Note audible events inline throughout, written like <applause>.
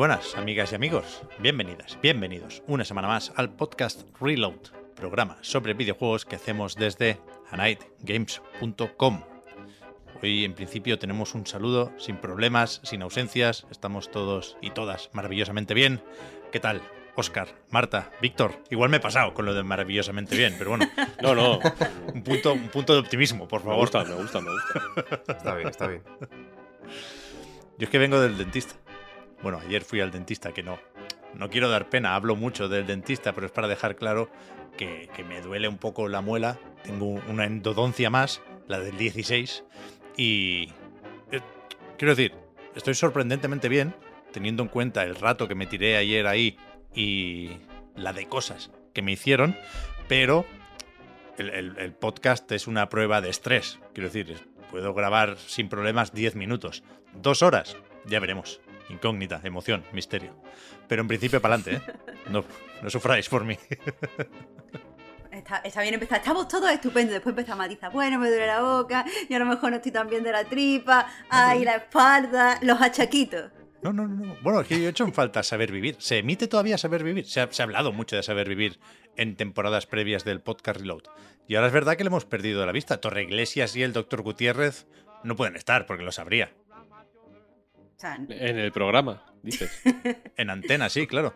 buenas, amigas y amigos. Bienvenidas, bienvenidos una semana más al podcast Reload, programa sobre videojuegos que hacemos desde anightgames.com. Hoy en principio tenemos un saludo sin problemas, sin ausencias, estamos todos y todas maravillosamente bien. ¿Qué tal? Oscar, Marta, Víctor, igual me he pasado con lo de maravillosamente bien, pero bueno, <laughs> No, no. <laughs> un punto, un punto de optimismo, por Me favor. gusta, me gusta, me gusta. Está bien, está bien. Yo es que vengo del dentista. Bueno, ayer fui al dentista, que no. No quiero dar pena, hablo mucho del dentista, pero es para dejar claro que, me duele un poco la muela. Tengo una endodoncia más, la del 16. Y. eh, quiero decir, estoy sorprendentemente bien, teniendo en cuenta el rato que me tiré ayer ahí y la de cosas que me hicieron, pero el, podcast es una prueba de estrés. Quiero decir, puedo grabar sin problemas 10 minutos. Dos horas, ya veremos. Incógnita, emoción, misterio. Pero en principio para adelante, ¿eh? No, no sufráis por mí. Está, está bien empezar, estamos todos estupendos. Después empezamos a matizar, bueno, me duele la boca, y a lo mejor no estoy tan bien de la tripa, ay, la espalda, los achaquitos. No, no, no. no. Bueno, es que yo he hecho en falta saber vivir. ¿Se emite todavía saber vivir? Se ha, se ha hablado mucho de saber vivir en temporadas previas del podcast Reload. Y ahora es verdad que le hemos perdido de la vista. Torre Iglesias y el doctor Gutiérrez no pueden estar porque lo sabría. O sea, En el programa, dices. <laughs> En antena, sí, claro.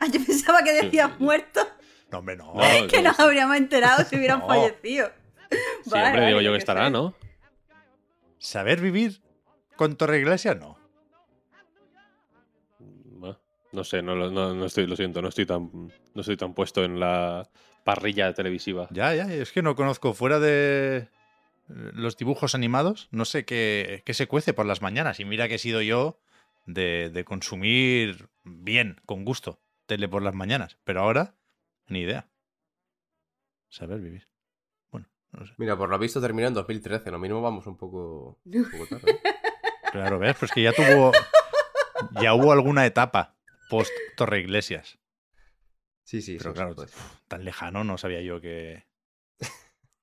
ah, yo pensaba que decías muerto, No, hombre, no. No, que nos habríamos enterado si hubieran <laughs> No. fallecido. Sí, Vale, hombre, digo yo que estará, sé. ¿no? ¿Saber vivir con Torre Iglesias? No. Bueno, no sé, no, lo- no, no estoy, lo siento, no estoy tan, no estoy tan puesto en la parrilla televisiva. Ya, ya, es que no conozco fuera de los dibujos animados, no sé qué, qué se cuece por las mañanas. Y mira que he sido yo de, de consumir bien, con gusto, tele por las mañanas. Pero ahora, ni idea. Saber vivir. Bueno, no sé. Mira, por lo visto terminó en 2013. Lo mínimo vamos un poco, un poco tarde. <laughs> Claro, ves, pues que ya tuvo. Ya hubo alguna etapa post Torre Iglesias. Sí, sí, Pero sí, claro, pues. tan lejano no sabía yo que,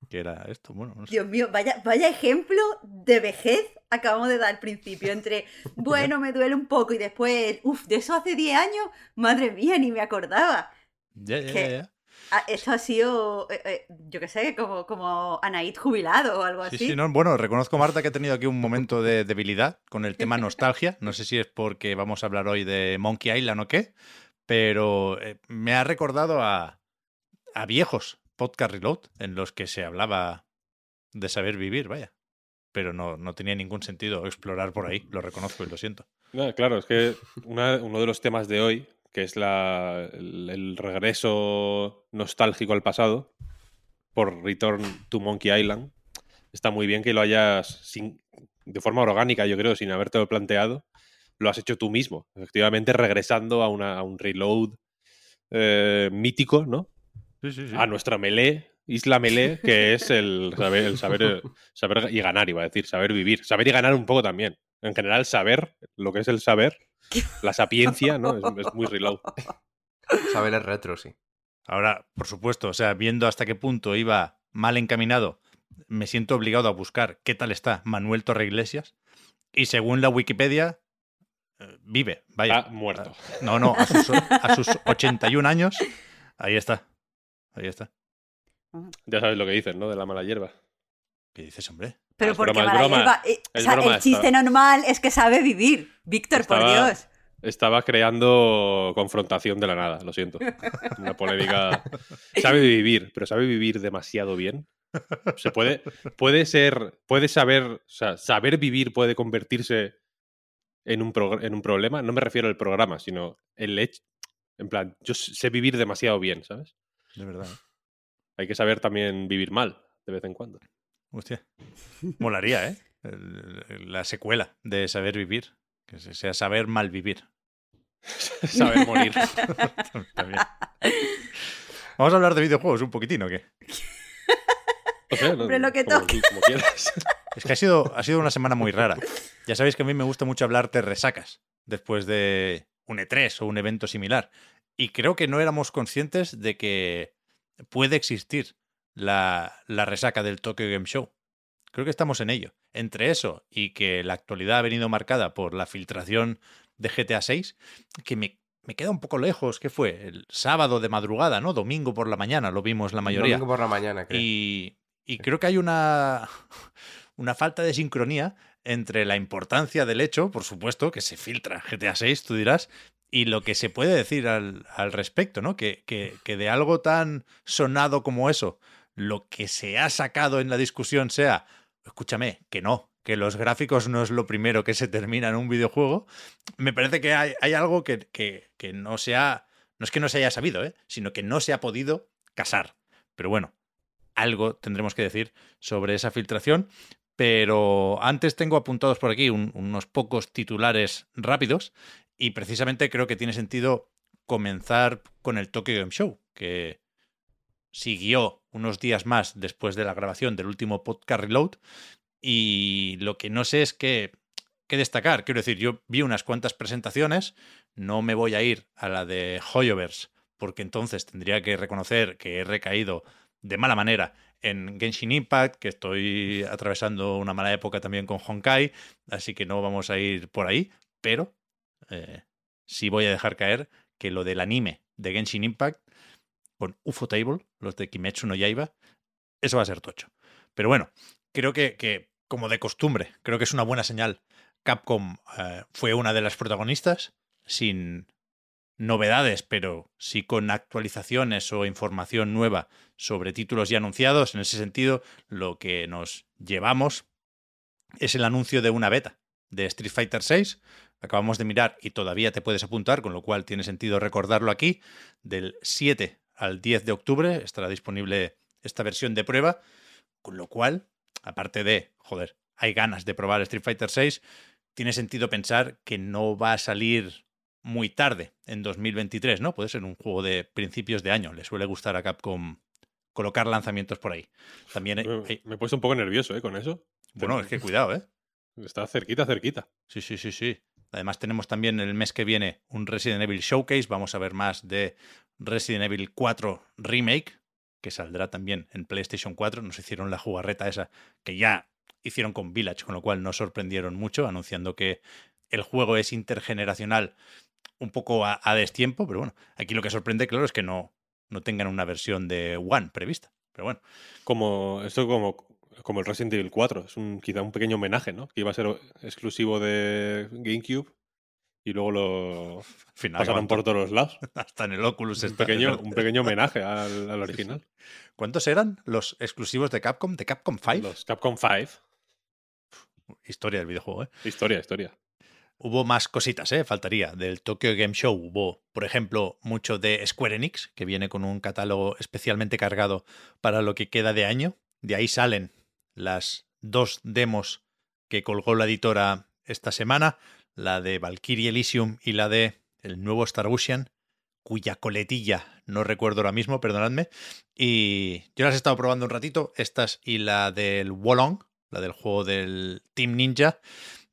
que era esto. Bueno, no sé. Dios mío, vaya, vaya ejemplo de vejez acabamos de dar al principio. Entre, <laughs> bueno, me duele un poco y después, uff, de eso hace 10 años, madre mía, ni me acordaba. Ya, ya, ¿Qué? ya, ya. Ah, esto ha sido, eh, eh, yo qué sé, como, como Anaid jubilado o algo Sí, así. sí, no, bueno, reconozco, Marta, que he tenido aquí un momento de debilidad con el tema <laughs> nostalgia. No sé si es porque vamos a hablar hoy de Monkey Island o qué, pero eh, me ha recordado a, a viejos podcast reload en los que se hablaba de saber vivir, vaya. Pero no, no tenía ningún sentido explorar por ahí, lo reconozco y lo siento. No, claro, es que uno de los temas de hoy, que es la, el, regreso nostálgico al pasado, por Return to Monkey Island, está muy bien que lo hayas, sin, de forma orgánica, yo creo, sin habértelo planteado, lo has hecho tú mismo, efectivamente regresando a, una, a un reload eh, mítico, ¿no? Sí, sí, sí. A nuestra melee, Isla Melee, que es el saber, el saber, saber y ganar, iba a decir, saber vivir. Saber y ganar un poco también. En general, saber, lo que es el saber, la sapiencia, ¿no? Es, es muy reload. Saber es retro, sí. Ahora, por supuesto, o sea, viendo hasta qué punto iba mal encaminado, me siento obligado a buscar qué tal está Manuel Torre Iglesias. Y según la Wikipedia, eh, vive, vaya. Está muerto. No, no, a sus, a sus 81 años, ahí está. Ahí está. Ya sabes lo que dicen, ¿no? De la mala hierba. ¿Qué dices, hombre? Pero Es porque broma, mala broma. hierba, eh, Es o sea, broma, el chiste está- normal es que sabe vivir. Víctor, por Estaba- Dios. Estaba creando confrontación de la nada, lo siento. Una polémica. <laughs> Sabe vivir, pero sabe vivir demasiado bien. Se puede, puede ser, puede saber, o sea, saber vivir puede convertirse en un, en un problema. No me refiero al programa, sino el hecho. En plan, yo sé vivir demasiado bien, ¿sabes? De verdad. Hay que saber también vivir mal de vez en cuando. Hostia. Molaría, ¿eh? La secuela de Saber Vivir. Que se- sea Saber Mal Vivir. <laughs> saber morir. <laughs> También. Vamos a hablar de videojuegos un poquitín, ¿o qué? O sea, no- Hombre, lo que como, toque. como. <laughs> Es que ha sido, ha sido una semana muy rara. Ya sabéis que a mí me gusta mucho hablar de resacas después de un E3 o un evento similar. Y creo que no éramos conscientes de que puede existir la, la resaca del Tokyo Game Show. Creo que estamos en ello. Entre eso y que la actualidad ha venido marcada por la filtración de GTA VI, que me, me queda un poco lejos. ¿Qué fue? El sábado de madrugada, ¿no? Domingo por la mañana, lo vimos la mayoría. Domingo por la mañana, creo. Y, y creo que hay una, <laughs> una falta de sincronía entre la importancia del hecho, por supuesto, que se filtra GTA 6, tú dirás, y lo que se puede decir al, respecto, ¿no? Que, que, que de algo tan sonado como eso, lo que se ha sacado en la discusión sea, escúchame, que no, que los gráficos no es lo primero que se termina en un videojuego, me parece que hay, algo que, que, que no se ha, no es que no se haya sabido, ¿eh? sino que no se ha podido casar. Pero bueno, algo tendremos que decir sobre esa filtración. Pero antes tengo apuntados por aquí un- unos pocos titulares rápidos y precisamente creo que tiene sentido comenzar con el Tokyo Game Show, que siguió unos días más después de la grabación del último podcast Reload y lo que no sé es qué, destacar. Quiero decir, yo vi unas cuantas presentaciones, no me voy a ir a la de Hoyoverse porque entonces tendría que reconocer que he recaído de mala manera en Genshin Impact, que estoy atravesando una mala época también con Honkai, así que no vamos a ir por ahí, pero eh, sí voy a dejar caer que lo del anime de Genshin Impact con UFO Table, los de Kimetsu no Yaiba, eso va a ser tocho. Pero bueno, creo que, que como de costumbre, creo que es una buena señal. Capcom eh, fue una de las protagonistas, sin novedades, pero sí con actualizaciones o información nueva sobre títulos ya anunciados. En ese sentido, lo que nos llevamos es el anuncio de una beta de Street Fighter VI. Acabamos de mirar y todavía te puedes apuntar, con lo cual tiene sentido recordarlo aquí. Del 7 al 10 de octubre estará disponible esta versión de prueba, con lo cual, aparte de, joder, hay ganas de probar Street Fighter VI, tiene sentido pensar que no va a salir muy tarde, en 2023, ¿no? Puede ser un juego de principios de año. Le suele gustar a Capcom colocar lanzamientos por ahí. También hay- Me, hay- me he puesto un poco nervioso ¿eh? con eso. bueno, es que cuidado, ¿eh? Está cerquita, cerquita. Sí, sí, sí, sí. Además tenemos también el mes que viene un Resident Evil Showcase. Vamos a ver más de Resident Evil 4 Remake, que saldrá también en PlayStation 4. Nos hicieron la jugarreta esa que ya hicieron con Village, con lo cual nos sorprendieron mucho, anunciando que el juego es intergeneracional un poco a, a destiempo, pero bueno, aquí lo que sorprende, claro, es que no, no tengan una versión de One prevista. Pero bueno, Como, esto como, como el Resident Evil 4. Es un, quizá un pequeño homenaje, ¿no? Que iba a ser exclusivo de GameCube y luego lo <laughs> al final pasaron por to- todos los lados. <laughs> hasta en el Oculus. Un está. pequeño, un pequeño homenaje al, al <laughs> Sí, sí. original. ¿Cuántos eran los exclusivos de Capcom? ¿De Capcom 5? Los Capcom 5. Historia del videojuego, ¿eh? Historia, historia. Hubo más cositas, ¿eh? Faltaría. Del Tokyo Game Show hubo, por ejemplo, mucho de Square Enix, que viene con un catálogo especialmente cargado para lo que queda de año. De ahí salen las dos demos que colgó la editora esta semana, la de Valkyrie Elysium y la de el nuevo Star cuya coletilla no recuerdo ahora mismo, perdonadme. Y yo las he estado probando un ratito, estas y la del Wolong, la del juego del Team Ninja,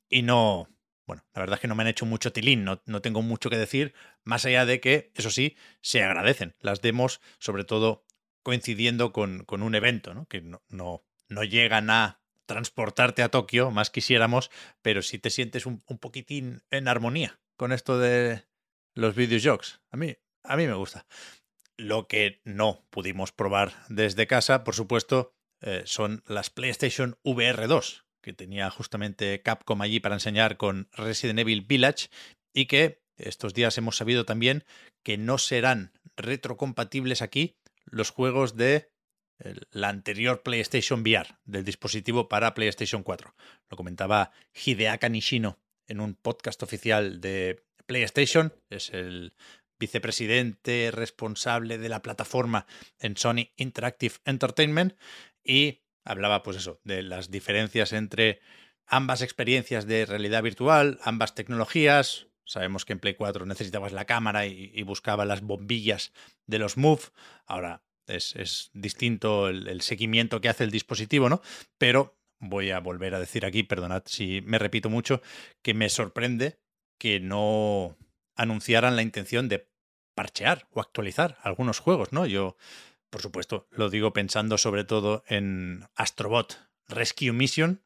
y no, bueno, la verdad es que no me han hecho mucho tilín, no, no tengo mucho que decir, más allá de que, eso sí, se agradecen las demos, sobre todo coincidiendo con, con un evento, ¿no? que no, no, no llegan a transportarte a Tokio, más quisiéramos, pero si te sientes un, un poquitín en armonía con esto de los videojuegos. A mí, a mí me gusta. Lo que no pudimos probar desde casa, por supuesto, eh, son las PlayStation VR 2, que tenía justamente Capcom allí para enseñar con Resident Evil Village y que estos días hemos sabido también que no serán retrocompatibles aquí los juegos de la anterior PlayStation VR, del dispositivo para PlayStation 4. Lo comentaba Hideaka Nishino en un podcast oficial de PlayStation, es el vicepresidente responsable de la plataforma en Sony Interactive Entertainment y hablaba pues eso, de las diferencias entre ambas experiencias de realidad virtual, ambas tecnologías. Sabemos que en Play 4 necesitabas la cámara y, buscaba las bombillas de los Move. Ahora es, es distinto el, el, seguimiento que hace el dispositivo, ¿no? Pero voy a volver a decir aquí, perdonad si me repito mucho, que me sorprende que no anunciaran la intención de parchear o actualizar algunos juegos, ¿no? Yo, por supuesto, lo digo pensando sobre todo en Astrobot Rescue Mission,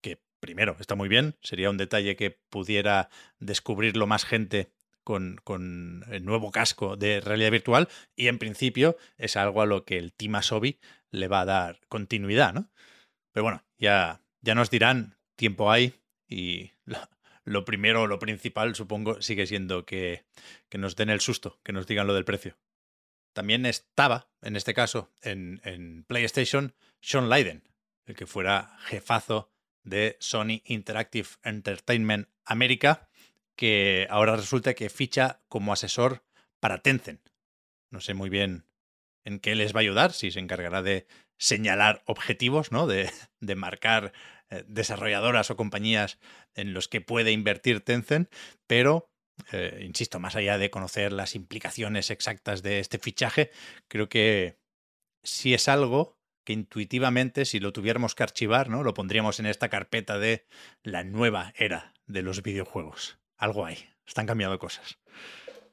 que primero está muy bien, sería un detalle que pudiera descubrirlo más gente con, con, el nuevo casco de realidad virtual y en principio es algo a lo que el Team Asobi le va a dar continuidad, ¿no? Pero bueno, ya, ya nos dirán, tiempo hay y lo primero, lo principal, supongo, sigue siendo que, que, nos den el susto, que nos digan lo del precio. También estaba, en este caso, en, PlayStation, Sean Leiden, el que fuera jefazo de Sony Interactive Entertainment América, que ahora resulta que ficha como asesor para Tencent. No sé muy bien en qué les va a ayudar, si se encargará de señalar objetivos, ¿no? De, de marcar eh, desarrolladoras o compañías en los que puede invertir Tencent, pero, eh, insisto, más allá de conocer las implicaciones exactas de este fichaje, creo que si es algo que intuitivamente, si lo tuviéramos que archivar, ¿no? Lo pondríamos en esta carpeta de la nueva era de los videojuegos. Algo hay, están cambiando cosas.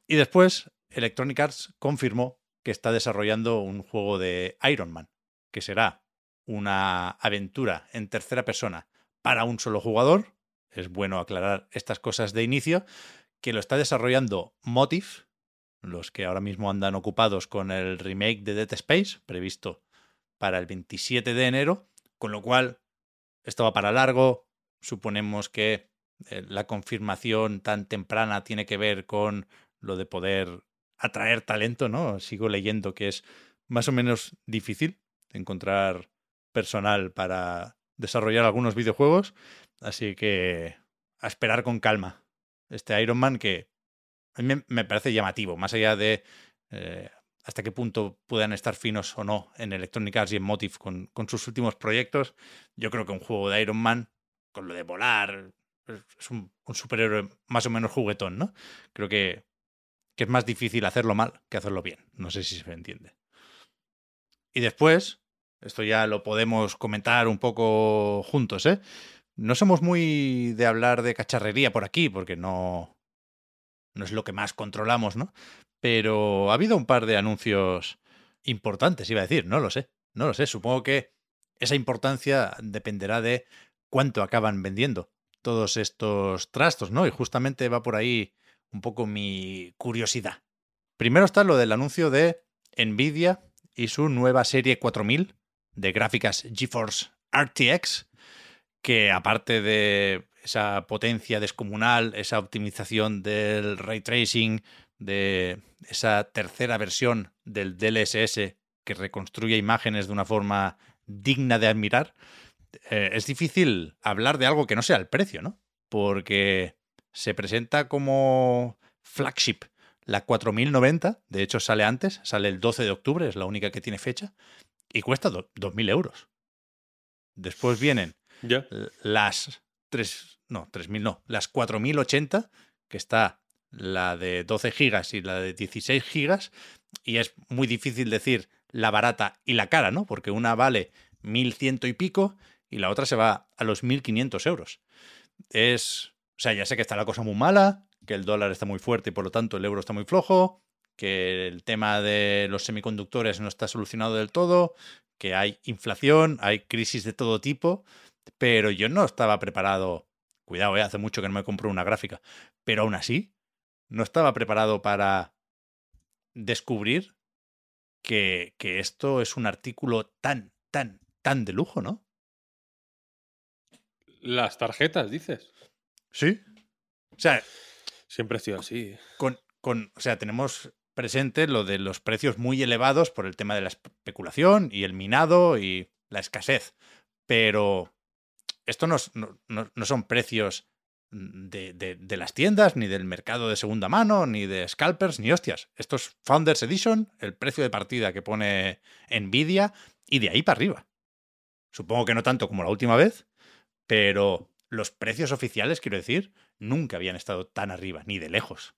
Y después, Electronic Arts confirmó que está desarrollando un juego de Iron Man, que será una aventura en tercera persona para un solo jugador. Es bueno aclarar estas cosas de inicio, que lo está desarrollando Motive, los que ahora mismo andan ocupados con el remake de Dead Space, previsto para el 27 de enero, con lo cual esto va para largo. Suponemos que eh, la confirmación tan temprana tiene que ver con lo de poder atraer talento, ¿no? Sigo leyendo que es más o menos difícil encontrar personal para desarrollar algunos videojuegos, así que a esperar con calma este Iron Man que a mí me parece llamativo, más allá de eh, hasta qué punto puedan estar finos o no en Electronic Arts y en Motive con, con, sus últimos proyectos. Yo creo que un juego de Iron Man, con lo de volar, es un, un superhéroe más o menos juguetón, ¿no? Creo que, que es más difícil hacerlo mal que hacerlo bien. No sé si se entiende. Y después, esto ya lo podemos comentar un poco juntos, ¿eh? No somos muy de hablar de cacharrería por aquí, porque no, no es lo que más controlamos, ¿no? Pero ha habido un par de anuncios importantes, iba a decir, no lo sé, no lo sé. Supongo que esa importancia dependerá de cuánto acaban vendiendo todos estos trastos, ¿no? Y justamente va por ahí un poco mi curiosidad. Primero está lo del anuncio de Nvidia y su nueva serie 4000 de gráficas GeForce RTX, que aparte de esa potencia descomunal, esa optimización del ray tracing, de esa tercera versión del DLSS que reconstruye imágenes de una forma digna de admirar, eh, es difícil hablar de algo que no sea el precio, ¿no? Porque se presenta como flagship la 4090, de hecho sale antes, sale el 12 de octubre, es la única que tiene fecha, y cuesta 2.000 euros. Después vienen Las 3, no, 3.000 no, las 4.080, que está la de 12 gigas y la de 16 gigas, y es muy difícil decir la barata y la cara, ¿no? Porque una vale 1.100 y pico y la otra se va a los 1.500 euros. Es, o sea, ya sé que está la cosa muy mala, que el dólar está muy fuerte y por lo tanto el euro está muy flojo, que el tema de los semiconductores no está solucionado del todo, que hay inflación, hay crisis de todo tipo, pero yo no estaba preparado, cuidado, eh, hace mucho que no me compro una gráfica, pero aún así, no estaba preparado para descubrir que, que esto es un artículo tan, tan, tan de lujo, ¿no? Las tarjetas, dices. Sí. O sea, Siempre ha sido así. con, con, o sea, tenemos presente lo de los precios muy elevados por el tema de la especulación y el minado y la escasez. Pero esto no, son precios de, de- de las tiendas, ni del mercado de segunda mano, ni de scalpers, ni hostias. Esto es Founders Edition, el precio de partida que pone Nvidia, y de ahí para arriba. Supongo que no tanto como la última vez, pero los precios oficiales, quiero decir, nunca habían estado tan arriba, ni de lejos.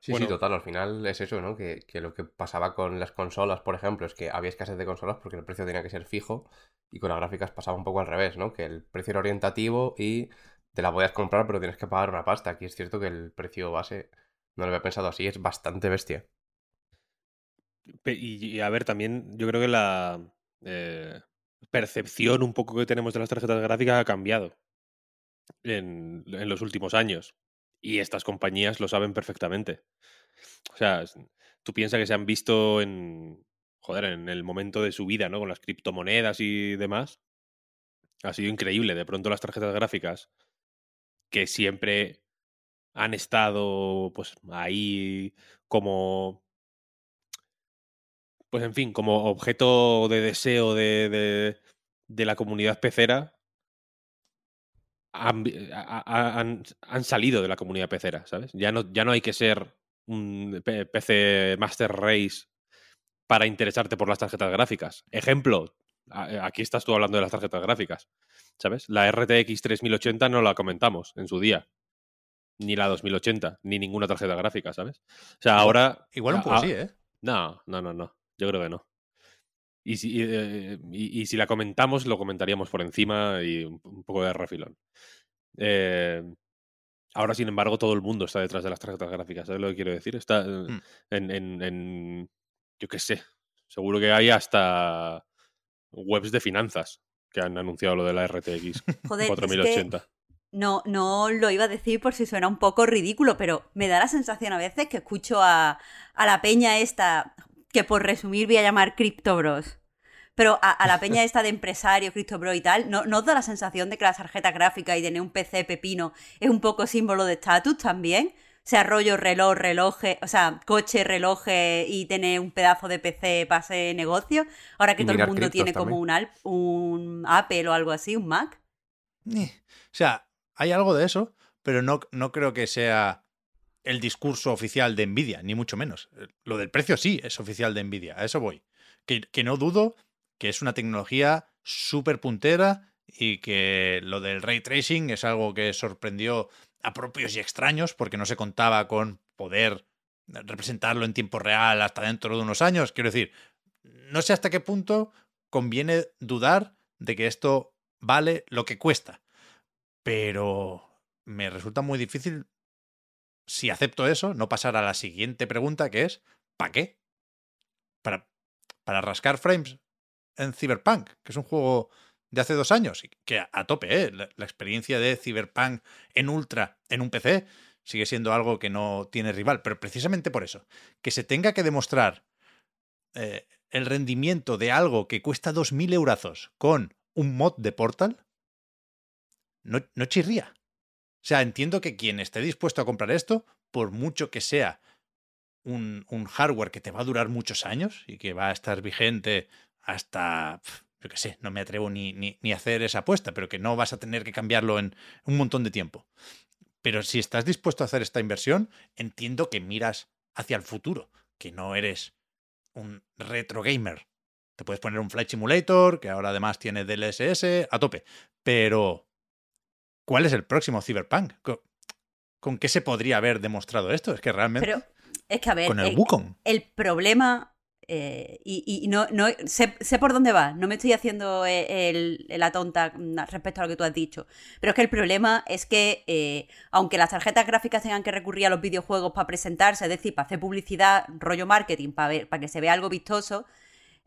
Sí, Bueno. sí, total. Al final es eso, ¿no? Que, que lo que pasaba con las consolas, por ejemplo, es que había escasez de consolas porque el precio tenía que ser fijo y con las gráficas pasaba un poco al revés, ¿no? Que el precio era orientativo y te la podías comprar pero tienes que pagar una pasta. Aquí es cierto que el precio base, no lo había pensado así, es bastante bestia. Y, a ver, también yo creo que la eh, percepción un poco que tenemos de las tarjetas gráficas ha cambiado en, en los últimos años. Y estas compañías lo saben perfectamente. O sea, tú piensas que se han visto en, joder, en el momento de su vida, ¿no? Con las criptomonedas y demás. Ha sido increíble. De pronto las tarjetas gráficas, que siempre han estado pues ahí como pues en fin, como objeto de deseo de, de- de la comunidad pecera, han, han- han salido de la comunidad pecera, ¿sabes? Ya no, ya no hay que ser un PC Master Race para interesarte por las tarjetas gráficas. Ejemplo, a- aquí estás tú hablando de las tarjetas gráficas, ¿sabes? La RTX 3080 no la comentamos en su día. Ni la 2080, ni ninguna tarjeta gráfica, ¿sabes? O sea, ahora... Igual un poco a- sí, ¿eh? no, no, no, no. Yo creo que no. Y si, y, eh, y- y si la comentamos, lo comentaríamos por encima y un, un poco de refilón. Eh, ahora, sin embargo, todo el mundo está detrás de las tarjetas gráficas. ¿Sabes lo que quiero decir? Está eh, Hmm. en, en- en- Yo qué sé. Seguro que hay hasta webs de finanzas que han anunciado lo de la RTX <laughs> Joder, es que 4080. no, no lo iba a decir por si suena un poco ridículo, pero me da la sensación a veces que escucho a, a la peña esta, que por resumir voy a llamar Crypto Bros. Pero a, a la <laughs> peña esta de empresario, Crypto Bro y tal, ¿no, ¿no os da la sensación de que la tarjeta gráfica y tener un PC pepino es un poco símbolo de estatus también? O sea, rollo reloj, reloje, o sea, coche, reloje y tener un pedazo de PC para hacer negocio. Ahora que todo el mundo tiene como un Apple o algo así, un Mac. Eh, O sea, hay algo de eso, pero no, no creo que sea el discurso oficial de Nvidia, ni mucho menos. Eh, Lo del precio sí es oficial de Nvidia, a eso voy. Que, que no dudo que es una tecnología súper puntera y que lo del ray tracing es algo que sorprendió a propios y extraños porque no se contaba con poder representarlo en tiempo real hasta dentro de unos años. Quiero decir, no sé hasta qué punto conviene dudar de que esto vale lo que cuesta. Pero me resulta muy difícil, si acepto eso, no pasar a la siguiente pregunta que es, ¿para qué? Para, para rascar frames en Cyberpunk, que es un juego de hace dos años, y que a, tope, ¿eh? la, la experiencia de Cyberpunk en Ultra, en un PC, sigue siendo algo que no tiene rival, pero precisamente por eso, que se tenga que demostrar eh, el rendimiento de algo que cuesta 2.000 eurazos con un mod de Portal, no, no chirría. O sea, entiendo que quien esté dispuesto a comprar esto, por mucho que sea un, hardware que te va a durar muchos años y que va a estar vigente hasta, yo qué sé, no me atrevo ni, ni, hacer esa apuesta, pero que no vas a tener que cambiarlo en un montón de tiempo. Pero si estás dispuesto a hacer esta inversión, entiendo que miras hacia el futuro, que no eres un retro gamer. Te puedes poner un Flight Simulator, que ahora además tiene DLSS, a tope. Pero, ¿cuál es el próximo Cyberpunk? ¿Con, con qué se podría haber demostrado esto? Es que realmente... Pero es que, a ver, con el eh, Wukong. el problema, eh, y, y no, no sé, sé por dónde va, no me estoy haciendo eh, el- la tonta respecto a lo que tú has dicho, pero es que el problema es que, eh, aunque las tarjetas gráficas tengan que recurrir a los videojuegos para presentarse, es decir, para hacer publicidad, rollo marketing, para, ver, para que se vea algo vistoso,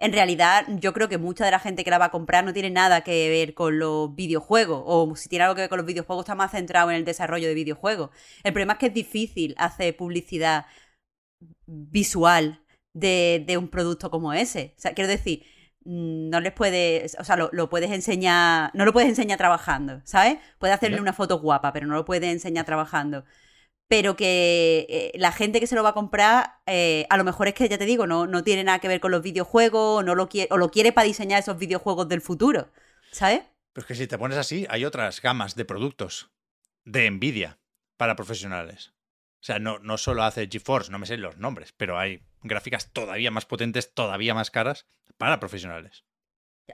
en realidad yo creo que mucha de la gente que la va a comprar no tiene nada que ver con los videojuegos, o si tiene algo que ver con los videojuegos está más centrado en el desarrollo de videojuegos. El problema es que es difícil hacer publicidad visual de, de un producto como ese. O sea, quiero decir, mm, no les puedes, o sea, lo, lo puedes enseñar, no lo puedes enseñar trabajando, ¿sabes? Puedes hacerle una foto guapa, pero no lo puedes enseñar trabajando. Pero que eh, la gente que se lo va a comprar, eh, a lo mejor es que, ya te digo, no, no tiene nada que ver con los videojuegos, o, no lo quiere, o lo quiere para diseñar esos videojuegos del futuro, ¿sabes? Pero es que si te pones así, hay otras gamas de productos de Nvidia para profesionales. O sea, no, no solo hace GeForce, no me sé los nombres, pero hay gráficas todavía más potentes, todavía más caras para profesionales.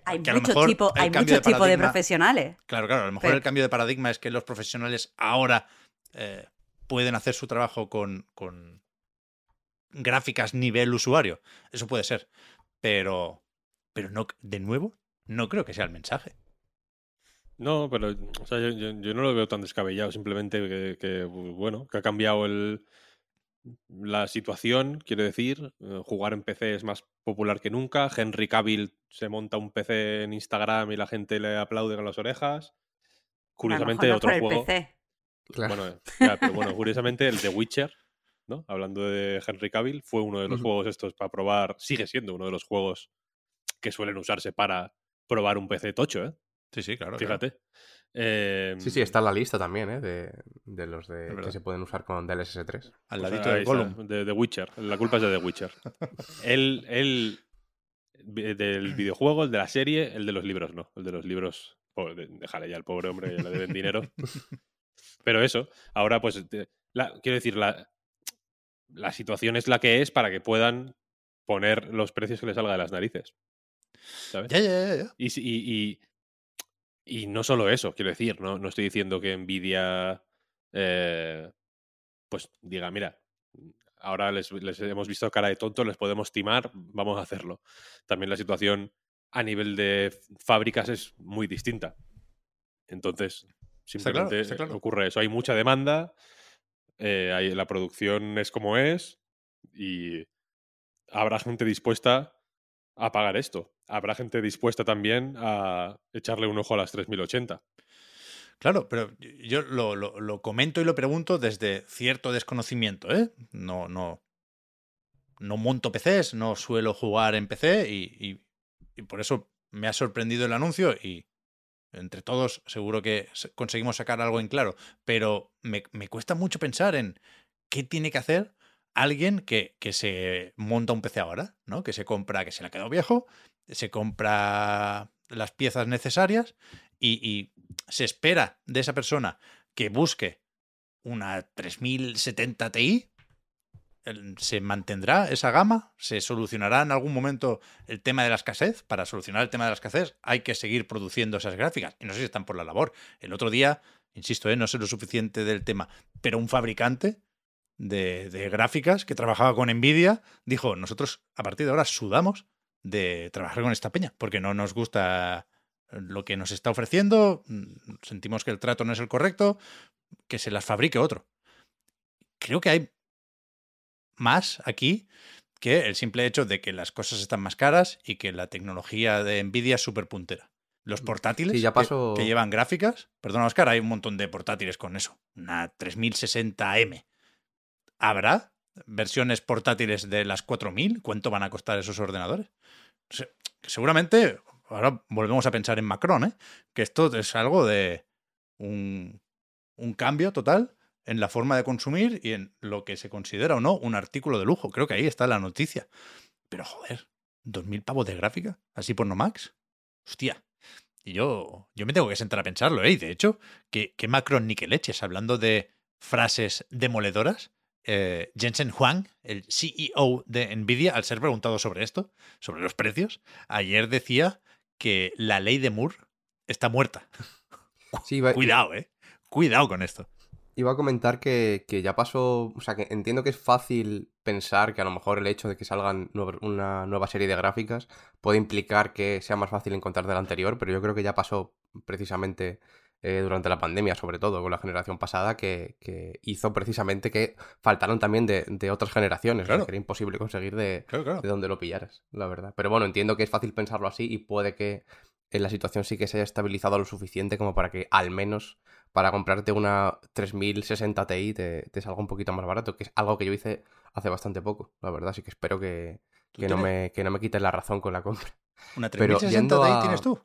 Hay muchos tipos hay de muchos tipos de profesionales. Claro, claro, a lo mejor Pero- el cambio de paradigma es que los profesionales ahora eh, pueden hacer su trabajo con, con gráficas nivel usuario. Eso puede ser. Pero, pero no, de nuevo, no creo que sea el mensaje. No, pero o sea, yo, yo- yo no lo veo tan descabellado, simplemente que, que, bueno, que ha cambiado el, la situación, quiero decir, eh, jugar en PC es más popular que nunca, Henry Cavill se monta un PC en Instagram y la gente le aplaude con las orejas. A lo Curiosamente, mejor no otro por el juego... PC. Claro. Bueno, eh, ya, pero bueno, curiosamente el de Witcher, ¿no? Hablando de Henry Cavill, fue uno de los juegos estos para probar, sigue siendo uno de los juegos que suelen usarse para probar un PC tocho, ¿eh? Sí, sí, claro. claro. Fíjate. Eh, Sí, sí, está en la lista también, ¿eh? De, de los de, que se pueden usar con DLSS 3. Al pues ladito ahí del está, Gollum. de The Witcher. La culpa es de The Witcher. <laughs> él, vi- del videojuego, el de la serie, el de los libros no. El de los libros, de- déjale ya al pobre hombre, ya le deben dinero. <laughs> Pero eso, ahora pues, te- la- quiero decir, la, la situación es la que es para que puedan poner los precios que les salga de las narices. ¿Sabes? Ya, ya, ya, ya. Y, y, y, y no solo eso, quiero decir, no, no estoy diciendo que Nvidia eh, pues diga, mira, ahora les, les hemos visto cara de tonto, les podemos timar, vamos a hacerlo. También la situación a nivel de fábricas es muy distinta. Entonces, Está claro, simplemente está claro. ocurre eso. Hay mucha demanda, eh, hay- la producción es como es y habrá gente dispuesta a pagar esto. Habrá gente dispuesta también a echarle un ojo a las 3080. Claro, pero yo lo, lo- lo comento y lo pregunto desde cierto desconocimiento, ¿eh? No, no, no monto PCs, no suelo jugar en PC y, y- y por eso me ha sorprendido el anuncio y entre todos seguro que conseguimos sacar algo en claro, pero me, me cuesta mucho pensar en qué tiene que hacer alguien que, que se monta un PC ahora, ¿no? Que se compra, que se le ha quedado viejo, se compra las piezas necesarias y, y se espera de esa persona que busque una 3070 Ti. ¿Se mantendrá esa gama? ¿Se solucionará en algún momento el tema de la escasez? Para solucionar el tema de la escasez hay que seguir produciendo esas gráficas. Y no sé si están por la labor. El otro día, insisto, ¿eh? no sé lo suficiente del tema, pero un fabricante de, de gráficas que trabajaba con Nvidia dijo, nosotros a partir de ahora sudamos de trabajar con esta peña, porque no nos gusta lo que nos está ofreciendo, mm, sentimos que el trato no es el correcto, que se las fabrique otro. Creo que hay más aquí que el simple hecho de que las cosas están más caras y que la tecnología de Nvidia es súper puntera. Los portátiles Sí, ya que- llevan gráficas, perdona Oscar, hay un montón de portátiles con eso, una 3060M. ¿Habrá versiones portátiles de las 4000? ¿Cuánto van a costar esos ordenadores? Se- Seguramente, ahora volvemos a pensar en Macron, ¿eh? que esto es algo de un, un cambio total en la forma de consumir y en lo que se considera o no un artículo de lujo. Creo que ahí está la noticia. Pero joder, ¿2.000 pavos de gráfica? ¿Así por no max? Hostia. Y yo, yo me tengo que sentar a pensarlo, ¿eh? Y de hecho, que, que Macron ni que leches, hablando de frases demoledoras, eh, Jensen Huang, el CEO de Nvidia, al ser preguntado sobre esto, sobre los precios, ayer decía que la ley de Moore está muerta. Sí, Cuidado, ¿eh? Cuidado con esto. Iba a comentar que, que ya pasó. O sea, que entiendo que es fácil pensar que a lo mejor el hecho de que salgan una nueva serie de gráficas puede implicar que sea más fácil encontrar de la anterior, pero yo creo que ya pasó precisamente eh, durante la pandemia, sobre todo con la generación pasada, que, que hizo precisamente que faltaron también de, de otras generaciones. que era imposible conseguir de, Claro, claro. de donde lo pillaras, la verdad. Pero bueno, entiendo que es fácil pensarlo así y puede que en la situación sí que se haya estabilizado lo suficiente como para que al menos para comprarte una 3060 Ti te, te salga un poquito más barato, que es algo que yo hice hace bastante poco, la verdad. Así que espero que, ¿Tú que, no, me, que no me quites la razón con la compra. ¿Una <laughs> pero 3060 yendo Ti a- tienes tú?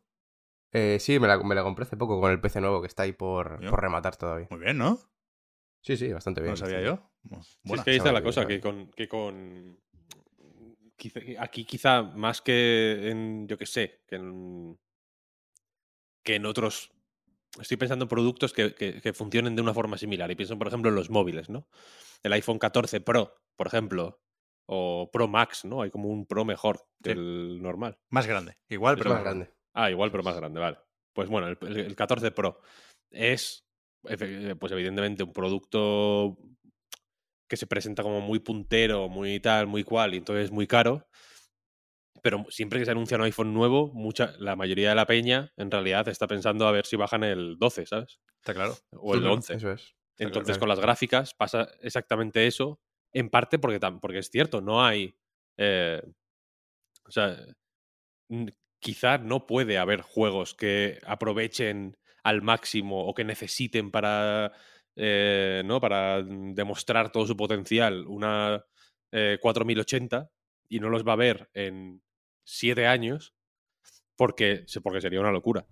Eh, sí, me la, me la compré hace poco con el PC nuevo que está ahí por, por rematar todavía. Muy bien, ¿no? Sí, sí, bastante No bien. lo sabía sí. yo. Bueno, Sí, buena. es que ahí está la cosa, que con, que con aquí quizá más que en, yo que sé, que en, que en otros estoy pensando en productos que, que- que funcionen de una forma similar. Y pienso, por ejemplo, en los móviles, ¿no? El iPhone 14 Pro, por ejemplo, o Pro Max, ¿no? Hay como un Pro mejor que Sí. el normal. Más grande. Igual, Es pero más grande. grande. Ah, igual, pero más grande, vale. Pues bueno, el, el- el 14 Pro es, efe- pues evidentemente, un producto que se presenta como muy puntero, muy tal, muy cual, y entonces muy caro. Pero siempre que se anuncia un iPhone nuevo, mucha, la mayoría de la peña en realidad está pensando a ver si bajan el 12, ¿sabes? Está claro. O el Ujú, 11. Eso es. Entonces, claro. con las gráficas pasa exactamente eso, en parte porque, porque es cierto, no hay. eh, o sea, quizá no puede haber juegos que aprovechen al máximo o que necesiten para. eh, ¿no? Para demostrar todo su potencial una eh, 4080 y no los va a ver en siete años porque, porque sería una locura.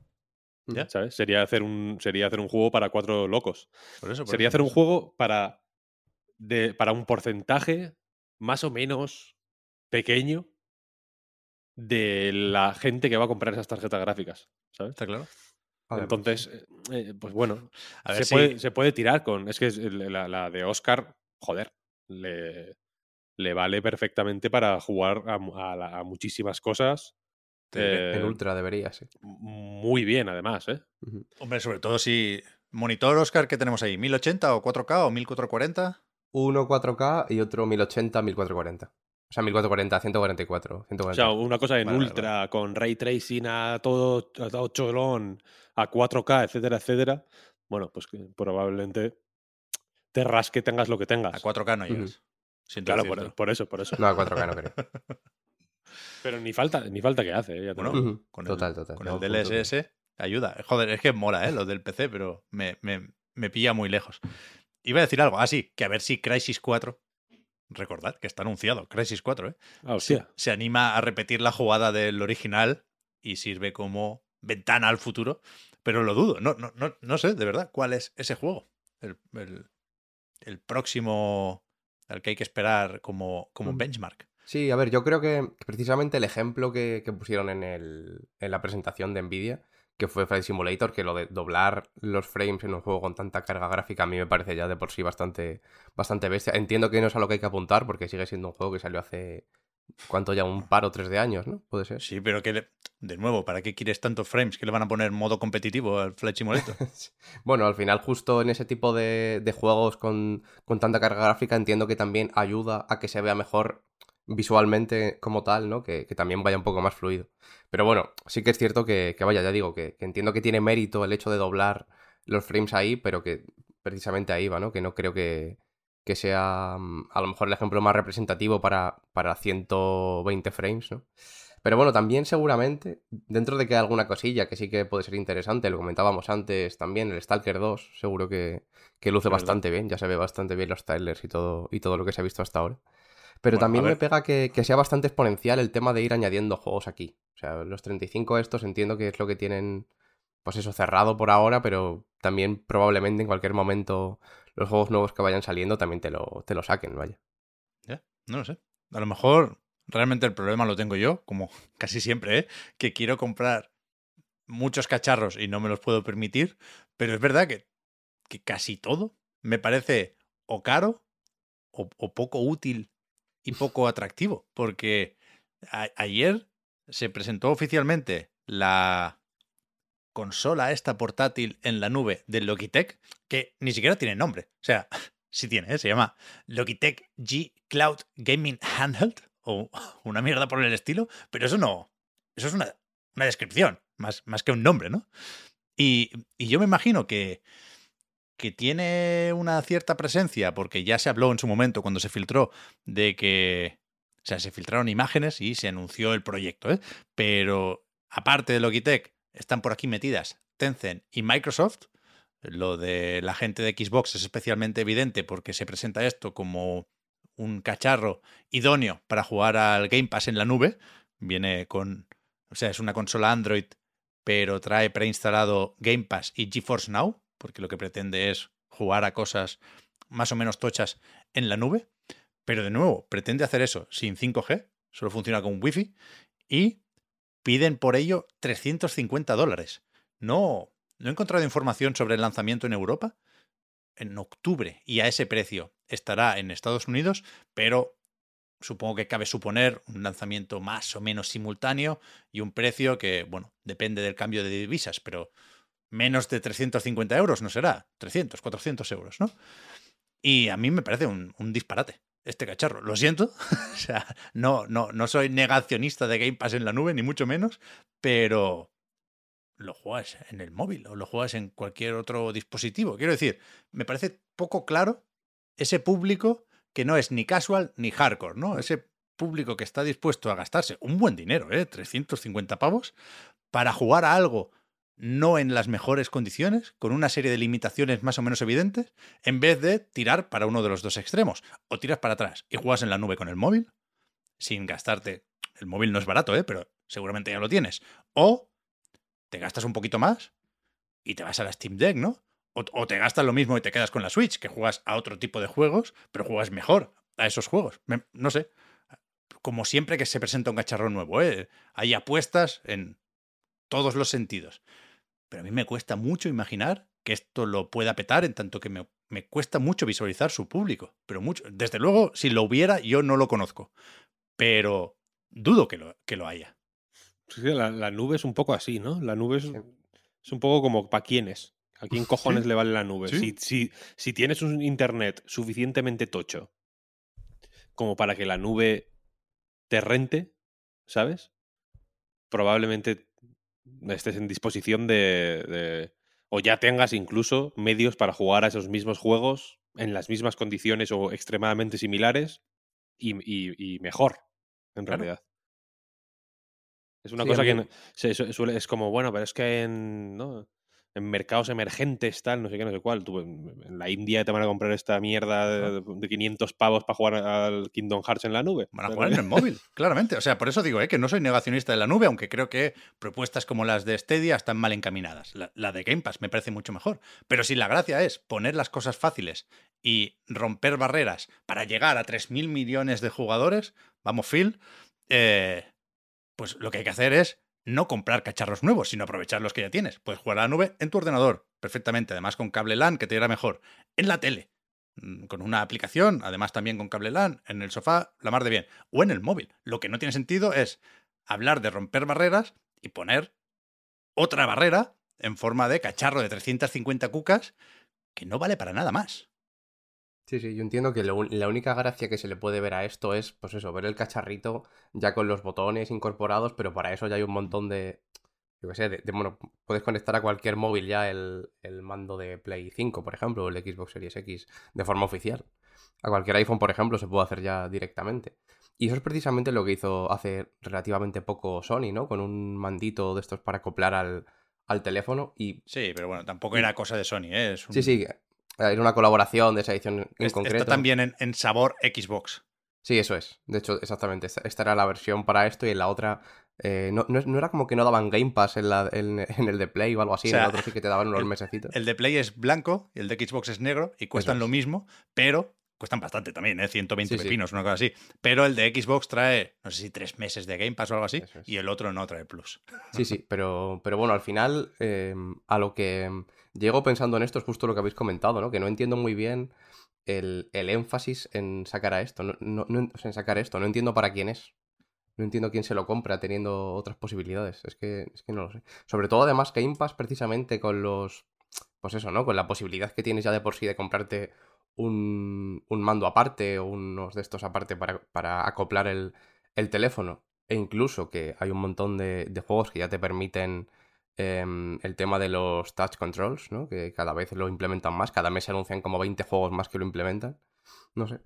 Ya. ¿Sabes? Sería hacer un, sería hacer un juego para cuatro locos. Por eso, por Sería eso, hacer un juego para, de, para un porcentaje más o menos pequeño de la gente que va a comprar esas tarjetas gráficas. ¿Sabes? Está claro. Entonces, eh, eh, pues bueno, A ver se, si. puede, se puede tirar con. Es que la, la de Oscar, joder, le, le vale perfectamente para jugar a, a a muchísimas cosas. Eh, En ultra debería, sí. muy bien, además, ¿eh? Ujú. Hombre, sobre todo si. Monitor, Oscar, ¿qué tenemos ahí? ¿1080 o 4K o 1440? Uno 4K y otro 1080, 1440. O sea, 1440, 144. O 140. sea, una cosa en Vale, vale, ultra, con ray tracing a todo, a todo cholón, a 4K, etcétera, etcétera. Bueno, pues que probablemente te rasque tengas lo que tengas. A 4K no llegas. Siento Claro, por, por eso, por eso. No, a 4K no creo. <laughs> Pero ni falta, ni falta que hace, ¿eh? Ya te Bueno, lo digo. Ujú. con total, el, total. Con No, el punto DLSS ayuda. Joder, es que mola, ¿eh? Lo del PC, pero me, me, me pilla muy lejos. Iba a decir algo. Ah, sí, que a ver si Crisis 4. Recordad que está anunciado, Crisis 4, ¿eh? Ah, hostia. Se anima a repetir la jugada del original y sirve como ventana al futuro. Pero lo dudo. No, no, no, no sé, de verdad, cuál es ese juego. El, el- el próximo al que hay que esperar como, como Mm. benchmark. Sí, a ver, yo creo que precisamente el ejemplo que, que pusieron en, el, en la presentación de Nvidia, que fue Flight Simulator, que lo de doblar los frames en un juego con tanta carga gráfica a mí me parece ya de por sí bastante, bastante bestia. Entiendo que no es a lo que hay que apuntar porque sigue siendo un juego que salió hace, ¿cuánto ya? Un par o tres de años, ¿no? Puede ser. Sí, pero que, le- de nuevo, ¿para qué quieres tantos frames? ¿Que le van a poner modo competitivo al Flight <laughs> Simulator? Bueno, al final justo en ese tipo de, juegos con, tanta carga gráfica entiendo que también ayuda a que se vea mejor visualmente como tal, ¿no? Que, también vaya un poco más fluido. Pero bueno, sí que es cierto que, vaya, ya digo, que, entiendo que tiene mérito el hecho de doblar los frames ahí, pero que precisamente ahí va, ¿no? Que no creo que, que sea mm, a lo mejor el ejemplo más representativo para, para 120 frames, ¿no? Pero bueno, también seguramente, dentro de que hay alguna cosilla que sí que puede ser interesante, lo comentábamos antes también, el Stalker 2, seguro que, que luce bastante bien, ya se ve bastante bien los trailers y todo, y todo lo que se ha visto hasta ahora. Pero Bueno, también me pega que, que sea bastante exponencial el tema de ir añadiendo juegos aquí. O sea, los 35 estos entiendo que es lo que tienen, pues eso, cerrado por ahora, pero también probablemente en cualquier momento los juegos nuevos que vayan saliendo también te lo, te lo saquen, vaya. Ya, no lo sé. A lo mejor realmente el problema lo tengo yo, como <laughs> casi siempre, ¿eh? que quiero comprar muchos cacharros y no me los puedo permitir, pero es verdad que, que casi todo me parece o caro o, o poco útil y poco atractivo, porque a- ayer se presentó oficialmente la consola esta portátil en la nube del Logitech, que ni siquiera tiene nombre. O sea, <laughs> sí tiene, ¿eh? se llama Logitech G Cloud Gaming Handheld o <laughs> una mierda por el estilo, pero eso no, eso es una, una descripción, más, más que un nombre, ¿no? Y, y yo me imagino que, que tiene una cierta presencia, porque ya se habló en su momento cuando se filtró de que, o sea, se filtraron imágenes y se anunció el proyecto, ¿eh? Pero aparte de Logitech, están por aquí metidas Tencent y Microsoft. Lo de la gente de Xbox es especialmente evidente porque se presenta esto como un cacharro idóneo para jugar al Game Pass en la nube. Viene con, o sea, es una consola Android, pero trae preinstalado Game Pass y GeForce Now, porque lo que pretende es jugar a cosas más o menos tochas en la nube. Pero de nuevo, pretende hacer eso sin 5G, solo funciona con Wi-Fi y piden por ello 350 dólares. No, no he encontrado información sobre el lanzamiento en Europa. En octubre y a ese precio estará en Estados Unidos, pero supongo que cabe suponer un lanzamiento más o menos simultáneo y un precio que, bueno, depende del cambio de divisas, pero menos de 350 euros no será, 300, 400 euros, ¿no? Y a mí me parece un, disparate este cacharro. Lo siento, <laughs> o sea, no, no, no soy negacionista de Game Pass en la nube, ni mucho menos, pero lo juegas en el móvil o lo juegas en cualquier otro dispositivo. Quiero decir, me parece poco claro ese público que no es ni casual ni hardcore, ¿no? Ese público que está dispuesto a gastarse un buen dinero, ¿eh? 350 pavos, para jugar a algo no en las mejores condiciones, con una serie de limitaciones más o menos evidentes, en vez de tirar para uno de los dos extremos. O tiras para atrás y juegas en la nube con el móvil, sin gastarte. El móvil no es barato, ¿eh? pero seguramente ya lo tienes. O te gastas un poquito más y te vas a la Steam Deck, ¿no? O, te gastas lo mismo y te quedas con la Switch, que juegas a otro tipo de juegos, pero juegas mejor a esos juegos. no sé. Como siempre que se presenta un cacharro nuevo, ¿eh? hay apuestas en todos los sentidos. Pero a mí me cuesta mucho imaginar que esto lo pueda petar, en tanto que me, me cuesta mucho visualizar su público. Pero mucho. Desde luego, si lo hubiera, yo no lo conozco. Pero dudo que lo, que lo haya. la, la, nube es un poco así, ¿no? La nube es, es un poco como para quiénes. ¿A quién cojones le vale la nube? Si, si, si tienes un internet suficientemente tocho como para que la nube te rente, ¿sabes? Probablemente estés en disposición de, o ya tengas incluso medios para jugar a esos mismos juegos en las mismas condiciones o extremadamente similares y, mejor, en realidad. Es una cosa que suele, es como, bueno, pero es que en, ¿no? En mercados emergentes, tal, no sé qué, no sé cuál. Tú, en, la India te van a comprar esta mierda de, 500 pavos para jugar al Kingdom Hearts en la nube. Van a jugar en el móvil, <laughs> claramente. O sea, por eso digo ¿eh? que no soy negacionista de la nube, aunque creo que propuestas como las de Stadia están mal encaminadas. La, la de Game Pass me parece mucho mejor. Pero si la gracia es poner las cosas fáciles y romper barreras para llegar a 3.000 millones de jugadores, vamos, Phil, eh, pues lo que hay que hacer es no comprar cacharros nuevos, sino aprovechar los que ya tienes. Puedes jugar a la nube en tu ordenador, perfectamente, además con cable LAN, que te irá mejor. En la tele, mm, con una aplicación, además también con cable LAN, en el sofá, la mar de bien. O en el móvil. Lo que no tiene sentido es hablar de romper barreras y poner otra barrera en forma de cacharro de 350 cucas que no vale para nada más. Sí, sí, yo entiendo que la única gracia que se le puede ver a esto es, pues eso, ver el cacharrito ya con los botones incorporados, pero para eso ya hay un montón de, yo qué sé, de, bueno, puedes conectar a cualquier móvil ya el, el, mando de Play 5, por ejemplo, o el Xbox Series X de forma oficial. A cualquier iPhone, por ejemplo, se puede hacer ya directamente. Y eso es precisamente lo que hizo hace relativamente poco Sony, ¿no? Con un mandito de estos para acoplar al, al teléfono y... Sí, pero bueno, tampoco era cosa de Sony, ¿eh? Sí, sí, era una colaboración de esa edición en concreto. Esto también en, sabor Xbox. Sí, eso es. De hecho, exactamente. Esta, era la versión para esto y en la otra. Eh, no, no, era como que no daban Game Pass en, la, en, el de Play o algo así. en el otro sí que te daban <laughs> unos mesecitos. El de Play es blanco y el de Xbox es negro y cuestan lo mismo, pero cuestan bastante también, ¿eh? 120 pepinos, una cosa así. Pero el de Xbox trae, no sé si tres meses de Game Pass o algo así, y el otro no trae Plus. Sí, sí, pero, pero bueno, al final, eh, a lo que llego pensando en esto es justo lo que habéis comentado, ¿no? Que no entiendo muy bien el, énfasis en sacar a esto, no, en sacar esto, no entiendo para quién es. No entiendo quién se lo compra teniendo otras posibilidades. Es que, es que no lo sé. Sobre todo, además, Game Pass precisamente con los. Pues eso, ¿no? Con la posibilidad que tienes ya de por sí de comprarte un, un mando aparte o unos de estos aparte para, para acoplar el, el, teléfono. E incluso que hay un montón de, de juegos que ya te permiten Em, el tema de los touch controls, ¿no? Que cada vez lo implementan más, cada mes se anuncian como 20 juegos más que lo implementan. No sé,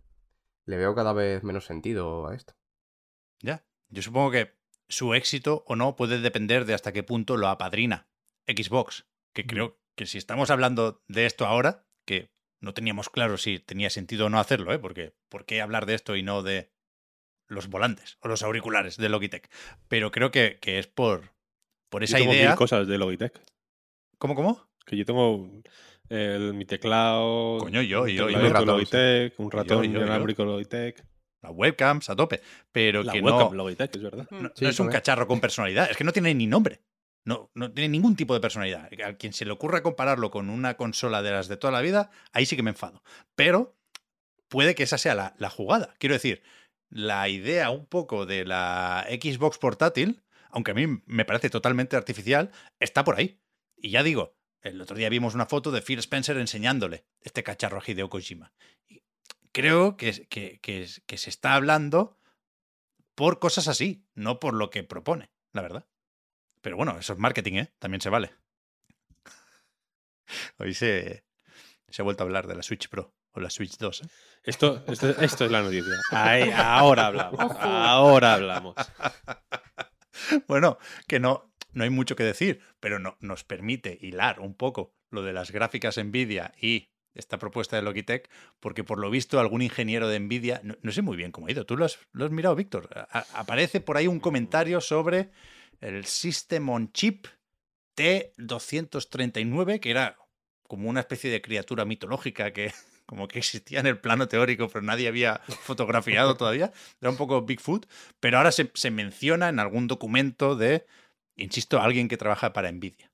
le veo cada vez menos sentido a esto. Ya, yo supongo que su éxito o no puede depender de hasta qué punto lo apadrina Xbox, que creo que si estamos hablando de esto ahora, que no teníamos claro si tenía sentido o no hacerlo, ¿eh? Porque ¿por qué hablar de esto y no de los volantes o los auriculares de Logitech? Pero creo que, que es por, por esa yo tengo idea. Mil cosas de Logitech. ¿Cómo, cómo? Que yo tengo el, mi teclado. Coño, yo, yo, yo. Un ratón Logitech, un ratón inalámbrico Logitech. Las webcams a tope. Pero la que webcam no. Logitech, es verdad. No, es un cacharro con personalidad. Es que no tiene ni nombre. No, no tiene ningún tipo de personalidad. A quien se le ocurra compararlo con una consola de las de toda la vida, ahí sí que me enfado. Pero puede que esa sea la, la jugada. Quiero decir, la idea un poco de la Xbox portátil, aunque a mí me parece totalmente artificial, está por ahí. Y ya digo, el otro día vimos una foto de Phil Spencer enseñándole este cacharro a Hideo Kojima. Y creo que, que, que, que se está hablando por cosas así, no por lo que propone, la verdad. Pero bueno, eso es marketing, ¿eh? También se vale. <laughs> Hoy se, se ha vuelto a hablar de la Switch Pro o la Switch 2. ¿eh? Esto, esto, esto es la noticia. Ahí, ahora hablamos. Ahora hablamos. <laughs> bueno, que no, no hay mucho que decir, pero no, nos permite hilar un poco lo de las gráficas Nvidia y esta propuesta de Logitech, porque por lo visto algún ingeniero de Nvidia, no, no sé muy bien cómo ha ido, tú lo has, lo has mirado, Víctor, A aparece por ahí un comentario sobre el System on Chip T239, que era como una especie de criatura mitológica que como que existía en el plano teórico, pero nadie había fotografiado <laughs> todavía. Era un poco Bigfoot, pero ahora se, se menciona en algún documento de, insisto, alguien que trabaja para Nvidia.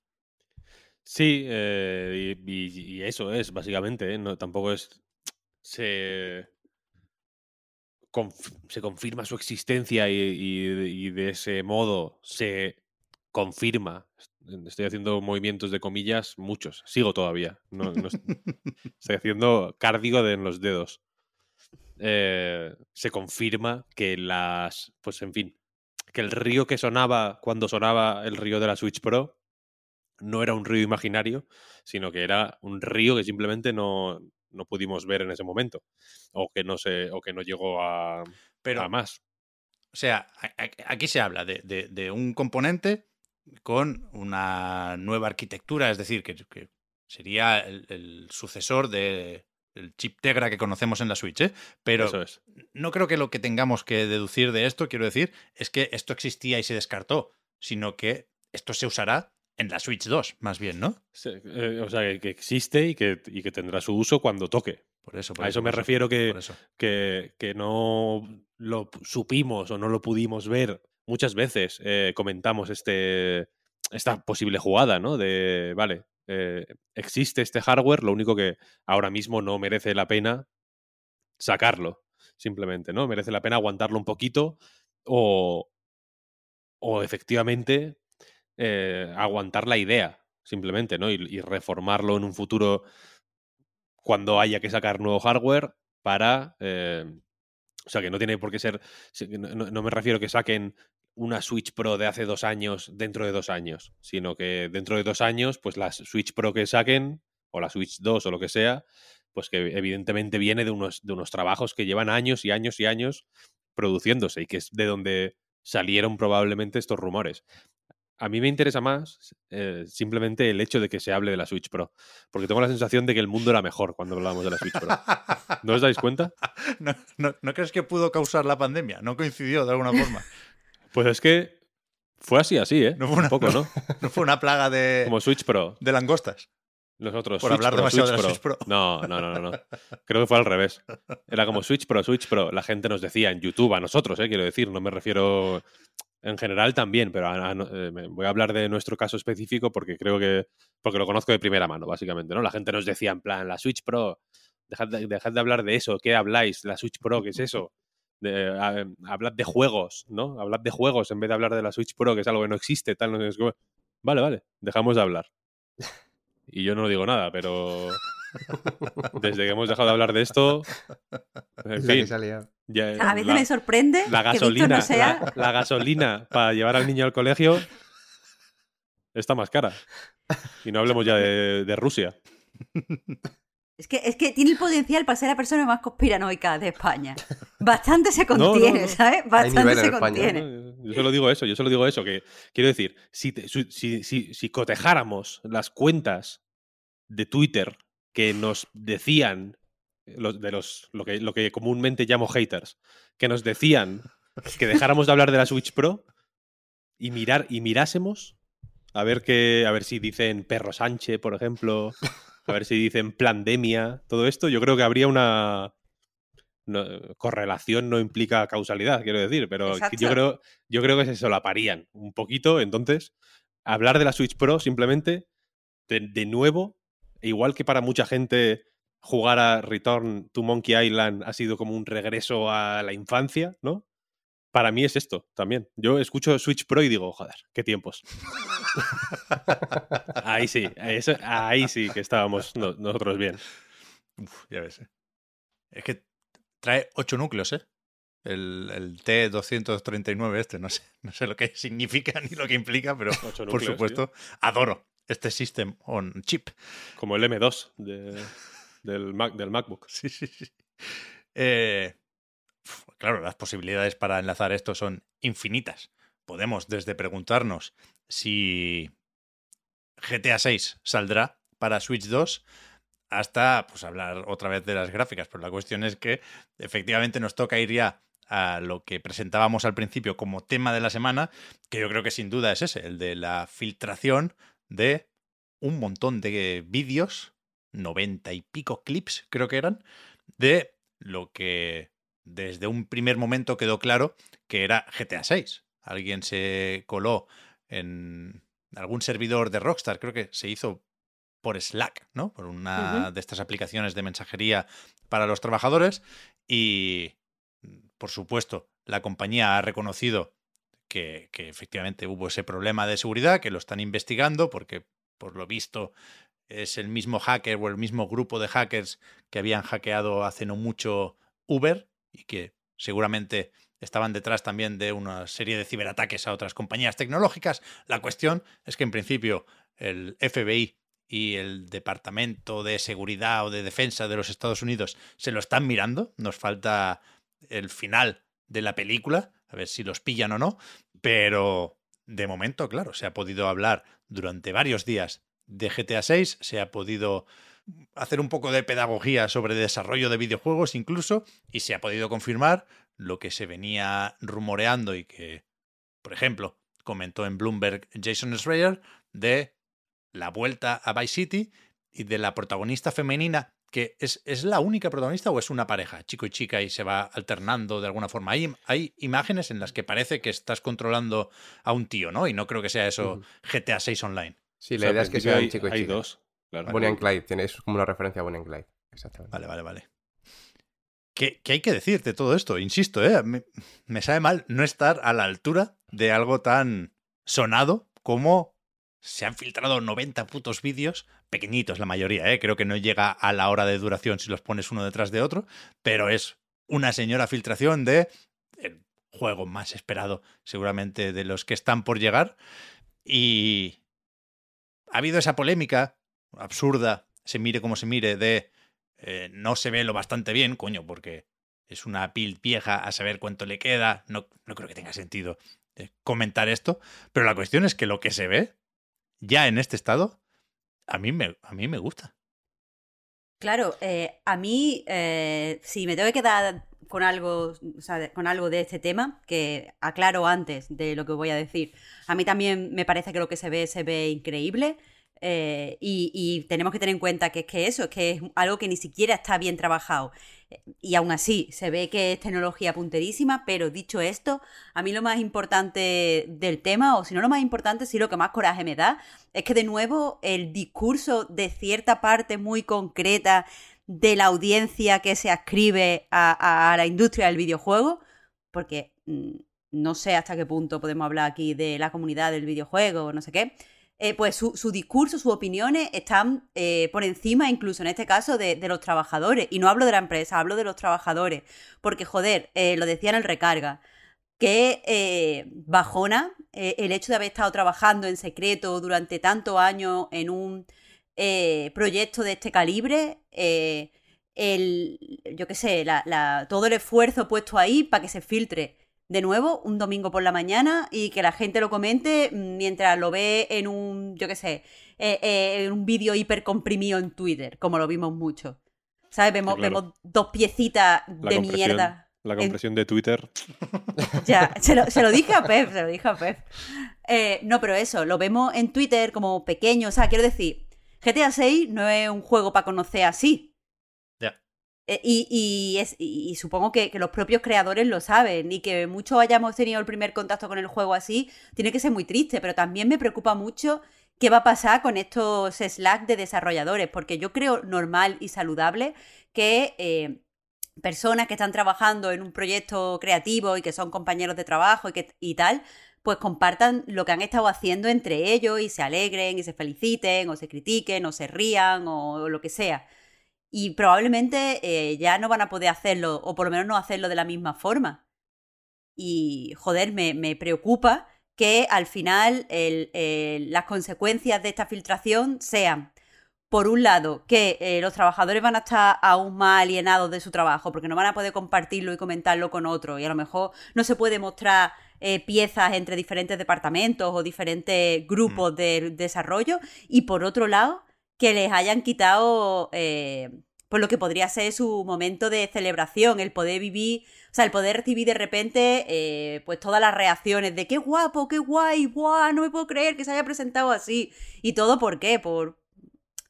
Sí, eh, y, eso es, básicamente. ¿eh? No, tampoco es. Se, conf, se confirma su existencia y, y, de ese modo se confirma. Estoy haciendo movimientos de comillas, muchos. Sigo todavía. No, no <laughs> estoy haciendo cárdigo de en los dedos. Eh, se confirma que las. Pues en fin. Que el río que sonaba cuando sonaba el río de la Switch Pro no era un río imaginario, sino que era un río que simplemente no, no pudimos ver en ese momento. O que no se, o que no llegó a, Pero, a más. O sea, aquí se habla de, de, de un componente con una nueva arquitectura, es decir, que, que sería el, el sucesor de, el chip Tegra que conocemos en la Switch, ¿eh? Pero es. no creo que lo que tengamos que deducir de esto, quiero decir, es que esto existía y se descartó, sino que esto se usará en la Switch 2, más bien, ¿no? Sí, eh, o sea, que existe y que, y que, tendrá su uso cuando toque. Por eso, por a eso, eso me refiero que, eso. que, que, no lo supimos o no lo pudimos ver. Muchas veces eh, comentamos este, esta posible jugada, ¿no? De, vale, eh, existe este hardware, lo único que ahora mismo no merece la pena sacarlo, simplemente, ¿no? Merece la pena aguantarlo un poquito o, o efectivamente eh, aguantar la idea, simplemente, ¿no? Y, y, reformarlo en un futuro cuando haya que sacar nuevo hardware para... O sea, que no tiene por qué ser... No, no me refiero que saquen una Switch Pro de hace dos años dentro de dos años, sino que dentro de dos años, pues la Switch Pro que saquen, o la Switch 2 o lo que sea, pues que evidentemente viene de unos, de unos trabajos que llevan años y años y años produciéndose y que es de donde salieron probablemente estos rumores. A mí me interesa más eh, simplemente el hecho de que se hable de la Switch Pro, porque tengo la sensación de que el mundo era mejor cuando hablábamos de la Switch Pro. <laughs> ¿No os dais cuenta? No, no, ¿No crees que pudo causar la pandemia? ¿No coincidió de alguna forma? Pues es que fue así, así, ¿eh? No fue una, un poco, <laughs> ¿no? No fue una plaga de. Como Switch Pro. De langostas. Nosotros. Por Switch hablar Pro, demasiado Switch de la Pro. Switch Pro. No, no, no, no, no. Creo que fue al revés. Era como Switch Pro, Switch Pro. La gente nos decía en YouTube, a nosotros, ¿eh? quiero decir, no me refiero. En general también, pero a, eh, voy a hablar de nuestro caso específico porque creo que. Porque lo conozco de primera mano, básicamente, ¿no? La gente nos decía en plan, la Switch Pro, dejad de, dejad de hablar de eso, ¿qué habláis? La Switch Pro, ¿qué es eso? De, hablad de juegos, ¿no? Hablad de juegos en vez de hablar de la Switch Pro, que es algo que no existe, tal, no sé cómo. Vale, vale, dejamos de hablar. Y yo no digo nada, pero desde que hemos dejado de hablar de esto, en fin, ya, a veces la, me sorprende la gasolina, que no sea... la, la, gasolina para llevar al niño al colegio está más cara. Y no hablemos ya de, de Rusia. Es que, es que tiene el potencial para ser la persona más conspiranoica de España. Bastante se <laughs> contiene, no, no, no. ¿sabes? Bastante se contiene. Yo solo digo eso, yo solo digo eso, que quiero decir, si, te, si, si, si, cotejáramos las cuentas de Twitter que nos decían, los, de los, lo, que, lo que comúnmente llamo haters, que nos decían que dejáramos de hablar de la Switch Pro y, mirar, y mirásemos a ver, que, a ver si dicen Perro Sánchez, por ejemplo, a ver si dicen pandemia, todo esto, yo creo que habría una, no, correlación no implica causalidad, quiero decir, pero yo creo, yo creo que se solaparían un poquito, entonces hablar de la Switch Pro simplemente, de, de nuevo, igual que para mucha gente jugar a Return to Monkey Island ha sido como un regreso a la infancia, ¿no? Para mí es esto también. Yo escucho Switch Pro y digo, joder, qué tiempos. <laughs> ahí sí, eso- ahí sí que estábamos no- nosotros bien. Uf, ya ves. eh. Es que trae ocho núcleos, ¿eh? El, el T239 este, no sé, no sé lo que significa ni lo que implica, pero por supuesto, adoro este System on Chip. Como el M2 de- del, Mac, del MacBook. Sí, sí, sí. Eh, claro, las posibilidades para enlazar esto son infinitas. Podemos desde preguntarnos si GTA 6 saldrá para Switch 2 hasta pues hablar otra vez de las gráficas, pero la cuestión es que efectivamente nos toca ir ya a lo que presentábamos al principio como tema de la semana, que yo creo que sin duda es ese, el de la filtración de un montón de vídeos, noventa y pico clips creo que eran, de lo que desde un primer momento quedó claro que era GTA 6. Alguien se coló en algún servidor de Rockstar, creo que se hizo por Slack, ¿no? Por una de estas aplicaciones de mensajería para los trabajadores y, por supuesto, la compañía ha reconocido que, efectivamente hubo ese problema de seguridad, que lo están investigando porque, por lo visto, es el mismo hacker o el mismo grupo de hackers que habían hackeado hace no mucho Uber y que seguramente estaban detrás también de una serie de ciberataques a otras compañías tecnológicas. La cuestión es que en principio el FBI y el Departamento de Seguridad o de Defensa de los Estados Unidos se lo están mirando. Nos falta el final de la película, a ver si los pillan o no, pero de momento, claro, se ha podido hablar durante varios días de GTA 6, se ha podido hacer un poco de pedagogía sobre desarrollo de videojuegos incluso, y se ha podido confirmar lo que se venía rumoreando y que, por ejemplo, comentó en Bloomberg Jason Schreier de la vuelta a Vice City y de la protagonista femenina, que es, es la única protagonista o es una pareja, chico y chica, y se va alternando de alguna forma. Hay, hay imágenes en las que parece que estás controlando a un tío, ¿no? Y no creo que sea eso. GTA 6 online. Sí, O la sea, idea es que sean hay, chico y hay chica. dos. Claro. Bonnie and Clyde, tiene, es como una referencia a Bonnie and Clyde. Exactamente. Vale, vale, vale. ¿Qué, qué hay que decir de todo esto? Insisto, ¿eh? me, me sabe mal no estar a la altura de algo tan sonado como se han filtrado 90 putos vídeos, pequeñitos la mayoría, ¿eh? creo que no llega a la hora de duración si los pones uno detrás de otro, pero es una señora filtración de el juego más esperado seguramente de los que están por llegar y ha habido esa polémica absurda, se mire como se mire, de eh, no se ve lo bastante bien, coño, porque es una build vieja a saber cuánto le queda, no, no creo que tenga sentido eh, comentar esto, pero la cuestión es que lo que se ve ya en este estado, a mí me, a mí me gusta. Claro, eh, a mí, eh, si me tengo que quedar con algo, o sea, con algo de este tema, que aclaro antes de lo que voy a decir, a mí también me parece que lo que se ve se ve increíble. eh, y, y tenemos que tener en cuenta que es que eso, es que es algo que ni siquiera está bien trabajado. Y aún así, se ve que es tecnología punterísima, pero dicho esto, a mí lo más importante del tema, o si no lo más importante, sí lo que más coraje me da, es que de nuevo el discurso de cierta parte muy concreta de la audiencia que se ascribe a, la industria del videojuego, porque mm, no sé hasta qué punto podemos hablar aquí de la comunidad del videojuego no sé qué, eh, pues su, discurso, sus opiniones están eh, por encima, incluso en este caso, de, los trabajadores. Y no hablo de la empresa, hablo de los trabajadores. Porque, joder, eh, lo decía en el recarga, que bajona el hecho de haber estado trabajando en secreto durante tantos años en un proyecto de este calibre, el, yo qué sé, la- la- todo el esfuerzo puesto ahí para que se filtre de nuevo un domingo por la mañana y que la gente lo comente mientras lo ve en un, yo qué sé, eh, eh, en un vídeo hiper comprimido en Twitter, como lo vimos mucho. ¿Sabes? Vemos, claro. vemos dos piecitas La de mierda. La en- compresión de Twitter. <laughs> ya, se lo, se lo dije a Pep, se lo dije a Pep. Eh, no, pero eso, lo vemos en Twitter como pequeño. O sea, quiero decir, GTA 6 no es un juego para conocer así. Eh, y, y, es, y supongo que, que, los propios creadores lo saben y que muchos hayamos tenido el primer contacto con el juego así, tiene que ser muy triste, pero también me preocupa mucho qué va a pasar con estos Slack de desarrolladores, porque yo creo normal y saludable que eh, personas que están trabajando en un proyecto creativo y que son compañeros de trabajo y, que, y tal, pues compartan lo que han estado haciendo entre ellos y se alegren y se feliciten o se critiquen o se rían o lo que sea y probablemente eh, ya no van a poder hacerlo, o por lo menos no hacerlo de la misma forma. Y, joder, me, me preocupa que al final las consecuencias de esta filtración sean, por un lado, que eh, los trabajadores van a estar aún más alienados de su trabajo, porque no van a poder compartirlo y comentarlo con otros, y a lo mejor no se puede mostrar eh, piezas entre diferentes departamentos o diferentes grupos mm. de desarrollo, y por otro lado, que les hayan quitado eh, pues lo que podría ser su momento de celebración, el poder vivir, o sea, el poder recibir de repente eh, pues todas las reacciones de qué guapo, qué guay, guau, no me puedo creer que se haya presentado así. Y todo por qué, por,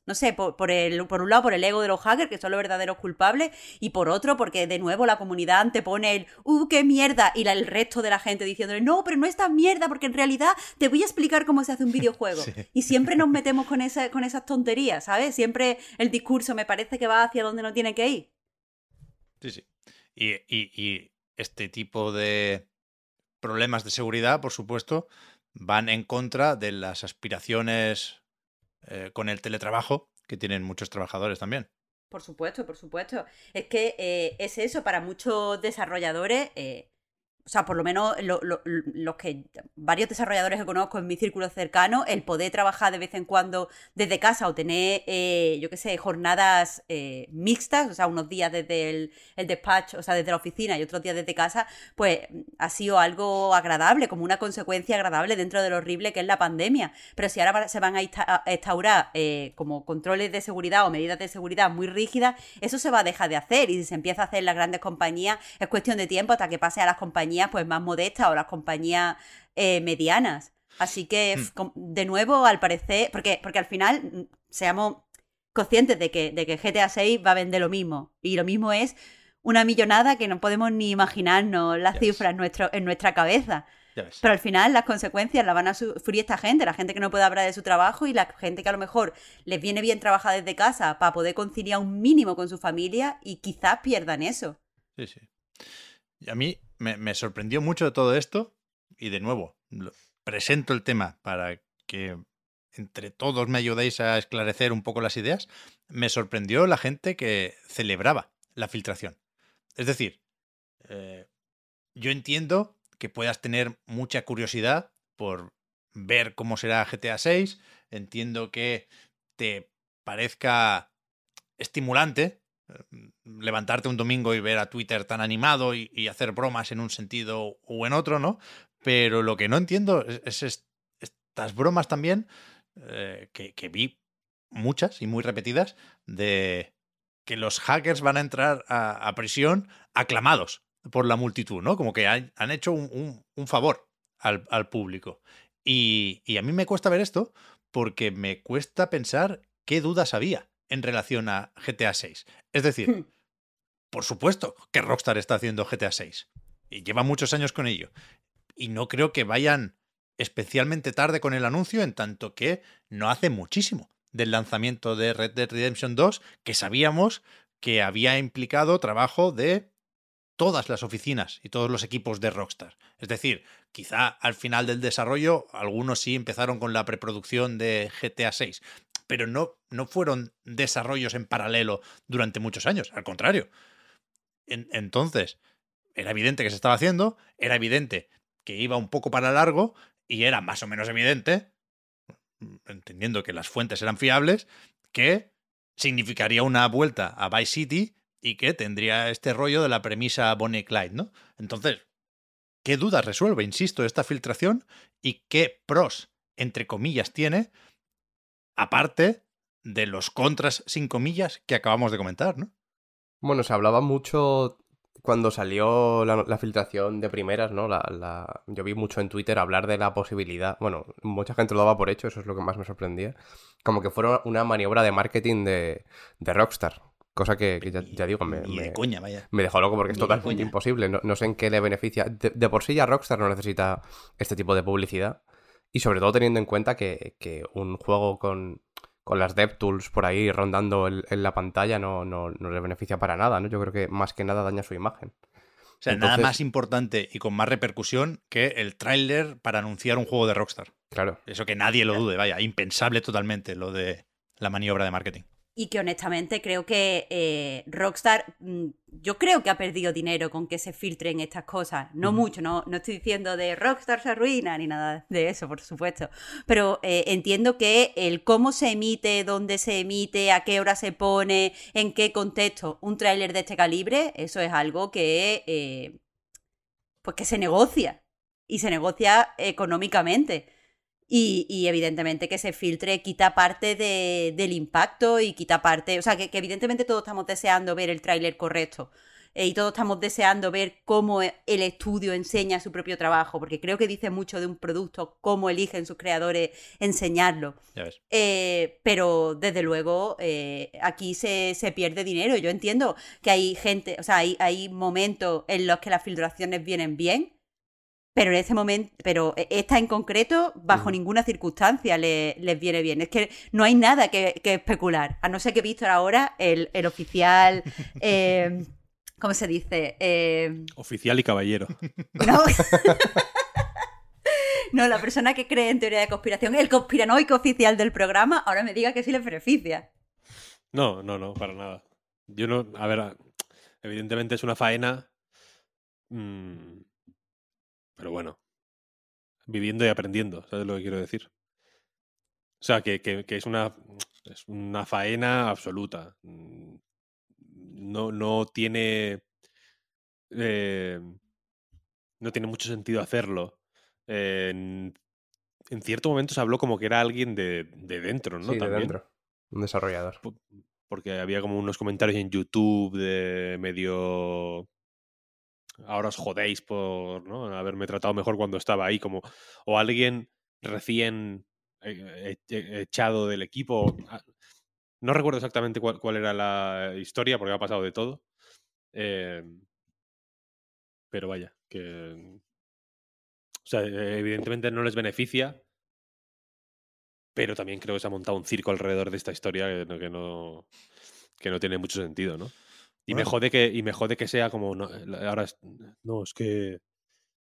no sé, por, el, por un lado por el ego de los hackers, que son los verdaderos culpables, y por otro porque de nuevo la comunidad antepone el, ¡uh, qué mierda! Y el resto de la gente diciéndole, no, pero no es tan mierda, porque en realidad te voy a explicar cómo se hace un <laughs> videojuego. Y siempre nos metemos con, esa, con esas tonterías, ¿sabes? Siempre el discurso me parece que va hacia donde no tiene que ir. Sí, sí. Y, y este tipo de problemas de seguridad, por supuesto, van en contra de las aspiraciones eh, con el teletrabajo que tienen muchos trabajadores también. Por supuesto, por supuesto. Es que eh, es eso, para muchos desarrolladores, eh, o sea, por lo menos los que varios desarrolladores que conozco en mi círculo cercano, el poder trabajar de vez en cuando desde casa o tener, eh, yo qué sé, jornadas eh, mixtas, o sea, unos días desde el, el, despacho, o sea, desde la oficina y otros días desde casa, pues ha sido algo agradable, como una consecuencia agradable dentro de lo horrible que es la pandemia. Pero si ahora se van a instaurar eh, como controles de seguridad o medidas de seguridad muy rígidas, eso se va a dejar de hacer y si se empieza a hacer en las grandes compañías, es cuestión de tiempo hasta que pase a las compañías pues más modestas o las compañías eh, medianas. Así que, hmm. de nuevo, al parecer, porque, porque al final mm, seamos conscientes de que, de que GTA 6 va a vender lo mismo. Y lo mismo es una millonada que no podemos ni imaginarnos las cifras en, nuestro, en nuestra cabeza. Pero al final las consecuencias las van a sufrir esta gente, la gente que no puede hablar de su trabajo y la gente que a lo mejor les viene bien trabajar desde casa para poder conciliar un mínimo con su familia y quizás pierdan eso. Sí, sí. Y a mí me, sorprendió mucho todo esto y de nuevo, presento el tema para que entre todos me ayudéis a esclarecer un poco las ideas. Me sorprendió la gente que celebraba la filtración. Es decir, eh, yo entiendo que puedas tener mucha curiosidad por ver cómo será GTA 6. Entiendo que te parezca estimulante levantarte un domingo y ver a Twitter tan animado y, hacer bromas en un sentido u en otro, ¿no? Pero lo que no entiendo es, estas bromas también, eh, que, vi muchas y muy repetidas, de que los hackers van a entrar a, prisión aclamados por la multitud, ¿no? Como que han, hecho un, favor al, público. Y, y a mí me cuesta ver esto porque me cuesta pensar qué dudas había en relación a GTA 6. Es decir, hmm. por supuesto que Rockstar está haciendo GTA 6 y lleva muchos años con ello. Y no creo que vayan especialmente tarde con el anuncio, en tanto que no hace muchísimo del lanzamiento de Red Dead Redemption 2, que sabíamos que había implicado trabajo de todas las oficinas y todos los equipos de Rockstar. Es decir, quizá al final del desarrollo algunos sí empezaron con la preproducción de GTA 6, pero no, no fueron desarrollos en paralelo durante muchos años, al contrario. entonces, era evidente que se estaba haciendo, era evidente que iba un poco para largo y era más o menos evidente, entendiendo que las fuentes eran fiables, que significaría una vuelta a Vice City y que tendría este rollo de la premisa Bonnie Clyde, ¿no? Entonces, ¿qué dudas resuelve, insisto, esta filtración y qué pros, entre comillas, tiene aparte de los contras sin comillas que acabamos de comentar, ¿no? Bueno, se hablaba mucho cuando salió la, filtración de primeras, ¿no? La, Yo vi mucho en Twitter hablar de la posibilidad, bueno, mucha gente lo daba por hecho, eso es lo que más me sorprendía, como que fuera una maniobra de marketing de, de Rockstar, Cosa que, que ya, ya digo, me, me- coña, vaya. me dejó loco porque es totalmente imposible. No, no sé en qué le beneficia. De, de por sí ya Rockstar no necesita este tipo de publicidad. Y sobre todo teniendo en cuenta que, que un juego con, con las DevTools por ahí rondando el- en la pantalla no, no, no le beneficia para nada, ¿no? Yo creo que más que nada daña su imagen. O sea, nada más importante y con más repercusión que el tráiler para anunciar un juego de Rockstar. Claro. Eso que nadie lo dude, vaya, impensable totalmente lo de la maniobra de marketing. Y que honestamente creo que eh, Rockstar, mm, yo creo que ha perdido dinero con que se filtren estas cosas. No mucho, no, no estoy diciendo de Rockstar se arruina ni nada de eso, por supuesto. Pero eh, entiendo que el cómo se emite, dónde se emite, a qué hora se pone, en qué contexto un tráiler de este calibre, eso es algo que, eh, pues que se negocia. Y se negocia económicamente. Y, y evidentemente que se filtre quita parte de- del impacto y quita parte, o sea, que, que evidentemente todos estamos deseando ver el tráiler correcto eh, y todos estamos deseando ver cómo el estudio enseña su propio trabajo, porque creo que dice mucho de un producto, cómo eligen sus creadores enseñarlo. Ya ves. Eh, pero desde luego eh, aquí se, se pierde dinero. Yo entiendo que hay gente, o sea, hay, hay momentos en los que las filtraciones vienen bien, pero en ese momento, pero esta en concreto, bajo ninguna circunstancia le- les viene bien. Es que no hay nada que, que especular. A no ser que Víctor ahora, el, el oficial, <laughs> eh, ¿cómo se dice? Eh, Oficial y caballero. <laughs> no. <laughs> No, la persona que cree en teoría de conspiración, el conspiranoico oficial del programa, ahora me diga que sí le beneficia. No, no, no, para nada. Yo no, a ver, evidentemente es una faena, mm, pero bueno, viviendo y aprendiendo, ¿sabes lo que quiero decir? O sea, que, que- que es una es una faena absoluta. Mm, No, no tiene eh, no tiene mucho sentido hacerlo. En, en cierto momento se habló como que era alguien de, de dentro, ¿no? sí, de También dentro. Un desarrollador. po- porque había como unos comentarios en YouTube de medio ahora os jodéis por ¿no? haberme tratado mejor cuando estaba ahí como o alguien recién eh, eh, echado del equipo Ah, no recuerdo exactamente cuál, era la historia porque ha pasado de todo Eh, pero vaya que evidentemente no les beneficia pero también creo que se ha montado un circo alrededor de esta historia que no, que no, que no tiene mucho sentido, ¿no? Y me Bueno. jode que, y me jode que sea como. no, la- ahora no, es que.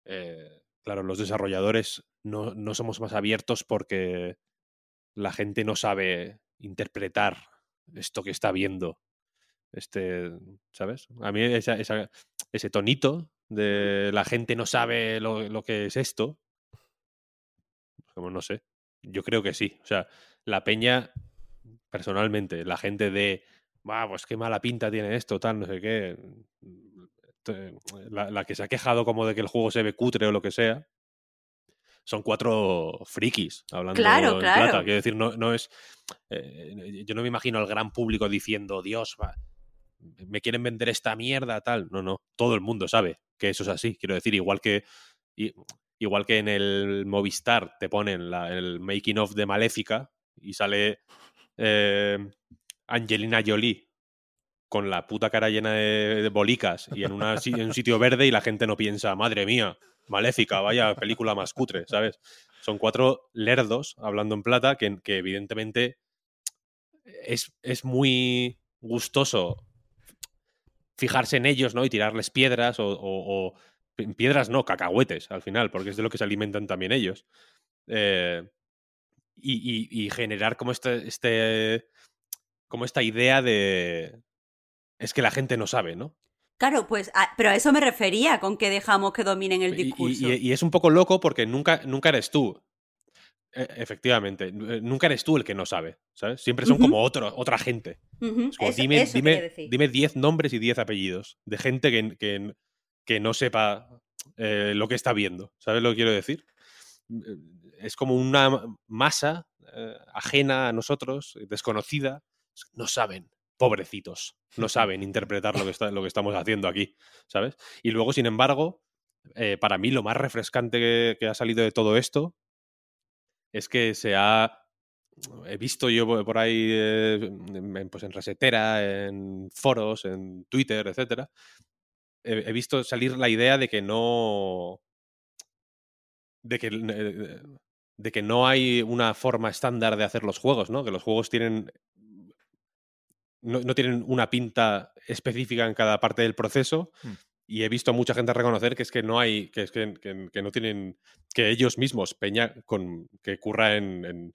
eh, claro, los desarrolladores no, no somos más abiertos porque la gente no sabe interpretar esto que está viendo. Este, ¿sabes? A mí esa- esa- ese tonito de la gente no sabe lo, lo que es esto. Como no sé. Yo creo que sí. O sea, la peña, personalmente, la gente de, va, pues qué mala pinta tiene esto, tal, no sé qué. La, la que se ha quejado como de que el juego se ve cutre o lo que sea. Son cuatro frikis hablando Claro, en claro. plata. Quiero decir, no, no es. eh, yo no me imagino al gran público diciendo, Dios, va, me quieren vender esta mierda, tal. No, no. Todo el mundo sabe que eso es así. Quiero decir, igual que. Igual que en el Movistar te ponen la- el making of de Maléfica y sale eh, Angelina Jolie con la puta cara llena de, bolicas y en, un sitio verde y la gente no piensa, madre mía, Maléfica, vaya película más cutre, ¿sabes? Son cuatro lerdos, hablando en plata, que, evidentemente es, es muy gustoso fijarse en ellos, ¿no? Y tirarles piedras o, o- o- pi- piedras no, cacahuetes al final, porque es de lo que se alimentan también ellos. Eh, y generar como este, este como esta idea de es que la gente no sabe, ¿no? Claro, pues, a- pero a eso me refería con que dejamos que dominen el y- discurso. Y, y es un poco loco porque nunca, nunca eres tú. E- efectivamente, nunca eres tú el que no sabe, ¿sabes? Siempre son como otro, otra gente. Ujú, Es como, eso- dime, eso quería dime, decir. dime 10 nombres y 10 apellidos de gente que, que, que no sepa eh, lo que está viendo. ¿Sabes lo que quiero decir? Es como una masa eh, ajena a nosotros, desconocida. No saben, pobrecitos. No saben interpretar lo que, está, lo que estamos haciendo aquí, ¿sabes? Y luego, sin embargo, eh, para mí lo más refrescante que, que ha salido de todo esto es que se ha he visto yo por ahí, eh, en, pues en Resetera, en foros, en Twitter, etcétera, he, he visto salir la idea de que no. de que. eh, de que no hay una forma estándar de hacer los juegos, ¿no? Que los juegos tienen. No, no tienen una pinta específica en cada parte del proceso. Hmm. Y he visto a mucha gente reconocer que es que no hay. que es que, que- que no tienen. que ellos mismos, Peña, con, que curra en, en,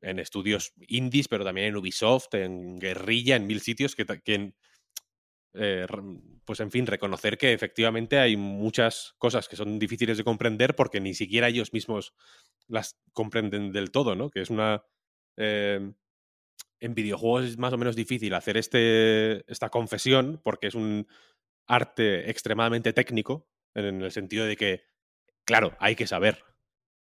en estudios indies, pero también en Ubisoft, en Guerrilla, en mil sitios, que, que en- eh, pues en fin, reconocer que efectivamente hay muchas cosas que son difíciles de comprender porque ni siquiera ellos mismos las comprenden del todo, ¿no? Que es una... eh, en videojuegos es más o menos difícil hacer este, esta confesión porque es un arte extremadamente técnico, en el sentido de que, claro, hay que saber.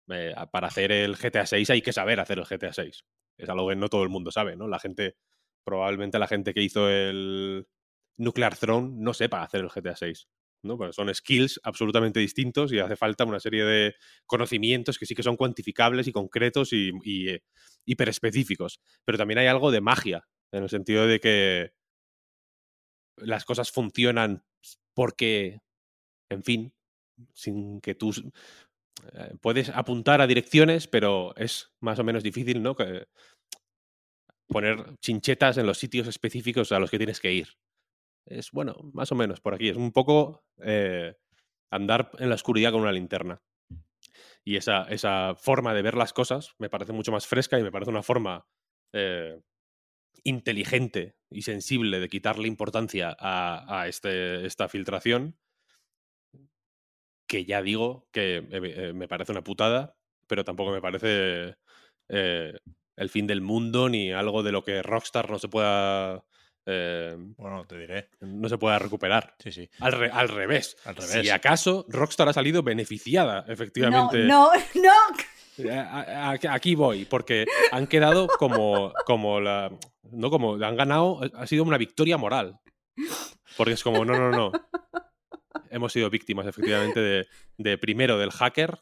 Eh, para hacer el GTA 6 hay que saber hacer el GTA 6. Es algo que no todo el mundo sabe, ¿no? La gente, probablemente la gente que hizo el Nuclear Throne no sepa hacer el GTA 6. ¿No? Pues son skills absolutamente distintos y hace falta una serie de conocimientos que sí que son cuantificables y concretos y, y, eh, hiperespecíficos. Pero también hay algo de magia, en el sentido de que las cosas funcionan porque, en fin, sin que tú eh, puedes apuntar a direcciones, pero es más o menos difícil, ¿no? Poner chinchetas en los sitios específicos a los que tienes que ir. Es bueno, más o menos por aquí. Es un poco eh, andar en la oscuridad con una linterna. Y esa, esa forma de ver las cosas me parece mucho más fresca y me parece una forma eh, inteligente y sensible de quitarle importancia a, a este, esta filtración que ya digo que eh, eh, me parece una putada, pero tampoco me parece eh, el fin del mundo ni algo de lo que Rockstar no se pueda eh, Bueno, te diré. no se pueda recuperar. Sí, sí. Al, re- al revés. Al Si revés. acaso Rockstar ha salido beneficiada, No, efectivamente. no, no. <laughs> Eh, a- a- Aquí voy, porque han quedado como, como la. No como. Han ganado. Ha sido una victoria moral. Porque es como, no, no, no. Hemos sido víctimas, efectivamente, de, de primero del hacker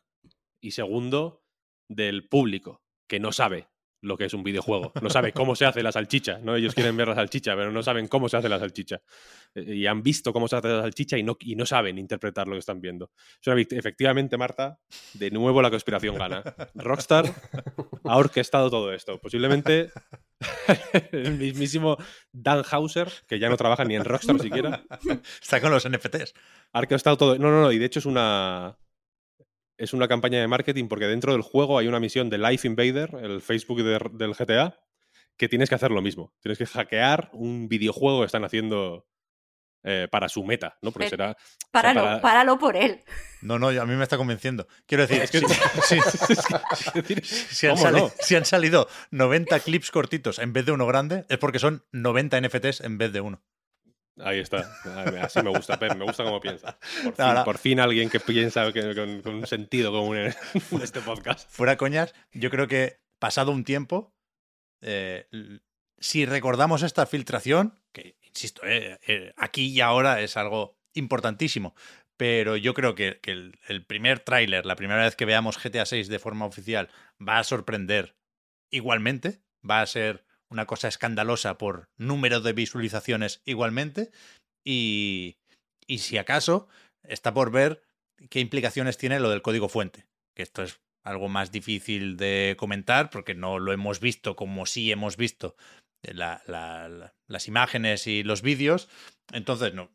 y segundo del público, que no sabe lo que es un videojuego. No sabe cómo se hace la salchicha. ¿no? Ellos quieren ver la salchicha, pero no saben cómo se hace la salchicha. Eh, Y han visto cómo se hace la salchicha y no, y no saben interpretar lo que están viendo. Efectivamente, Marta, de nuevo la conspiración gana. Rockstar ha orquestado todo esto. Posiblemente <laughs> el mismísimo Dan Hauser, que ya no trabaja ni en Rockstar siquiera, Está con los NFTs. ha orquestado todo. No, no, no, y de hecho es una. Es una campaña de marketing porque dentro del juego hay una misión de Life Invader, el Facebook de- del GTA, que tienes que hacer lo mismo. Tienes que hackear un videojuego que están haciendo eh, para su meta, ¿no? Porque Pero- será. Páralo, para- páralo por él. No, no, a mí me está convenciendo. Quiero decir, Es que- si, <laughs> <laughs> si- Es decir, si han ¿cómo sali- no? si han salido 90 clips cortitos en vez de uno grande, es porque son 90 NFTs en vez de uno. Ahí está. Así me gusta, Pep, me gusta cómo piensa. Por fin, No, no. por fin alguien que piensa que- con, con un sentido común en <laughs> este podcast. Fuera coñas, yo creo que pasado un tiempo, eh, si recordamos esta filtración, que insisto, eh, eh, aquí y ahora es algo importantísimo, pero yo creo que, que el, el primer tráiler, la primera vez que veamos GTA 6 de forma oficial, va a sorprender igualmente, va a ser una cosa escandalosa por número de visualizaciones igualmente, y, y si acaso está por ver qué implicaciones tiene lo del código fuente, que esto es algo más difícil de comentar porque no lo hemos visto como sí hemos visto la- las imágenes y los vídeos. Entonces, no,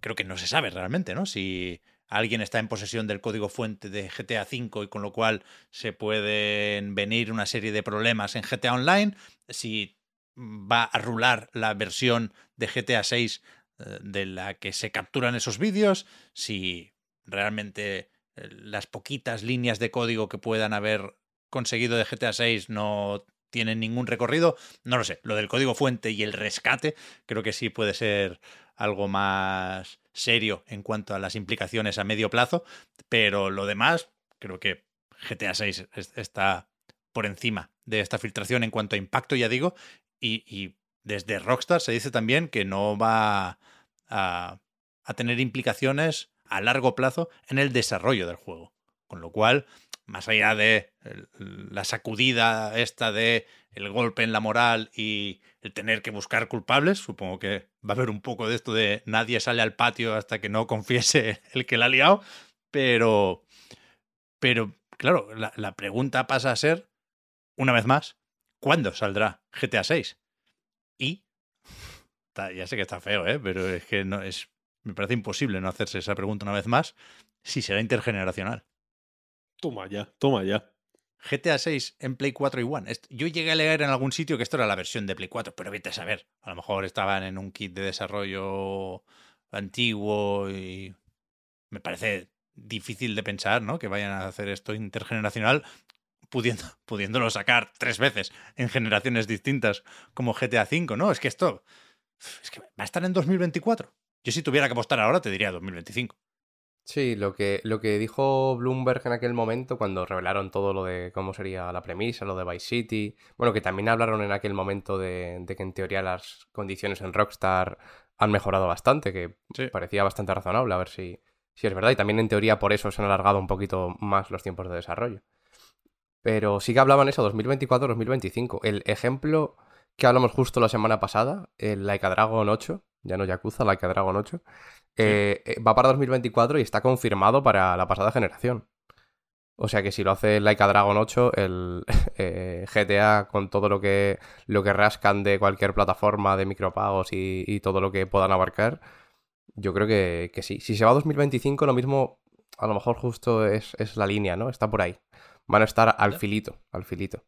creo que no se sabe realmente, ¿no? Si alguien está en posesión del código fuente de GTA V y con lo cual se pueden venir una serie de problemas en GTA Online, si va a rular la versión de GTA 6 eh, de la que se capturan esos vídeos, si realmente eh, las poquitas líneas de código que puedan haber conseguido de GTA 6 no tienen ningún recorrido, no lo sé. Lo del código fuente y el rescate creo que sí puede ser algo más serio en cuanto a las implicaciones a medio plazo, pero lo demás creo que GTA 6 es- está por encima de esta filtración en cuanto a impacto, ya digo, y, desde Rockstar se dice también que no va a tener implicaciones a largo plazo en el desarrollo del juego. Con lo cual, más allá de la sacudida esta de el golpe en la moral y el tener que buscar culpables, supongo que va a haber un poco de esto de nadie sale al patio hasta que no confiese <laughs> el que la ha liado, pero, pero claro, la, pregunta pasa a ser, una vez más, ¿cuándo saldrá GTA 6? Y, ya sé que está feo, ¿eh? pero es que no es, me parece imposible no hacerse esa pregunta una vez más, si será intergeneracional. Toma ya, toma ya. GTA 6 en Play 4 y One. Yo llegué a leer en algún sitio que esto era la versión de Play 4, pero vete a saber. A lo mejor estaban en un kit de desarrollo antiguo y me parece difícil de pensar, ¿no? Que vayan a hacer esto intergeneracional pudiendo, <laughs> pudiéndolo sacar tres veces en generaciones distintas como GTA 5, ¿no? Es que esto es que va a estar en 2024. Yo si tuviera que apostar ahora te diría 2025. Sí, lo que, lo que dijo Bloomberg en aquel momento cuando revelaron todo lo de cómo sería la premisa, lo de Vice City. Bueno, que también hablaron en aquel momento de, de que en teoría las condiciones en Rockstar han mejorado bastante, que Sí. parecía bastante razonable, a ver si, si es verdad. Y también en teoría por eso se han alargado un poquito más los tiempos de desarrollo. Pero sí que hablaban eso, 2024-2025. El ejemplo que hablamos justo la semana pasada, el Laika Dragon 8, ya no Yakuza, Laika Dragon 8, eh, eh, va para 2024 y está confirmado para la pasada generación. O sea que si lo hace Laika Dragon 8, el <laughs> eh, GTA con todo lo que, lo que rascan de cualquier plataforma de micropagos y, y todo lo que puedan abarcar, yo creo que, que sí. Si se va a 2025, lo mismo, a lo mejor justo es, es la línea, ¿no? Está por ahí. Van a estar al Ya. filito, al filito.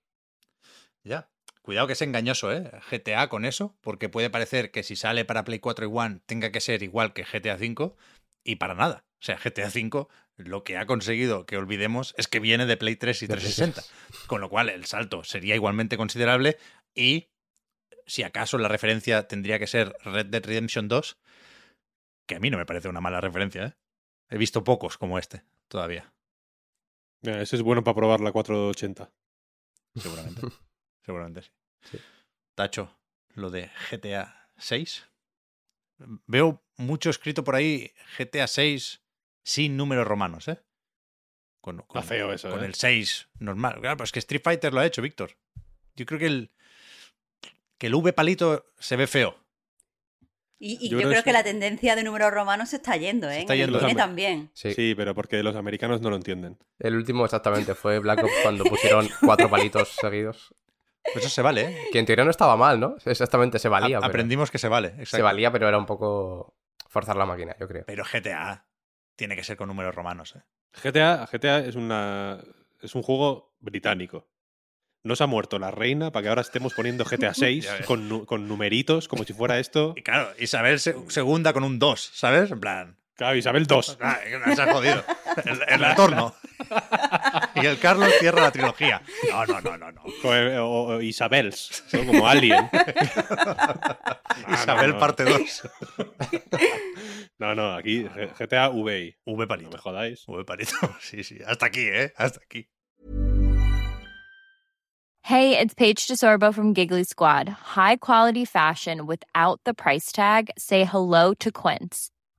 Ya. Cuidado que es engañoso, ¿eh? GTA con eso, porque puede parecer que si sale para Play 4 y One tenga que ser igual que GTA 5 y para nada. O sea, GTA 5 lo que ha conseguido que olvidemos es que viene de Play 3 y 360, con lo cual el salto sería igualmente considerable y si acaso la referencia tendría que ser Red Dead Redemption 2, que a mí no me parece una mala referencia, ¿eh? He visto pocos como este todavía, Mira, ese es bueno para probar la 480. seguramente. <laughs> seguramente sí. Sí. Tacho, lo de GTA 6. Veo mucho escrito por ahí GTA 6 sin números romanos, ¿eh? Con, con- feo eso, Con ¿eh? el 6 normal. Claro, pues que Street Fighter lo ha hecho, Víctor. Yo creo que el, que el V palito se ve feo. Y, y Yo yo, creo creo que la tendencia de números romanos se está yendo, ¿eh? Se está el yendo. cine también. Sí. Sí. pero porque los americanos no lo entienden. El último exactamente fue Black Ops cuando pusieron cuatro palitos seguidos. Pues eso se vale, ¿eh? Que en teoría no estaba mal, ¿no? Exactamente, se valía. A- pero- Aprendimos que se vale. Se valía, pero era un poco forzar la máquina, yo creo. Pero GTA tiene que ser con números romanos, ¿eh? GTA, GTA es, una, es un juego británico. No se ha muerto la reina para que ahora estemos poniendo GTA 6 <laughs> Ya ves. con, nu- con numeritos, como si fuera esto. Y claro, Isabel se- segunda con un 2, ¿sabes? En plan, Claro, Isabel 2. Ah, se ha jodido. El, el retorno. <laughs> Y el Carlos cierra la trilogía. No, no, no, no, no. O, o Isabels, ¿no? como Alien. No, <laughs> Isabel no, no. parte 2. No, no, aquí GTA VI. V No palito. me jodáis. V palito. <laughs> Sí, sí. Hasta aquí, ¿eh? Hasta aquí. Hey, it's Paige DeSorbo from Giggly Squad. High quality fashion without the price tag. Say hello to Quince.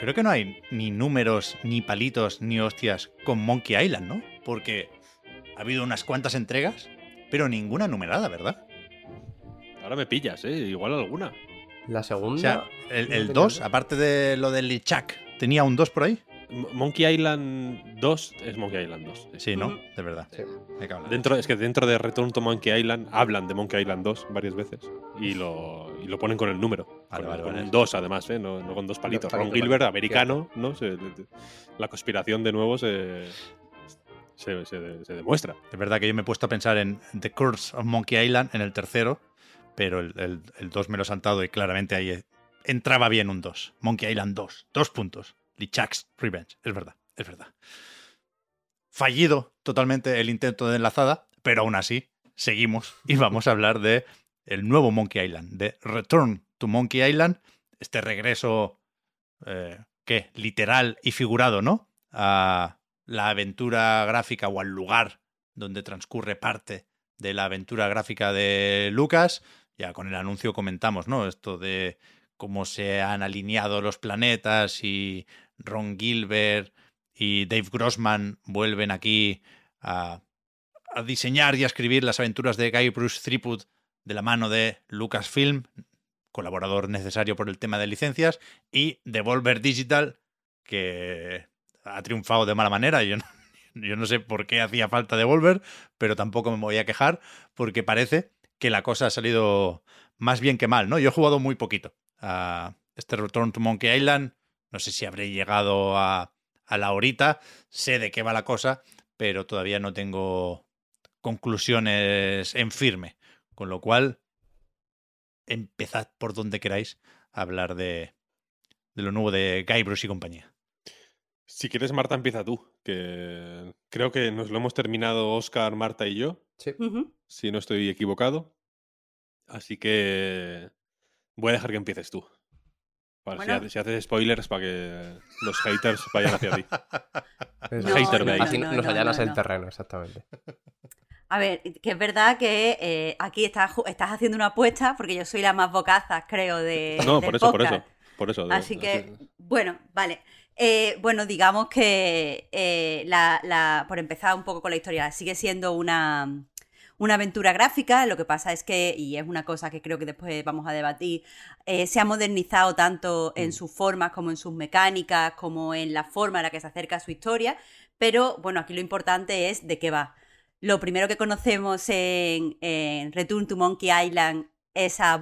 Creo que no hay ni números, ni palitos, ni hostias con Monkey Island, ¿no? Porque ha habido unas cuantas entregas, pero ninguna numerada, ¿verdad? Ahora me pillas, ¿eh? Igual alguna. La O segunda. sea, el, no el tenía 2, duda. aparte de lo del Lichak, ¿tenía un 2 por ahí? Monkey Island 2 es Monkey Island 2. Sí, ¿no? De verdad. Sí. Hay que hablar. Dentro, es que dentro de Return to Monkey Island hablan de Monkey Island 2 varias veces y lo, y lo ponen con el número. Vale, con, vale, con vale. un 2 además, ¿eh? no, no con dos palitos. palito, Ron Gilbert, americano, ¿no? Se- la conspiración de nuevo se, se, se- se demuestra. Es verdad que yo me he puesto a pensar en The Curse of Monkey Island en el tercero, pero el, el, el 2 me lo he saltado y claramente ahí entraba bien un 2. Monkey Island 2. Dos puntos. Lichak's Revenge. Es verdad, es verdad. Fallido totalmente el intento de enlazada, pero aún así seguimos y vamos a hablar de el nuevo Monkey Island, de Return to Monkey Island, este regreso, eh, ¿qué? Literal y figurado, ¿no? A la aventura gráfica o al lugar donde transcurre parte de la aventura gráfica de Lucas. Ya con el anuncio comentamos, ¿no? Esto de cómo se han alineado los planetas y Ron Gilbert y Dave Grossman vuelven aquí a, diseñar y a escribir las aventuras de Guy Bruce Threepwood de la mano de Lucasfilm, colaborador necesario por el tema de licencias, y Devolver Digital, que ha triunfado de mala manera. Yo no, <laughs> yo no sé por qué hacía falta Devolver, pero tampoco me voy a quejar, porque parece que la cosa ha salido más bien que mal, ¿no? Yo he jugado muy poquito a este Return to Monkey Island. No sé si habré llegado a, a la horita. Sé de qué va la cosa, pero todavía no tengo conclusiones en firme. Con lo cual, empezad por donde queráis a hablar de, de lo nuevo de Guybrush y compañía. Si quieres, Marta, empieza tú, que creo que nos lo hemos terminado Oscar, Marta y yo, Sí. Si no estoy equivocado. Así que voy a dejar que empieces tú. Para si Bueno. haces- si, haces spoilers para que los haters vayan hacia ti. <laughs> No, Hater no, Así no, nos no, allanas no, el no. terreno, exactamente. A ver, que es verdad que eh, aquí estás, estás haciendo una apuesta, porque yo soy la más bocaza, creo, de. No, del por eso, por eso. Por eso. de- Así que, bueno, vale. Eh, bueno, digamos que eh, la, la- por empezar un poco con la historia, sigue siendo una, una aventura gráfica. Lo que pasa es que, y es una cosa que creo que después vamos a debatir, eh, se ha modernizado tanto en Mm. sus formas como en sus mecánicas, como en la forma en la que se acerca a su historia. Pero bueno, aquí lo importante es de qué va. Lo primero que conocemos en, en Return to Monkey Island es a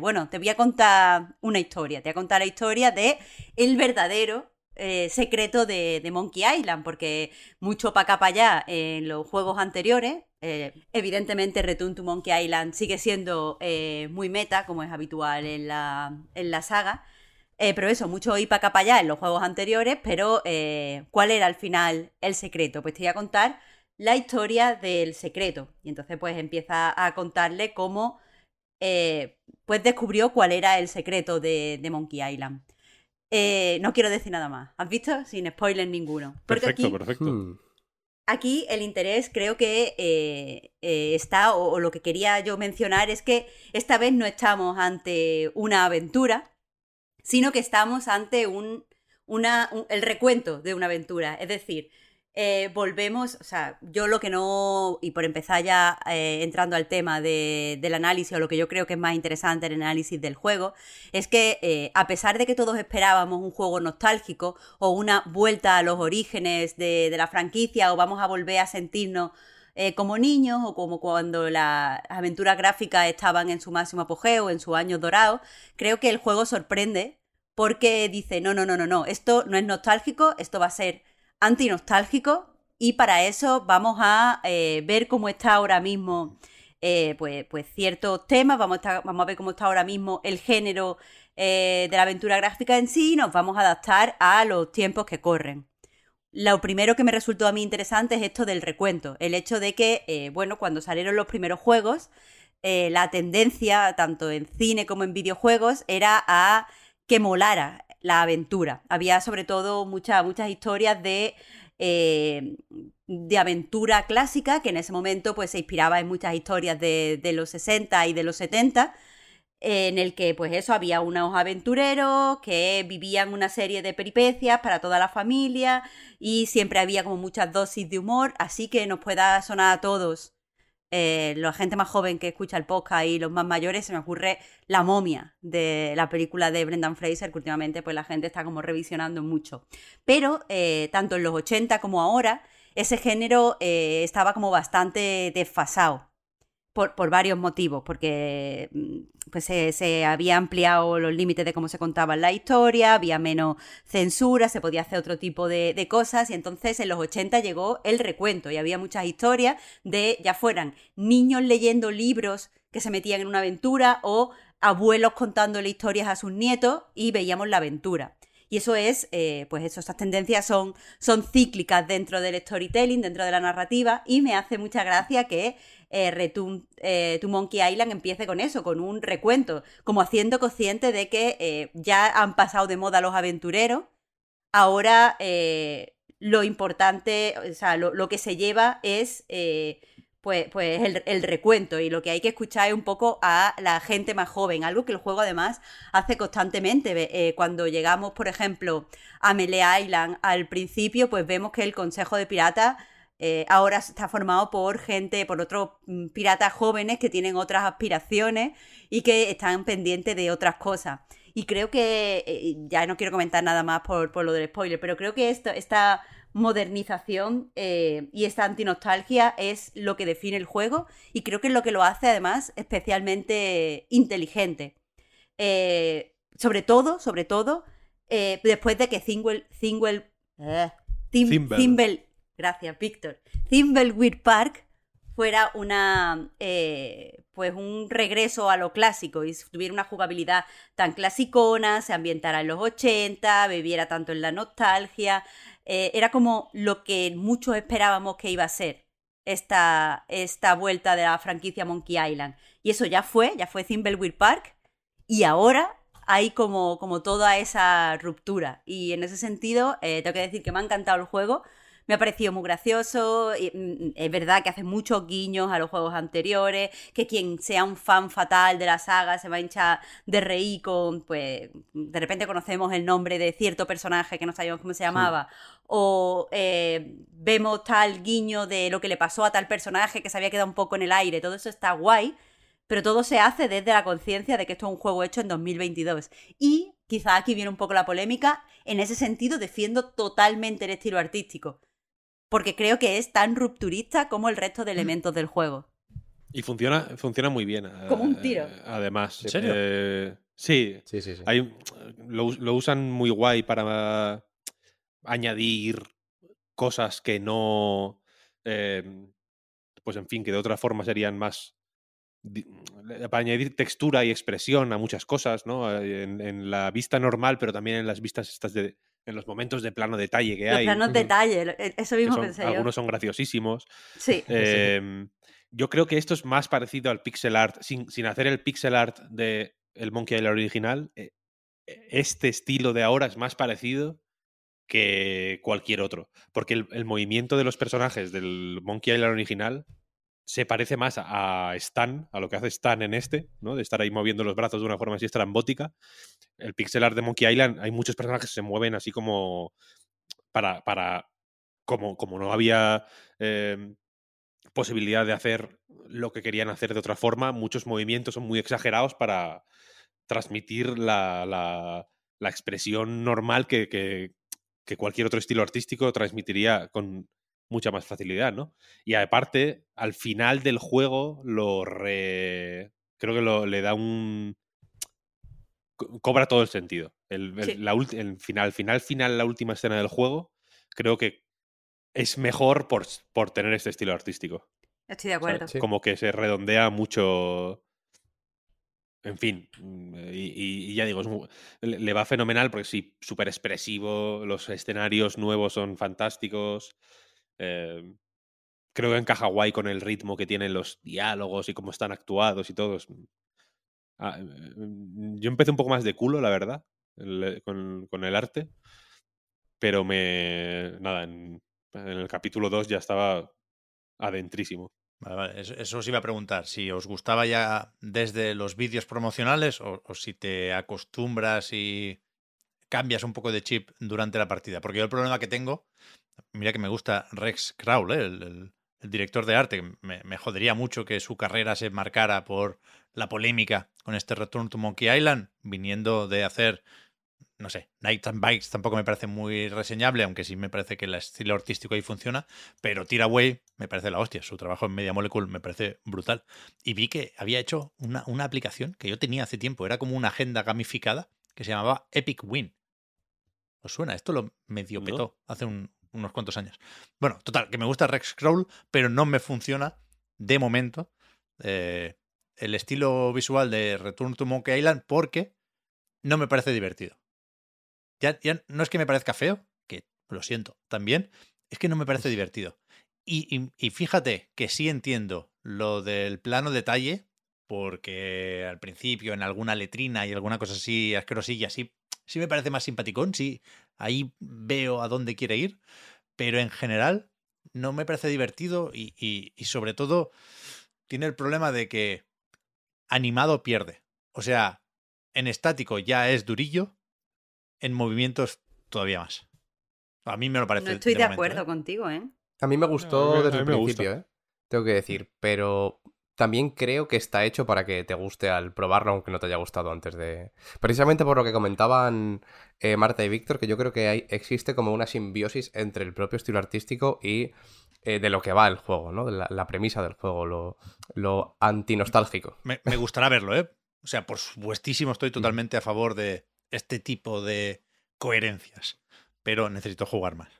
bueno, te voy a contar una historia, te voy a contar la historia de el verdadero eh, secreto de, Monkey Island, porque mucho para acá para allá en los juegos anteriores, eh, evidentemente Return to Monkey Island sigue siendo eh, muy meta, como es habitual en la, en la saga, pero eso, mucho ir para acá para allá en los juegos anteriores, pero ¿cuál era al final el secreto? Pues te voy a contar la historia del secreto. Y entonces pues empieza a contarle cómo pues descubrió cuál era el secreto de, de Monkey Island. Eh, no quiero decir nada más. ¿Has visto? Sin spoiler ninguno. Porque Perfecto, aquí, perfecto. Hmm. aquí el interés creo que eh, eh, está, o, o lo que quería yo mencionar es que esta vez no estamos ante una aventura, sino que estamos ante un, una, un- el recuento de una aventura. Es decir, eh, volvemos, o sea, yo lo que no, y por empezar ya eh, entrando al tema de- del análisis, o lo que yo creo que es más interesante el análisis del juego, es que eh, a pesar de que todos esperábamos un juego nostálgico o una vuelta a los orígenes de, de la franquicia, o vamos a volver a sentirnos como niños, o como cuando las aventuras gráficas estaban en su máximo apogeo, en su año dorado, creo que el juego sorprende porque dice, no, no, no, no, no, esto no es nostálgico, esto va a ser antinostálgico y para eso vamos a eh, ver cómo está ahora mismo eh, pues, pues ciertos temas, vamos a, vamos a ver cómo está ahora mismo el género eh, de la aventura gráfica en sí y nos vamos a adaptar a los tiempos que corren. Lo primero que me resultó a mí interesante es esto del recuento, el hecho de que, bueno, cuando salieron los primeros juegos, la tendencia, tanto en cine como en videojuegos, era a que molara la aventura. Había sobre todo muchas muchas historias de, eh, de aventura clásica, que en ese momento pues, se inspiraba en muchas historias de, de los 60 y de los 70. en el que pues eso había unos aventureros que vivían una serie de peripecias para toda la familia y siempre había como muchas dosis de humor, así que nos pueda sonar a todos, eh, la gente más joven que escucha el podcast y los más mayores, se me ocurre La momia de la película de Brendan Fraser, que últimamente pues la gente está como revisionando mucho. Pero eh, tanto en los 80 como ahora, ese género eh, estaba como bastante desfasado por, varios motivos, porque mm, pues se, había ampliado los límites de cómo se contaba la historia, había menos censura, se podía hacer otro tipo de, de, cosas, y entonces en los 80 llegó el recuento y había muchas historias de, ya fueran niños leyendo libros que se metían en una aventura o abuelos contándole historias a sus nietos y veíamos la aventura. Y eso es, eh, pues eso, estas tendencias son, son cíclicas dentro del storytelling, dentro de la narrativa, y me hace mucha gracia que eh, Return eh, to Monkey Island empiece con eso, con un recuento, como haciendo consciente de que eh, ya han pasado de moda los aventureros, ahora lo importante, o sea, lo, lo, que se lleva es pues, pues el, el, recuento y lo que hay que escuchar es un poco a la gente más joven, algo que el juego además hace constantemente. Eh, cuando llegamos, por ejemplo, a Melee Island al principio, pues vemos que el Consejo de Piratas eh, ahora está formado por gente, por otros mm, piratas jóvenes que tienen otras aspiraciones y que están pendientes de otras cosas. Y creo que, eh, ya no quiero comentar nada más por, por lo del spoiler, pero creo que esto, esta modernización eh, y esta antinostalgia es lo que define el juego y creo que es lo que lo hace además especialmente inteligente. Eh, sobre todo, sobre todo, eh, después de que Thimble, Thimble, Thimble, gracias Víctor, Thimbleweed Park fuera una eh, pues un regreso a lo clásico y tuviera una jugabilidad tan clasicona, se ambientara en los 80, bebiera tanto en la nostalgia, eh, era como lo que muchos esperábamos que iba a ser esta, esta vuelta de la franquicia Monkey Island. Y eso ya fue, ya fue Thimbleweed Park, y ahora hay como, como toda esa ruptura. Y en ese sentido, eh, tengo que decir que me ha encantado el juego me ha parecido muy gracioso. Y, mm, es verdad que hace muchos guiños a los juegos anteriores, que quien sea un fan fatal de la saga se va a hinchar de reír con, pues, de repente conocemos el nombre de cierto personaje que no sabíamos cómo se llamaba, o eh, vemos tal guiño de lo que le pasó a tal personaje que se había quedado un poco en el aire, todo eso está guay. Pero todo se hace desde la conciencia de que esto es un juego hecho en 2022. Y quizá aquí viene un poco la polémica. En ese sentido, defiendo totalmente el estilo artístico porque creo que es tan rupturista como el resto de elementos del juego. Y funciona, funciona muy bien. Como un tiro. Eh, además. ¿En serio? Eh, sí. Sí, sí, sí. Hay, lo, lo, usan muy guay para añadir cosas que no. Eh, pues en fin, que de otra forma serían más. Para añadir textura y expresión a muchas cosas, ¿no? En, en la vista normal, pero también en las vistas estas de, en los momentos de plano detalle que los hay. planos <laughs> detalle, e, eso mismo son, pensé Algunos son graciosísimos. Sí. Eh, yo creo que esto es más parecido al pixel art, sin, sin hacer el pixel art de el Monkey Island original. Eh, este estilo de ahora es más parecido que cualquier otro. Porque el, movimiento de los personajes del Monkey Island original se parece más a Stan, a lo que hace Stan en este, ¿no? De estar ahí moviendo los brazos de una forma así estrambótica. El pixel art de Monkey Island, hay muchos personajes que se mueven así como para. para como, como no había eh, posibilidad de hacer lo que querían hacer de otra forma, muchos movimientos son muy exagerados para transmitir la, la, la expresión normal que, que, que cualquier otro estilo artístico transmitiría con, mucha más facilidad, ¿no? Y aparte, al final del juego lo re... creo que lo, le da un cobra todo el sentido. El, el, sí. la el final, final, final, la última escena del juego, creo que es mejor por, por tener este estilo artístico. Estoy de acuerdo. O sea, como que se redondea mucho. En fin, mm, y, ya digo, le va fenomenal porque sí, súper expresivo, los escenarios nuevos son fantásticos. Eh, creo que encaja guay con el ritmo que tienen los diálogos y cómo están actuados y todo. Ah, yo empecé un poco más de culo, la verdad, con, el arte. Pero me. Nada, en, en el capítulo 2 ya estaba adentrísimo. Vale, vale, Eso, os iba a preguntar, si os gustaba ya desde los vídeos promocionales o, si te acostumbras y cambias un poco de chip durante la partida. Porque yo el problema que tengo, mira que me gusta Rex Kraul, ¿eh? el, director de arte, me, me jodería mucho que su carrera se marcara por la polémica con este Return to Monkey Island, viniendo de hacer, no sé, Nights and Bikes tampoco me parece muy reseñable, aunque sí me parece que el estilo artístico ahí funciona, pero Tiraway me parece la hostia, su trabajo en Media Molecule me parece brutal. Y vi que había hecho una, una aplicación que yo tenía hace tiempo, era como una agenda gamificada que se llamaba Epic Win. ¿Os suena? Esto lo medio No. petó hace un- unos cuantos años. Bueno, total, que me gusta Rex Scroll, pero no me funciona de momento eh, el estilo visual de Return to Monkey Island porque no me parece divertido. Ya, ya no es que me parezca feo, que lo siento también, es que no me parece divertido. Y, y- y fíjate que sí entiendo lo del plano detalle, porque al principio en alguna letrina y alguna cosa así asquerosilla, sí, sí me parece más simpaticón, sí, ahí veo a dónde quiere ir, pero en general no me parece divertido y, y- y sobre todo tiene el problema de que animado pierde. O sea, en estático ya es durillo, en movimientos todavía más. A mí me lo parece. No estoy de, momento, acuerdo ¿eh? contigo, ¿eh? A mí me gustó desde el gusta. principio, ¿eh? Tengo que decir, pero también creo que está hecho para que te guste al probarlo, aunque no te haya gustado antes de... Precisamente por lo que comentaban eh, Marta y Víctor, que yo creo que hay, existe como una simbiosis entre el propio estilo artístico y eh, de lo que va el juego, ¿no? De La, la premisa del juego, lo, lo antinostálgico. Me, me gustará verlo, ¿eh? O sea, por supuestísimo estoy totalmente a favor de este tipo de coherencias, pero necesito jugar más.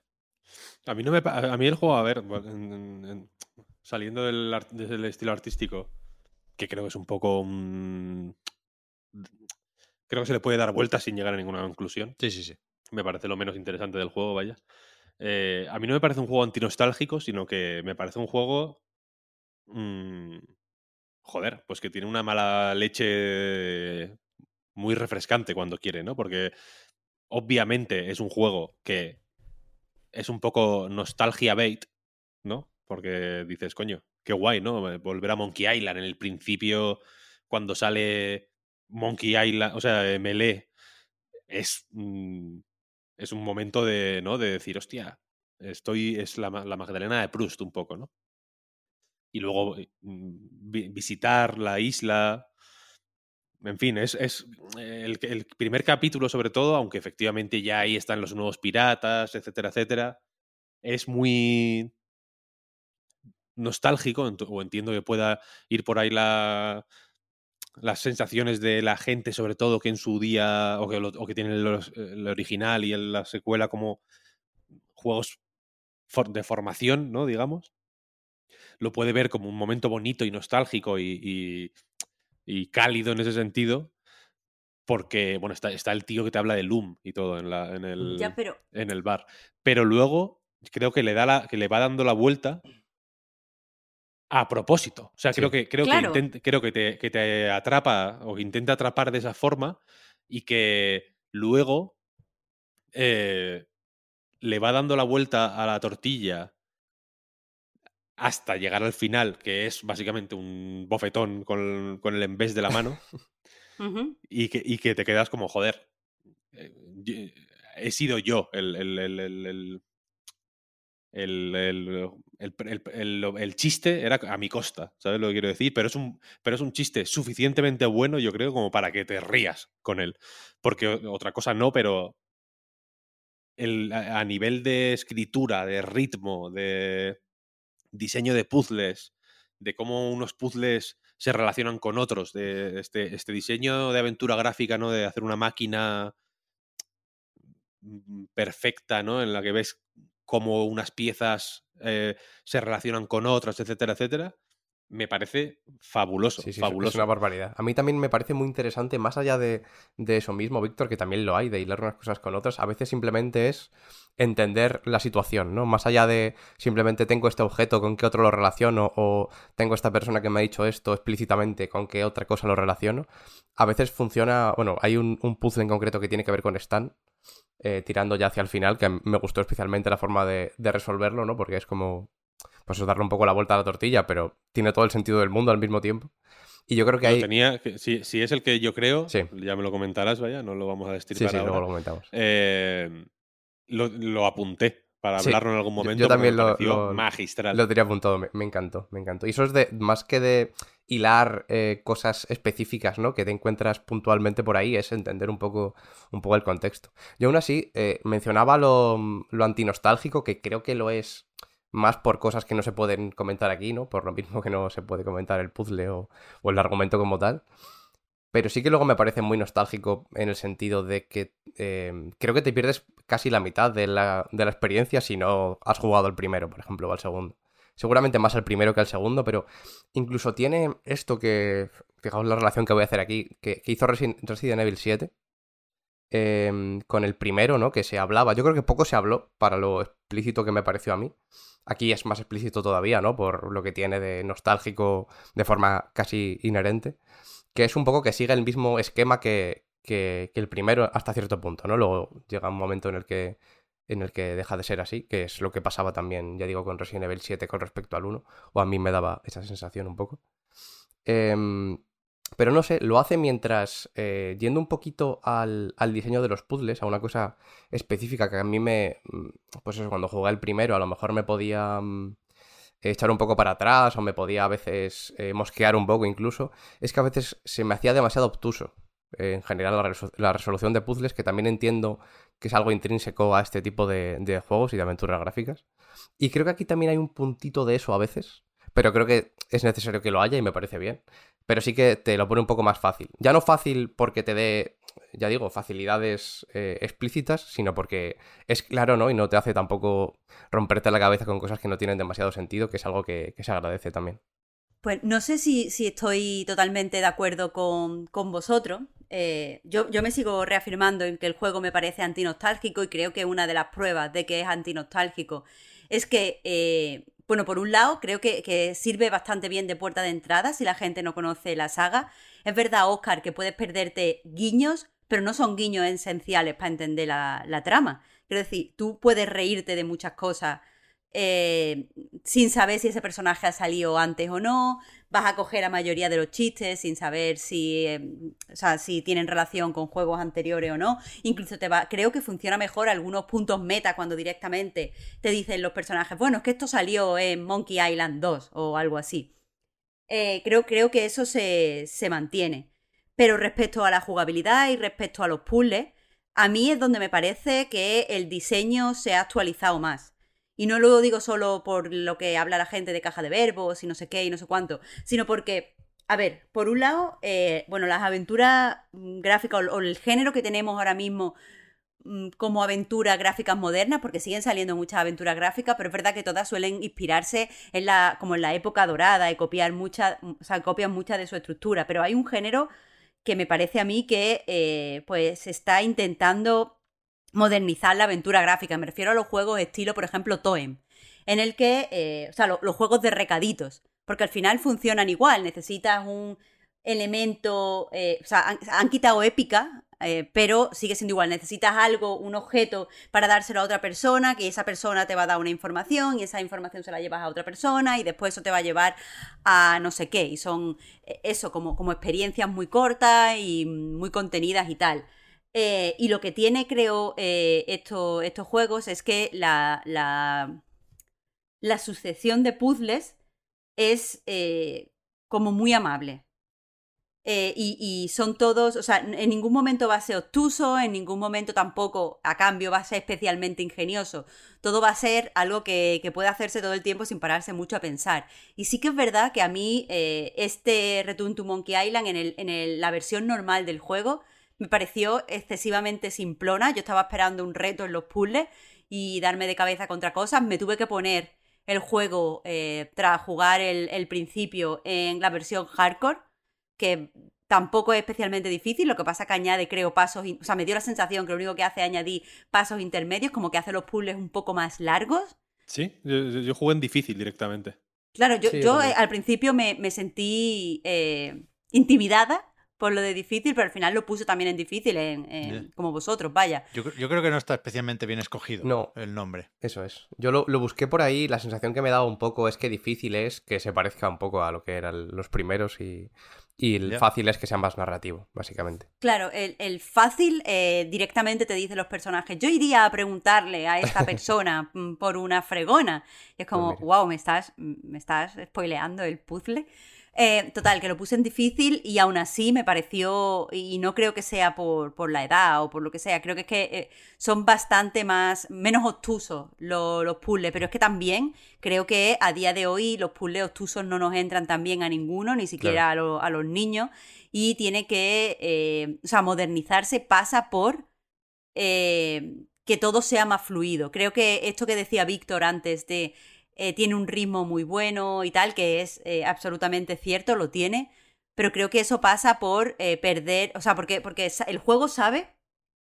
A mí, no me, a mí el juego, a ver, en- en- saliendo del, estilo artístico, que creo que es un poco. Creo que se le puede dar vueltas sin llegar a ninguna conclusión. Sí, sí, sí. Me parece lo menos interesante del juego, vaya. Eh, a mí no me parece un juego antinostálgico, sino que me parece un juego... mm, joder, pues que tiene una mala leche muy refrescante cuando quiere, ¿no? Porque obviamente es un juego que es un poco nostalgia bait, ¿no? Porque dices, coño, qué guay, ¿no? Eh, Volver a Monkey Island en el principio, cuando sale Monkey Island, o sea, eh, Melee, es, mm, es un momento de, ¿no? De decir, hostia, estoy, es la, la Magdalena de Proust un poco, ¿no? Y luego eh, mm, vi- visitar la isla. En fin, es, eh, el, primer capítulo, sobre todo, aunque efectivamente ya ahí están los nuevos piratas, etcétera, etcétera, es muy nostálgico, o entiendo que pueda ir por ahí la, las sensaciones de la gente, sobre todo que en su día, o que, lo- o que tiene el, original y la secuela como juegos de formación, ¿no? Digamos. Lo puede ver como un momento bonito y nostálgico y- y cálido en ese sentido. Porque, bueno, está, está el tío que te habla de Loom y todo en, la, en, el, Ya, pero en el bar. Pero luego creo que le, da la, que le va dando la vuelta a propósito. O sea, Sí. creo que, creo Claro. que, intent- creo que te, que te atrapa o que intenta atrapar de esa forma y que luego eh, le va dando la vuelta a la tortilla hasta llegar al final, que es básicamente un bofetón con, con el embés de la mano y que, y que te quedas como, joder, eh, he sido yo el, el, el, el, el, el- el- el- el- el- el chiste era a mi costa, ¿sabes lo que quiero decir? Pero es, un, pero es un chiste suficientemente bueno, yo creo, como para que te rías con él. Porque otra cosa no, pero el, a nivel de escritura, de ritmo, de diseño de puzzles, de cómo unos puzzles se relacionan con otros, de este, este diseño de aventura gráfica, ¿no? De hacer una máquina mm, perfecta, ¿no? En la que ves cómo unas piezas eh, se relacionan con otras, etcétera, etcétera. Me parece fabuloso, Sí, sí, es- fabuloso. es una barbaridad. A mí también me parece muy interesante, más allá de, de eso mismo, Víctor, que también lo hay, de hilar unas cosas con otras, a veces simplemente es entender la situación, ¿no? Más allá de simplemente tengo este objeto, con qué otro lo relaciono, o tengo esta persona que me ha dicho esto explícitamente, con qué otra cosa lo relaciono. A veces funciona, bueno, hay un, un puzzle en concreto que tiene que ver con Stan, eh, tirando ya hacia el final, que me gustó especialmente la forma de, de resolverlo, ¿no? Porque es como pues eso darle un poco la vuelta a la tortilla, pero tiene todo el sentido del mundo al mismo tiempo. Y yo creo que Lo hay... tenía, que- si, si es el que yo creo, Sí. ya me lo comentarás, vaya, no lo vamos a Sí, destripar sí, ahora. luego lo comentamos. Eh, lo, lo apunté para Sí, hablarlo en algún momento. yo también lo- lo- magistral. Lo tenía apuntado, me, me encantó, me encantó. Y eso es de más que de hilar eh, cosas específicas, ¿no? Que te encuentras puntualmente por ahí, es entender un poco, un poco el contexto. Yo aún así eh, mencionaba lo, lo antinostálgico, que creo que lo es más por cosas que no se pueden comentar aquí, ¿no? Por lo mismo que no se puede comentar el puzzle o, o el argumento como tal. Pero sí que luego me parece muy nostálgico en el sentido de que eh, creo que te pierdes casi la mitad de la, de la experiencia si no has jugado el primero, por ejemplo, o al segundo. Seguramente más al primero que al segundo, pero incluso tiene esto que, fijaos la relación que voy a hacer aquí, que, que hizo Resi- Resident Evil 7 eh, con el primero, ¿no? Que se hablaba. Yo creo que poco se habló para lo explícito que me pareció a mí. Aquí es más explícito todavía, ¿no? Por lo que tiene de nostálgico de forma casi inherente. Que es un poco que sigue el mismo esquema que, que, el primero hasta cierto punto, ¿no? Luego llega un momento en el que en el que deja de ser así, que es lo que pasaba también, ya digo, con Resident Evil 7 con respecto al 1, o a mí me daba esa sensación un poco. Em, pero no sé, lo hace mientras, eh, yendo un poquito al, al diseño de los puzzles, a una cosa específica que a mí me, mm, pues eso, cuando jugué el primero, a lo mejor me podía mm, echar un poco para atrás o me podía a veces eh, mosquear un poco incluso, es que a veces se me hacía demasiado obtuso. eh, en general, la, la resolución de puzzles, que también entiendo que es algo intrínseco a este tipo de, de juegos y de aventuras gráficas. Y creo que aquí también hay un puntito de eso a veces, pero creo que es necesario que lo haya y me parece bien. Pero sí que te lo pone un poco más fácil. Ya no fácil porque te dé, ya digo, facilidades eh, explícitas, sino porque es claro, ¿no? Y no te hace tampoco romperte la cabeza con cosas que no tienen demasiado sentido, que es algo que, se agradece también. Pues no sé si, si estoy totalmente de acuerdo con, con vosotros. Eh, yo, yo me sigo reafirmando en que el juego me parece antinostálgico y creo que una de las pruebas de que es antinostálgico es que, eh, bueno, por un lado, creo que, sirve bastante bien de puerta de entrada si la gente no conoce la saga. Es verdad, Oscar, que puedes perderte guiños, pero no son guiños esenciales para entender la, la trama. Quiero decir, tú puedes reírte de muchas cosas eh, sin saber si ese personaje ha salido antes o no, vas a coger la mayoría de los chistes sin saber si, eh, o sea, si tienen relación con juegos anteriores o no. Incluso te va, creo que funciona mejor algunos puntos meta cuando directamente te dicen los personajes, bueno, es que esto salió en Monkey Island 2 o algo así. Eh, creo, creo que eso se, se mantiene. Pero respecto a la jugabilidad y respecto a los puzzles, a mí es donde me parece que el diseño se ha actualizado más. Y no lo digo solo por lo que habla la gente de caja de verbos y no sé qué y no sé cuánto, sino porque, a ver, por un lado, eh, bueno, las aventuras mm, gráficas o, el género que tenemos ahora mismo mm, como aventuras gráficas modernas, porque siguen saliendo muchas aventuras gráficas, pero es verdad que todas suelen inspirarse en la, como en la época dorada y copiar muchas, o sea, copian mucha de su estructura. Pero hay un género que me parece a mí que eh, pues está intentando modernizar la aventura gráfica. Me refiero a los juegos estilo, por ejemplo, Toem, en el que, eh, o sea, lo- los juegos de recaditos, porque al final funcionan igual, necesitas un elemento, eh, o sea, han, quitado épica, eh, pero sigue siendo igual, necesitas algo, un objeto para dárselo a otra persona, que esa persona te va a dar una información y esa información se la llevas a otra persona y después eso te va a llevar a no sé qué, y son eso, como, como experiencias muy cortas y muy contenidas y tal. Eh, y lo que tiene, creo, eh, esto- estos juegos es que la, la, la sucesión de puzzles es eh, como muy amable. Y, son todos, o sea, en ningún momento va a ser obtuso, en ningún momento tampoco, a cambio, va a ser especialmente ingenioso. Todo va a ser algo que, que puede hacerse todo el tiempo sin pararse mucho a pensar. Y sí que es verdad que a mí este Return to Monkey Island en, el, en el- la versión normal del juego me pareció excesivamente simplona. Yo estaba esperando un reto en los puzzles y darme de cabeza contra cosas. Me tuve que poner el juego eh, tras jugar el, el principio en la versión hardcore, que tampoco es especialmente difícil. Lo que pasa que añade, creo, pasos. O sea, me dio la sensación que lo único que hace es añadir pasos intermedios, como que hace los puzzles un poco más largos. Sí, yo, yo- yo jugué en difícil directamente. Claro, yo, Sí, yo al principio me, me sentí eh, intimidada por lo de difícil, pero al final lo puso también en difícil, en, como vosotros, vaya. Yo, cre- yo creo que no está especialmente bien escogido No. el nombre. Eso es. Yo lo, lo busqué por ahí, la sensación que me daba un poco es que difícil es que se parezca un poco a lo que eran los primeros y, y el fácil es que sea más narrativo, básicamente. Claro, el, el fácil eh, directamente te dice los personajes, yo iría a preguntarle a esta <laughs> persona mm, por una fregona. Y es como, Pues wow, me estás, me estás spoileando el puzzle. Eh, total, que lo puse en difícil y aún así me pareció, y no creo que sea por, por la edad o por lo que sea, creo que es que eh, son bastante más, menos obtusos lo- los puzzles, pero es que también creo que a día de hoy los puzzles obtusos no nos entran tan bien a ninguno, ni siquiera a, lo- a los niños, y tiene que, eh, o sea, modernizarse pasa por eh, que todo sea más fluido. Creo que esto que decía Víctor antes de eh, tiene un ritmo muy bueno y tal, que es eh, absolutamente cierto, lo tiene, pero creo que eso pasa por eh, perder, o sea, porque, porque el juego sabe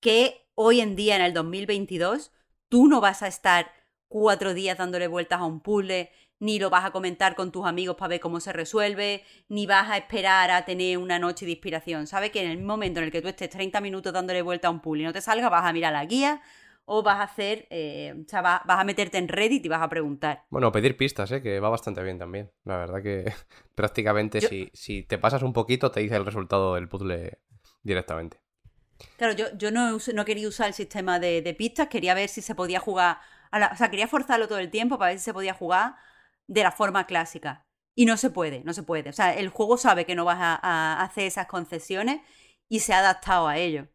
que hoy en día, en el 2022, tú no vas a estar cuatro días dándole vueltas a un puzzle, ni lo vas a comentar con tus amigos para ver cómo se resuelve, ni vas a esperar a tener una noche de inspiración. Sabe que en el momento en el que tú estés 30 minutos dándole vuelta a un puzzle y no te salga, vas a mirar la guía o vas a hacer, eh, o sea, va- vas a meterte en Reddit y vas a preguntar. Bueno, pedir pistas, ¿eh? que va bastante bien también. La verdad que <laughs> prácticamente Yo- si, si te pasas un poquito te dice el resultado del puzzle directamente. Claro, yo, yo no, no quería usar el sistema de, de pistas, quería ver si se podía jugar, a la- o sea, quería forzarlo todo el tiempo para ver si se podía jugar de la forma clásica. Y no se puede, no se puede. O sea, el juego sabe que no vas a, a hacer esas concesiones y se ha adaptado a ello.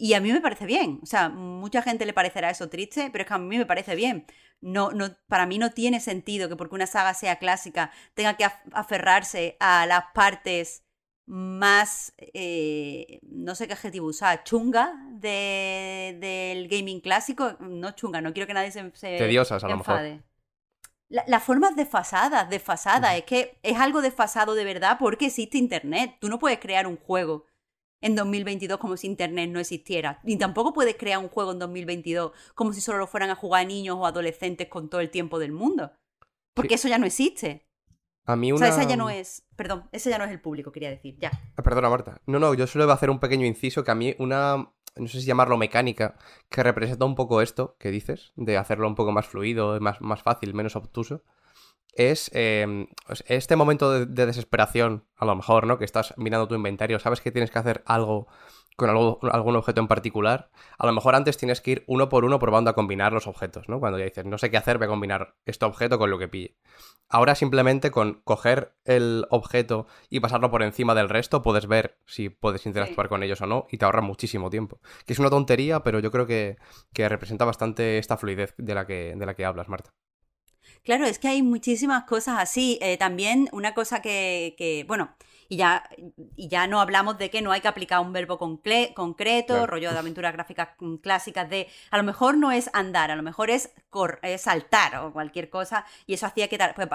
Y a mí me parece bien. O sea, mucha gente le parecerá eso triste, pero es que a mí me parece bien. No, no, para mí no tiene sentido que porque una saga sea clásica tenga que af- aferrarse a las partes más, eh, no sé qué adjetivo usar, chunga de, del gaming clásico. No chunga, no quiero que nadie se, se Tediosas, a lo mejor. La- las formas desfasadas, desfasadas, es que es algo desfasado de verdad porque existe Internet. Tú no puedes crear un juego en 2022 como si Internet no existiera. Ni tampoco puedes crear un juego en 2022 como si solo lo fueran a jugar niños o adolescentes con todo el tiempo del mundo. Porque eso ya no existe. A mí O una... sea, esa ya no es... Perdón, ese ya no es el público, quería decir. Ya. Ah, Perdona, Marta. No, no, yo solo iba a hacer un pequeño inciso que a mí una, no sé si llamarlo mecánica, que representa un poco esto que dices, de hacerlo un poco más fluido, más, más fácil, menos obtuso, es eh, pues, este momento de, de desesperación, a lo mejor, ¿no? Que estás mirando tu inventario, sabes que tienes que hacer algo con algo- algún objeto en particular. A lo mejor antes tienes que ir uno por uno probando a combinar los objetos, ¿no? Cuando ya dices, no sé qué hacer, voy a combinar este objeto con lo que pille. Ahora simplemente con coger el objeto y pasarlo por encima del resto puedes ver si puedes interactuar con ellos o no y te ahorra muchísimo tiempo. Que es una tontería, pero yo creo que, que representa bastante esta fluidez de la que, de la que hablas, Marta. Claro, es que hay muchísimas cosas así. Eh, también una cosa que, que, bueno, y ya, y ya no hablamos de que no hay que aplicar un verbo concle- concreto, Claro. rollo de aventuras gráficas mm, clásicas de, a lo mejor no es andar, a lo mejor es, cor- es saltar o cualquier cosa, y eso hacía que, que,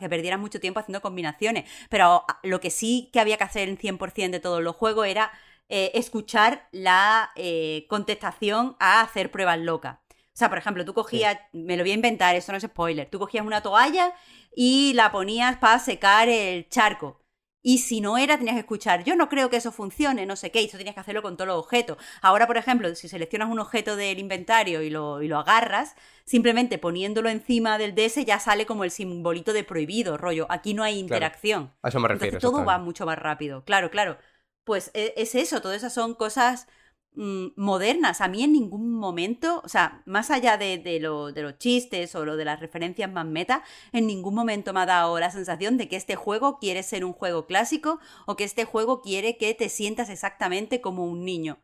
que perdieran mucho tiempo haciendo combinaciones. Pero lo que sí que había que hacer en 100% de todos los juegos era eh, escuchar la eh, contestación a hacer pruebas locas. O sea, por ejemplo, tú cogías, me lo voy a inventar, esto no es spoiler, tú cogías una toalla y la ponías para secar el charco. Y si no era, tenías que escuchar, yo no creo que eso funcione, no sé qué, y eso tenías que hacerlo con todos los objetos. Ahora, por ejemplo, si seleccionas un objeto del inventario y lo, y lo agarras, simplemente poniéndolo encima del DS ya sale como el simbolito de prohibido, rollo. Aquí no hay interacción. A eso me refiero. Entonces todo va mucho más rápido. Claro, claro. Pues e- es eso, todas esas son cosas mm, modernas. A mí en ningún momento, o sea, más allá de, lo- de los chistes o lo de las referencias más meta, en ningún momento me ha dado la sensación de que este juego quiere ser un juego clásico o que este juego quiere que te sientas exactamente como un niño.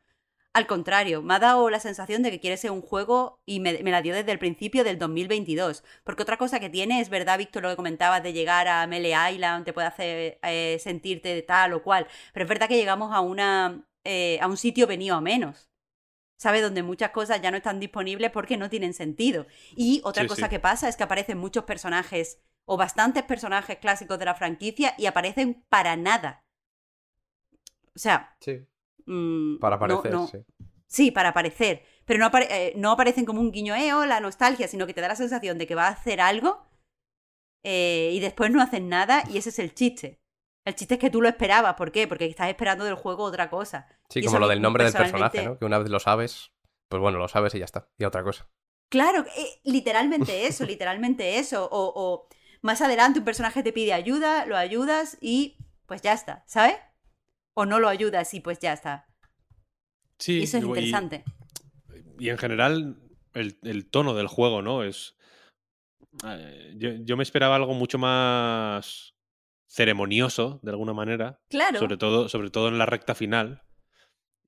Al contrario, me ha dado la sensación de que quiere ser un juego y me, la dio desde el principio del 2022. Porque otra cosa que tiene, es verdad, Víctor, lo que comentabas de llegar a Melee Island, te puede hacer eh, sentirte de tal o cual. Pero es verdad que llegamos a, una, eh, a un sitio venido a menos. ¿Sabes? Donde muchas cosas ya no están disponibles porque no tienen sentido. Y otra Sí, cosa sí. que pasa es que aparecen muchos personajes o bastantes personajes clásicos de la franquicia y aparecen para nada. O sea, Sí, mm, para no- parecer, no- sí. Sí, para aparecer. Pero no, apare- eh, no aparecen como un guiño, eh, o la nostalgia, sino que te da la sensación de que va a hacer algo eh, y después no hacen nada y ese es el chiste. El chiste es que tú lo esperabas. ¿Por qué? Porque estás esperando del juego otra cosa. Sí, Y como lo del nombre del personaje, ¿no? Que una vez lo sabes, pues bueno, lo sabes y ya está. Y a otra cosa. Claro, eh, literalmente <laughs> eso, literalmente eso. O, o más adelante un personaje te pide ayuda, lo ayudas y pues ya está, ¿sabes? O no lo ayudas y pues ya está. Sí, y eso es y- interesante. Y en general, el, el tono del juego, ¿no? Es. eh, Yo, yo me esperaba algo mucho más ceremonioso, de alguna manera. Claro. Sobre todo, sobre todo en la recta final.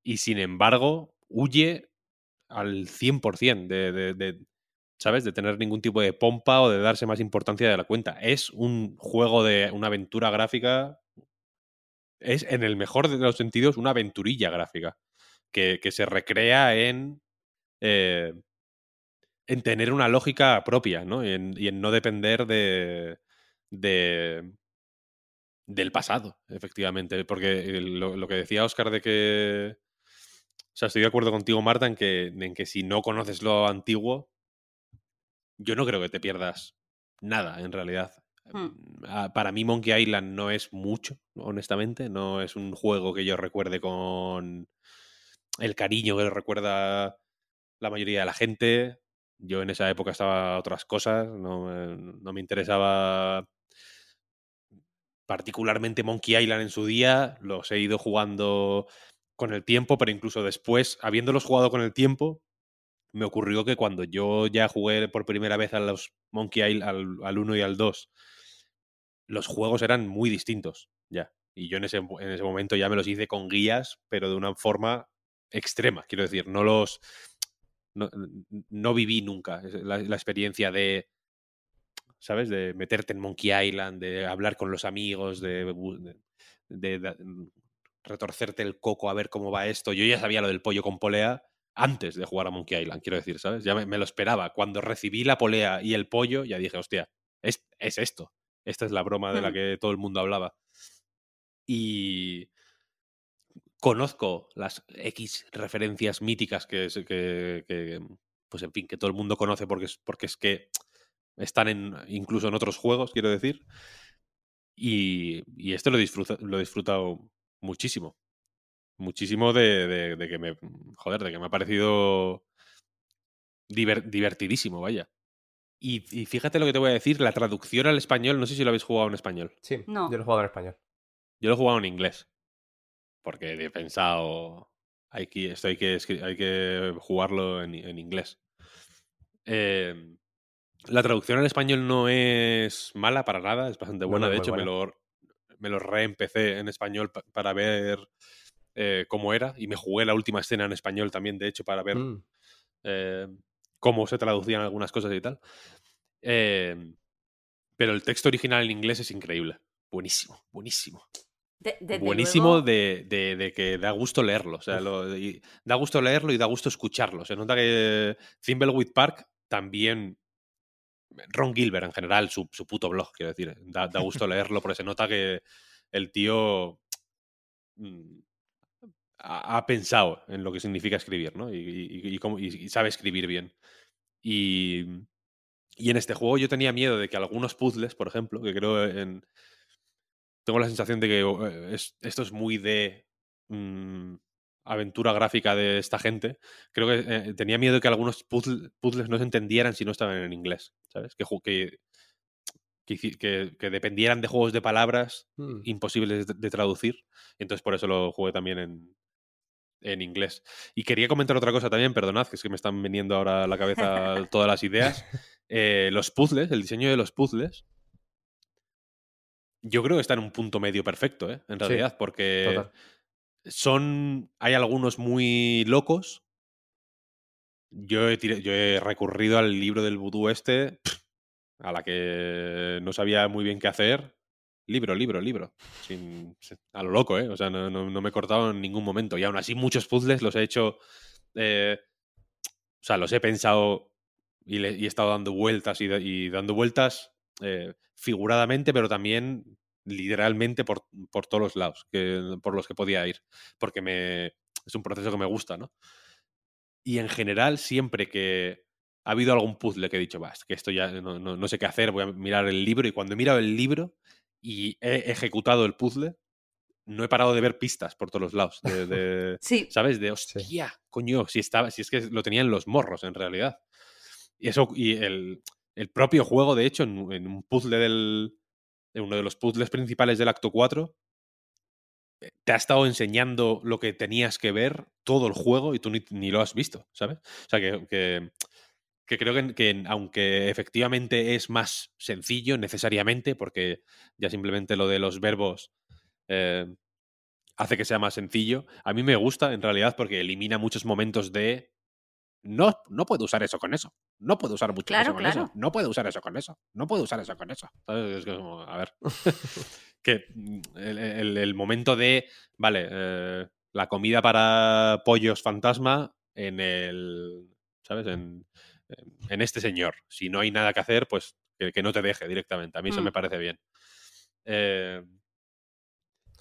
Y sin embargo, huye al 100% de, de, de, ¿sabes? De tener ningún tipo de pompa o de darse más importancia de la cuenta. Es un juego de una aventura gráfica. Es, en el mejor de los sentidos, una aventurilla gráfica. Que, que se recrea en. eh, en tener una lógica propia, ¿no? Y en, y en no depender de. de del pasado, efectivamente. Porque lo, lo que decía Oscar de que. O sea, estoy de acuerdo contigo, Marta, en que, en que si no conoces lo antiguo, yo no creo que te pierdas nada, en realidad. Hmm. Ah, Para mí, Monkey Island no es mucho, honestamente. No es un juego que yo recuerde con el cariño que le recuerda la mayoría de la gente. Yo en esa época estaba a otras cosas, no, no me interesaba particularmente Monkey Island en su día, los he ido jugando con el tiempo, pero incluso después, habiéndolos jugado con el tiempo, me ocurrió que cuando yo ya jugué por primera vez a los Monkey Island, al, al 1 y al 2, los juegos eran muy distintos ya. Y yo en ese, en ese momento ya me los hice con guías, pero de una forma extrema, quiero decir, no los... No, no viví nunca la, la experiencia de, ¿sabes? De meterte en Monkey Island, de hablar con los amigos, de, de- de- mm, retorcerte el coco a ver cómo va esto. Yo ya sabía lo del pollo con polea antes de jugar a Monkey Island, quiero decir, ¿sabes? Ya me, me lo esperaba. Cuando recibí la polea y el pollo, ya dije, hostia, es, es esto. Esta es la broma de la que todo el mundo hablaba. Y conozco las X referencias míticas que, que, que, pues en fin, que todo el mundo conoce porque es, porque es que están en, incluso en otros juegos, quiero decir. Y, y este lo, disfruta, lo he disfrutado muchísimo. Muchísimo de, de- de que me. Joder, de que me ha parecido diver- divertidísimo, vaya. Y, y fíjate lo que te voy a decir, la traducción al español, no sé si lo habéis jugado en español. Sí, No. yo lo he jugado en español. Yo lo he jugado en inglés. Porque he pensado. Hay que, esto hay que, hay que jugarlo en, en inglés. Eh, la traducción al español no es mala para nada, es bastante buena. no, de hecho, me lo, me lo reempecé en español pa- para ver eh, cómo era. Y me jugué la última escena en español también, de hecho, para ver Mm, eh, cómo se traducían algunas cosas y tal. Eh, pero el texto original en inglés es increíble. Buenísimo, buenísimo. De- buenísimo luego- de, de- de que da gusto leerlo. O sea, lo- y da gusto leerlo y da gusto escucharlo. Se nota que Thimbleweed Park también. Ron Gilbert en general, su, su puto blog, quiero decir. Da, da gusto <laughs> leerlo porque se nota que el tío mm, ha, ha pensado en lo que significa escribir, ¿no? Y, y- y cómo- y- sabe escribir bien. Y, y en este juego yo tenía miedo de que algunos puzzles, por ejemplo, que creo en. Tengo la sensación de que eh, es- esto es muy de mm, aventura gráfica de esta gente. Creo que eh, tenía miedo de que algunos puzzle- puzzles no se entendieran si no estaban en inglés, ¿sabes? Que, que, que, dependieran de juegos de palabras mm. imposibles de, de traducir. Entonces por eso lo jugué también en, en inglés. Y quería comentar otra cosa también, perdonad, que es que me están viniendo ahora a la cabeza <laughs> todas las ideas. Eh, los puzzles, el diseño de los puzzles, yo creo que está en un punto medio perfecto, ¿eh? En Sí, realidad, porque total. Son. Hay algunos muy locos. Yo he, yo he recurrido al libro del vudú este, a la que no sabía muy bien qué hacer. Libro, libro, libro. Sin, a lo loco, ¿eh? O sea, no, no- no me he cortado en ningún momento. Y aún así, muchos puzzles los he hecho. eh, o sea, los he pensado y, le- he estado dando vueltas y, y dando vueltas eh, figuradamente, pero también literalmente por, por todos los lados que, por los que podía ir. Porque me, es un proceso que me gusta, ¿no? Y en general, siempre que ha habido algún puzzle que he dicho, es que esto ya no, no- no sé qué hacer, voy a mirar el libro. Y cuando he mirado el libro, y he ejecutado el puzzle, no he parado de ver pistas por todos los lados. De, de- Sí. ¿Sabes? De hostia, coño, si estaba, si es que lo tenía en los morros en realidad. Y eso, y el, el propio juego, de hecho, en, en un puzzle del. Uno de los puzzles principales del acto 4, eh, te ha estado enseñando lo que tenías que ver todo el juego y tú ni, lo has visto, ¿sabes? O sea, que, que, creo que, que aunque efectivamente es más sencillo necesariamente, porque ya simplemente lo de los verbos eh, hace que sea más sencillo, a mí me gusta en realidad porque elimina muchos momentos de... No, no puedo usar eso con eso. No puedo usar mucho Claro, eso con claro. eso. No puedo usar eso con eso. No puedo usar eso con eso. ¿Sabes? Es a ver. <laughs> <laughs> que mm, el, el- el momento de, vale, eh, la comida para pollos fantasma en el, ¿sabes? En, en- este señor. Si no hay nada que hacer, pues que, que no te deje directamente. A mí eso Mm. me parece bien. Eh,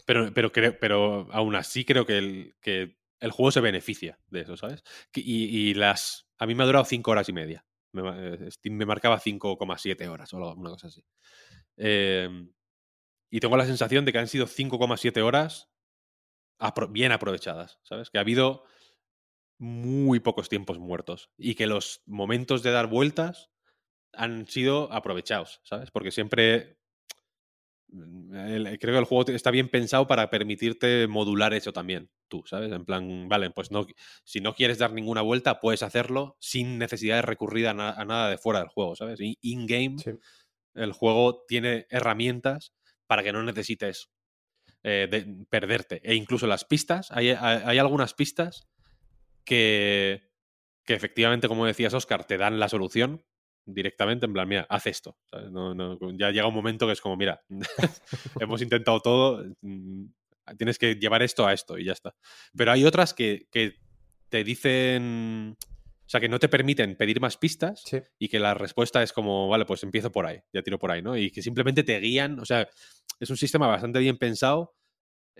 pero, pero, creo, pero aún así creo que el, que el juego se beneficia de eso, ¿sabes? Y, y las. A mí me ha durado 5 horas y media. Me, eh, Steam me marcaba 5,7 horas o una cosa así. Eh, y tengo la sensación de que han sido 5,7 horas bien aprovechadas, ¿sabes? Que ha habido muy pocos tiempos muertos y que los momentos de dar vueltas han sido aprovechados, ¿sabes? Porque siempre mm, creo que el juego está bien pensado para permitirte modular eso también, tú, ¿sabes? En plan, vale, pues no, si no quieres dar ninguna vuelta, puedes hacerlo sin necesidad de recurrir a, na- a nada de fuera del juego, ¿sabes? In- In-game, Sí. el juego tiene herramientas para que no necesites eh, de- perderte. E incluso las pistas, hay, hay- algunas pistas que, que efectivamente, como decías, Oscar, te dan la solución directamente, en plan, mira, haz esto. ¿sabes? No- no, ya llega un momento que es como, mira, <laughs> hemos <laughs> intentado todo, mm, tienes que llevar esto a esto y ya está. Pero hay otras que, que te dicen, o sea, que no te permiten pedir más pistas Sí. y que la respuesta es como, vale, pues empiezo por ahí, ya tiro por ahí, ¿no? Y que simplemente te guían, o sea, es un sistema bastante bien pensado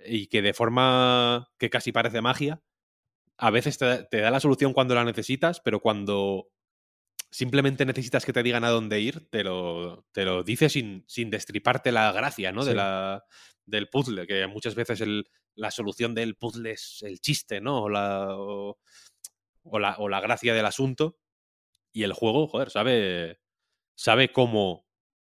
y que de forma que casi parece magia, a veces te da la solución cuando la necesitas, pero cuando simplemente necesitas que te digan a dónde ir, te lo, te lo dice sin, sin destriparte la gracia, ¿no? De la, del puzzle, que muchas veces el- la solución del puzzle es el chiste, ¿no? O la, o, o la, o la gracia del asunto. Y el juego, joder, sabe, sabe cómo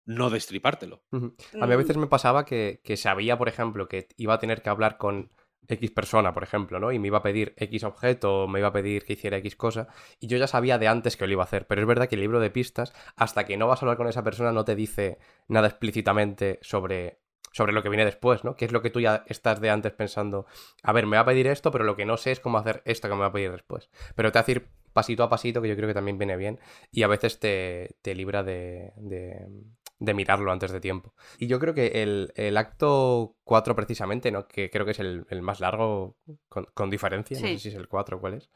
no destripártelo. A mí a Mm. veces me pasaba que, que sabía, por ejemplo, que iba a tener que hablar con X persona, por ejemplo, ¿no? Y me iba a pedir X objeto, me iba a pedir que hiciera X cosa, y yo ya sabía de antes que lo iba a hacer. Pero es verdad que el libro de pistas, hasta que no vas a hablar con esa persona, no te dice nada explícitamente sobre, sobre lo que viene después, ¿no? Que es lo que tú ya estás de antes pensando, a ver, me va a pedir esto, pero lo que no sé es cómo hacer esto que me va a pedir después. Pero te hace ir pasito a pasito, que yo creo que también viene bien, y a veces te, te libra de, de, de mirarlo antes de tiempo. Y yo creo que el, el acto 4 precisamente, ¿no? Que creo que es el, el más largo con, con diferencia, no Sí. sé si es el 4 o cuál es.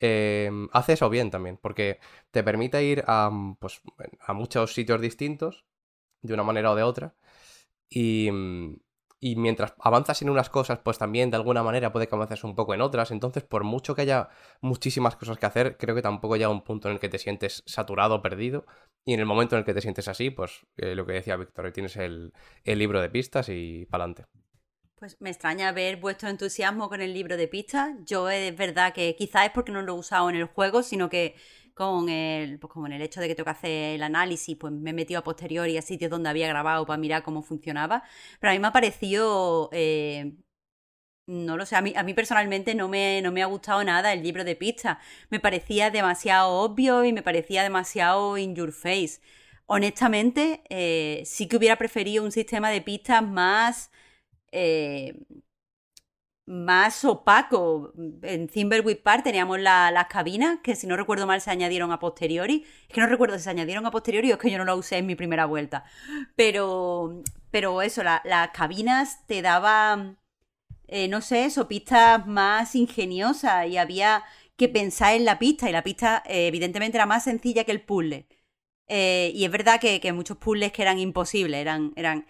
eh, hace eso bien también, porque te permite ir a, pues, a muchos sitios distintos, de una manera o de otra, y, mm, y mientras avanzas en unas cosas, pues también de alguna manera puede que avances un poco en otras, entonces por mucho que haya muchísimas cosas que hacer, creo que tampoco llega un punto en el que te sientes saturado perdido, y en el momento en el que te sientes así, pues eh, lo que decía Víctor, tienes el, el libro de pistas y pa'lante. Pues me extraña ver vuestro entusiasmo con el libro de pistas. Yo es verdad que quizás es porque no lo he usado en el juego, sino que con el, pues con el hecho de que tengo que hacer el análisis, pues me he metido a posteriori a sitios donde había grabado para mirar cómo funcionaba. Pero a mí me ha parecido, eh, no lo sé, a mí, a mí personalmente no me, no me ha gustado nada el libro de pistas. Me parecía demasiado obvio y me parecía demasiado in your face. Honestamente, eh, sí que hubiera preferido un sistema de pistas más eh, más opaco. En Thimbleweed Park teníamos la- las cabinas, que si no recuerdo mal se añadieron a posteriori. Es que no recuerdo si se añadieron a posteriori o es que yo no lo usé en mi primera vuelta. Pero, pero eso, la- las cabinas te daban, eh, no sé, eso, pistas más ingeniosas y había que pensar en la pista y la pista eh, evidentemente era más sencilla que el puzzle. Eh, y es verdad que, que muchos puzzles que eran imposibles, eran, eran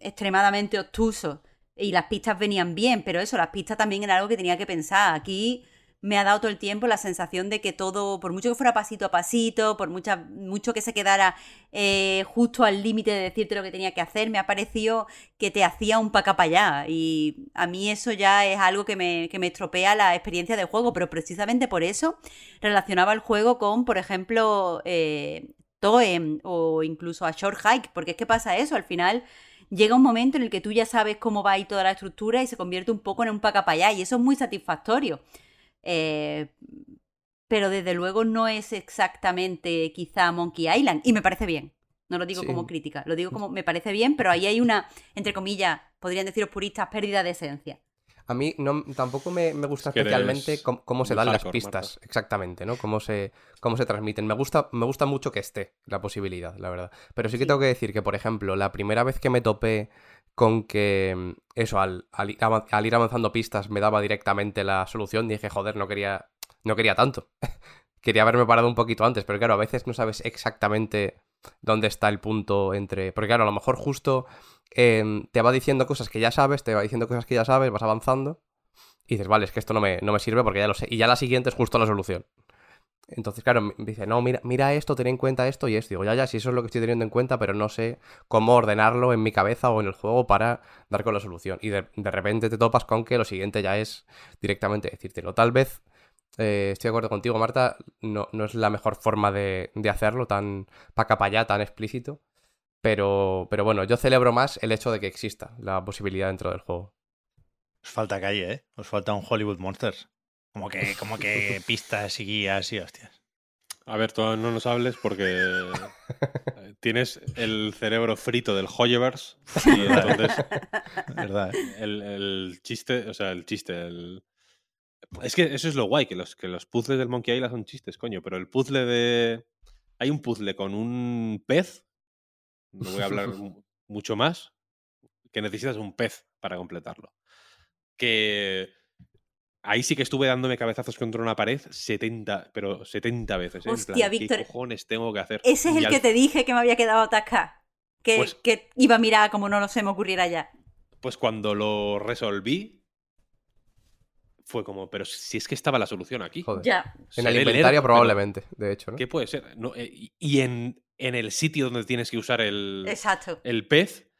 extremadamente obtusos y las pistas venían bien, pero eso, las pistas también era algo que tenía que pensar. Aquí me ha dado todo el tiempo la sensación de que todo, por mucho que fuera pasito a pasito, por mucha, mucho que se quedara eh, justo al límite de decirte lo que tenía que hacer, me ha parecido que te hacía un paca para allá. Y a mí eso ya es algo que me, que me estropea la experiencia del juego, pero precisamente por eso relacionaba el juego con, por ejemplo, eh, Toem o incluso a Short Hike, porque es que pasa eso, al final llega un momento en el que tú ya sabes cómo va a ir toda la estructura y se convierte un poco en un paca para allá, y eso es muy satisfactorio. Eh, pero desde luego no es exactamente quizá Monkey Island. Y me parece bien. No lo digo Sí. como crítica, lo digo como me parece bien, pero ahí hay una, entre comillas, podrían decir los puristas, pérdida de esencia. A mí no, tampoco me, me gusta Es que eres especialmente cómo, cómo se dan las pistas, Marta. exactamente, ¿no? Cómo se, cómo se transmiten. Me gusta, me gusta mucho que esté la posibilidad, la verdad. Pero sí que Sí. tengo que decir que, por ejemplo, la primera vez que me topé con que mm, eso, al, al al ir avanzando pistas me daba directamente la solución, dije, joder, no quería, no quería tanto. <laughs> quería haberme parado un poquito antes, pero claro, a veces no sabes exactamente dónde está el punto entre... Porque claro, a lo mejor justo em, te va diciendo cosas que ya sabes, te va diciendo cosas que ya sabes, vas avanzando y dices, vale, es que esto no me, no me sirve porque ya lo sé. Y ya la siguiente es justo la solución. Entonces, claro, me dice, no, mira, mira esto, ten en cuenta esto y esto. Digo, ya, ya, sí, eso es lo que estoy teniendo en cuenta, pero no sé cómo ordenarlo en mi cabeza o en el juego para dar con la solución. Y de, de repente te topas con que lo siguiente ya es directamente decírtelo. Tal vez, eh, estoy de acuerdo contigo, Marta, no, no es la mejor forma de, de hacerlo, tan pa' acá, pa' allá, tan explícito. Pero, pero bueno, yo celebro más el hecho de que exista la posibilidad dentro del juego. Os falta calle, ¿eh? Os falta un Hollywood Monsters. Como que, como que <laughs> pistas y guías y hostias. A ver, tú no nos hables porque eh, tienes el cerebro frito del Hoyoverse y <laughs> entonces ¿Verdad? eh? el, el chiste, o sea, el chiste, el... Es que eso es lo guay, que los, que los puzzles del Monkey Island son chistes, coño, pero el puzzle de... Hay un puzzle con un pez, no voy a hablar <laughs> mu- mucho más, que necesitas un pez para completarlo. Que ahí sí que estuve dándome cabezazos contra una pared 70, pero 70 veces. ¿eh? Hostia, plan, Víctor, ¿Qué cojones tengo que hacer? Ese es Y el al que te dije que me había quedado atascada. Que, Pues- que iba a mirar como no lo se me ocurriera ya. Pues cuando lo resolví, fue como, pero si es que estaba la solución aquí. Joder. Ya. En el inventario probablemente, de hecho, ¿no? ¿Qué puede ser? No, eh, y- en, en el sitio donde tienes que usar el, Exacto. el pez,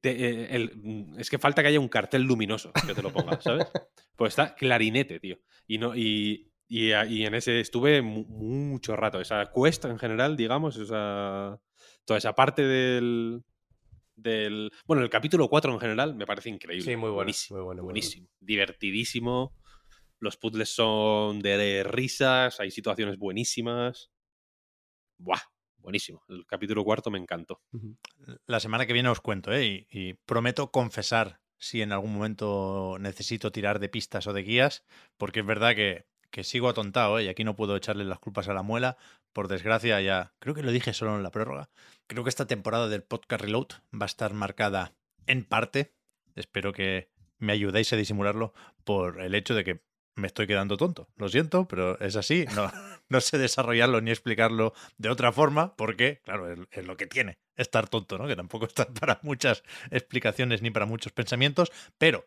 te- eh, el- mm, es que falta que haya un cartel luminoso que te lo ponga, <laughs> ¿sabes? Pues está clarinete, tío. Y, no, y, y, a- y en ese estuve mu- mucho rato. Esa cuesta en general, digamos, esa, toda esa parte del, del... Bueno, el capítulo 4 en general me parece increíble. Sí, muy bueno, Buenísimo, muy bueno, muy buenísimo. Divertidísimo. Los puzzles son de risas, hay situaciones buenísimas. Buah, buenísimo. El capítulo cuarto me encantó. La semana que viene os cuento, ¿eh? Y, y prometo confesar si en algún momento necesito tirar de pistas o de guías, porque es verdad que, que sigo atontado, ¿eh? Y aquí no puedo echarle las culpas a la muela. Por desgracia, ya creo que lo dije solo en la prórroga. Creo que esta temporada del podcast Reload va a estar marcada en parte, espero que me ayudéis a disimularlo, por el hecho de que me estoy quedando tonto. Lo siento, pero es así. No, <laughs> no sé desarrollarlo ni explicarlo de otra forma, porque, claro, es, lo que tiene estar tonto, ¿no? Que tampoco está <laughs> para muchas explicaciones ni para muchos pensamientos, pero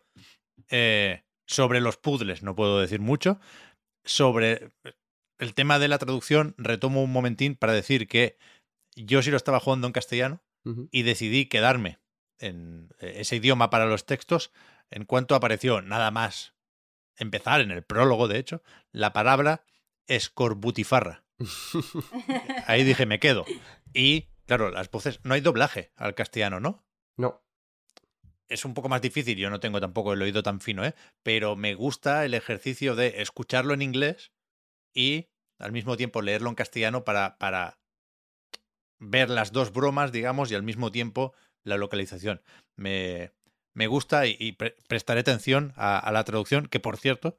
eh, sobre los puzzles no puedo decir mucho. Sobre el tema de la traducción, retomo un momentín para decir que yo sí lo estaba jugando en castellano y decidí quedarme en eh, ese idioma para los textos en cuanto apareció nada más empezar en el prólogo, de hecho, la palabra escorbutifarra. <laughs> Ahí dije, me quedo. Y, claro, las voces, no hay doblaje al castellano, ¿no? No. Es un poco más difícil, yo no tengo tampoco el oído tan fino, ¿eh? Pero me gusta el ejercicio de escucharlo en inglés y al mismo tiempo leerlo en castellano para, para ver las dos bromas, digamos, y al mismo tiempo la localización. Me, me gusta y, y pre- prestaré atención a, a la traducción, que por cierto,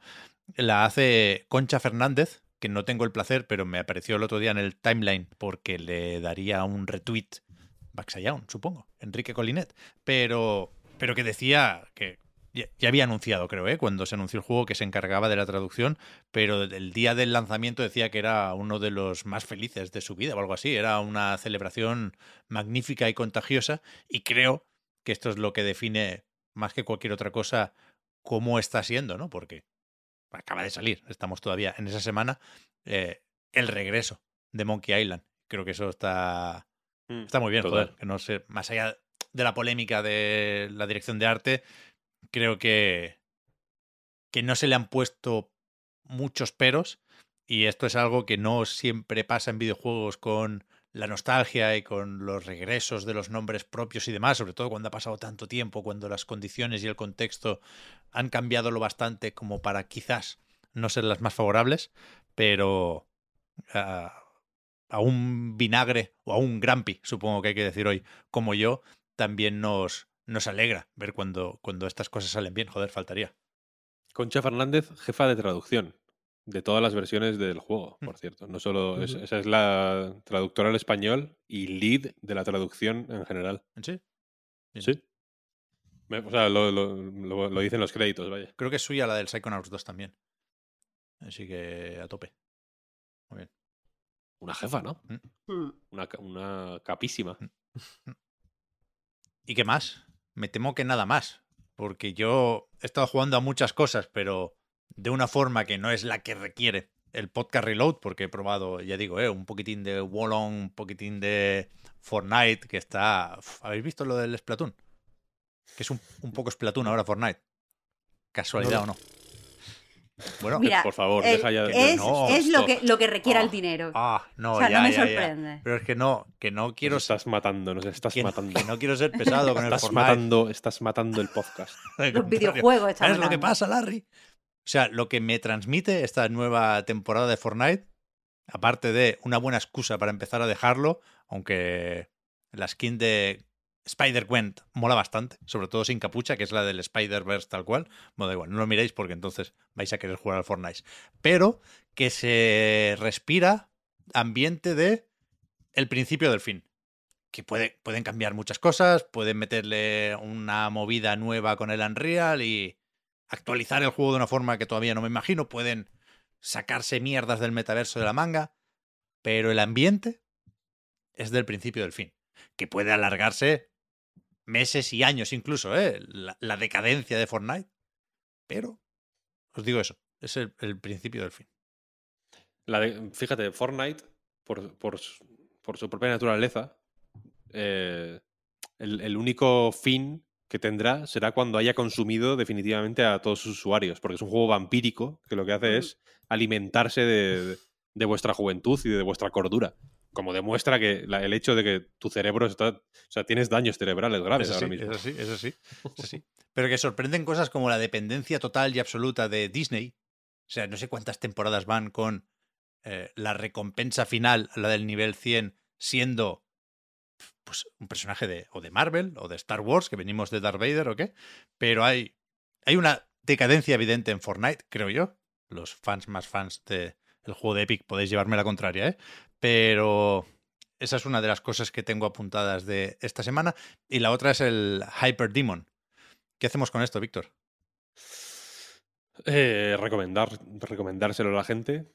la hace Concha Fernández, que no tengo el placer, pero me apareció el otro día en el timeline porque le daría un retweet Baxayown, supongo, Enrique Colinet, pero, pero que decía que ya, ya había anunciado, creo, ¿eh? cuando se anunció el juego que se encargaba de la traducción, pero el día del lanzamiento decía que era uno de los más felices de su vida o algo así, era una celebración magnífica y contagiosa y creo que esto es lo que define más que cualquier otra cosa cómo está siendo, ¿no? Porque acaba de salir, estamos todavía en esa semana, eh, el regreso de Monkey Island. Creo que eso está, Mm, está muy bien, total. joder. Que no sé, más allá de la polémica de la dirección de arte, creo que, que no se le han puesto muchos peros. Y esto es algo que no siempre pasa en videojuegos con la nostalgia y con los regresos de los nombres propios y demás, sobre todo cuando ha pasado tanto tiempo, cuando las condiciones y el contexto han cambiado lo bastante como para quizás no ser las más favorables, pero a, a un vinagre o a un grampi, supongo que hay que decir hoy, como yo, también nos, nos alegra ver cuando, cuando estas cosas salen bien. Joder, faltaría. Concha Fernández, jefa de traducción de todas las versiones del juego, Mm. por cierto. No solo es- esa es la traductora al español y lead de la traducción en general. ¿En sí? Bien. Sí. Me- O sea, lo, lo- lo- lo dicen los créditos, vaya. Creo que es suya la del Psychonauts 2 también. Así que a tope. Muy bien. Una jefa, ¿no? Hmm. Una, ca- una capísima. <laughs> ¿Y qué más? Me temo que nada más. Porque yo he estado jugando a muchas cosas, pero de una forma que no es la que requiere el podcast Reload, porque he probado, ya digo, eh, un poquitín de Wallon, un poquitín de Fortnite, que está... ¿Habéis visto lo del Splatoon? Que es un, un poco Splatoon ahora Fortnite. ¿Casualidad o no? Bueno, Mira, por favor, el- deja ya de- es, no, es lo, que, lo que requiera Ah, el dinero. ah, no, o sea, ya, no me ya, ya. sorprende. Pero es que no, que no quiero Nos ser estás matando, nos estás que, no- matando. que no quiero ser pesado con el estás Fortnite. matando, estás matando el podcast. <laughs> Al Los videojuegos ¿Sabes lo que pasa, Larry? O sea, lo que me transmite esta nueva temporada de Fortnite, aparte de una buena excusa para empezar a dejarlo, aunque la skin de Spider-Gwen mola bastante, sobre todo sin capucha, que es la del Spider-Verse tal cual. Bueno, igual, no lo miréis porque entonces vais a querer jugar al Fortnite. Pero que se respira ambiente de el principio del fin. Que puede, pueden cambiar muchas cosas, pueden meterle una movida nueva con el Unreal y actualizar el juego de una forma que todavía no me imagino. Pueden sacarse mierdas del metaverso de la manga, pero el ambiente es del principio del fin. Que puede alargarse meses y años incluso, ¿eh? La, la decadencia de Fortnite. Pero, os digo eso, es el, el principio del fin. La de- fíjate, Fortnite, por, por su- por su propia naturaleza, eh, el, el único fin que tendrá será cuando haya consumido definitivamente a todos sus usuarios, porque es un juego vampírico que lo que hace Mm. es alimentarse de, de vuestra juventud y de vuestra cordura. Como demuestra que la- el hecho de que tu cerebro está. O sea, tienes daños cerebrales graves Eso ahora sí, mismo. eso sí, eso sí, eso sí. <laughs> Pero que sorprenden cosas como la dependencia total y absoluta de Disney. O sea, no sé cuántas temporadas van con eh, la recompensa final, la del nivel 100, siendo pues un personaje de o de Marvel o de Star Wars, que venimos de Darth Vader o qué. Pero hay, hay una decadencia evidente en Fortnite, creo yo. Los fans más fans del juego de Epic podéis llevarme la contraria, ¿eh? Pero esa es una de las cosas que tengo apuntadas de esta semana. Y la otra es el Hyper Demon. ¿Qué hacemos con esto, Víctor? Eh, recomendar, recomendárselo a la gente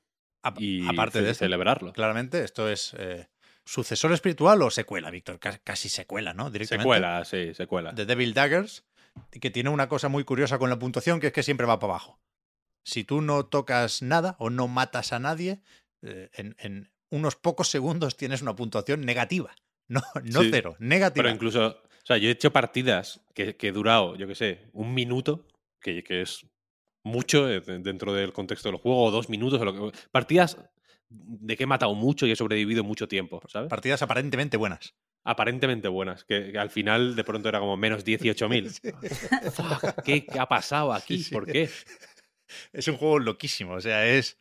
A- y aparte de esto, celebrarlo. claramente, esto es eh, sucesor espiritual o secuela, Víctor. Ca- Casi secuela, ¿no? Directamente. Secuela, sí, secuela. de Devil Daggers, que tiene una cosa muy curiosa con la puntuación, que es que siempre va para abajo. Si tú no tocas nada o no matas a nadie, eh, en, en unos pocos segundos tienes una puntuación negativa. <laughs> No, no Sí, cero, negativa. Pero incluso, o sea, yo he hecho partidas que, que he durado, yo qué sé, un minuto, que, que es mucho eh, de- dentro del contexto del juego, o dos minutos, o lo que, partidas de que he matado mucho y he sobrevivido mucho tiempo, ¿sabes? Partidas aparentemente buenas. Aparentemente buenas, que, que al final de pronto era como menos 18.000. <laughs> Fuck, ¿qué, ¿Qué ha pasado <laughs> aquí? Sí, sí. ¿Por qué? Es un juego loquísimo. O sea, es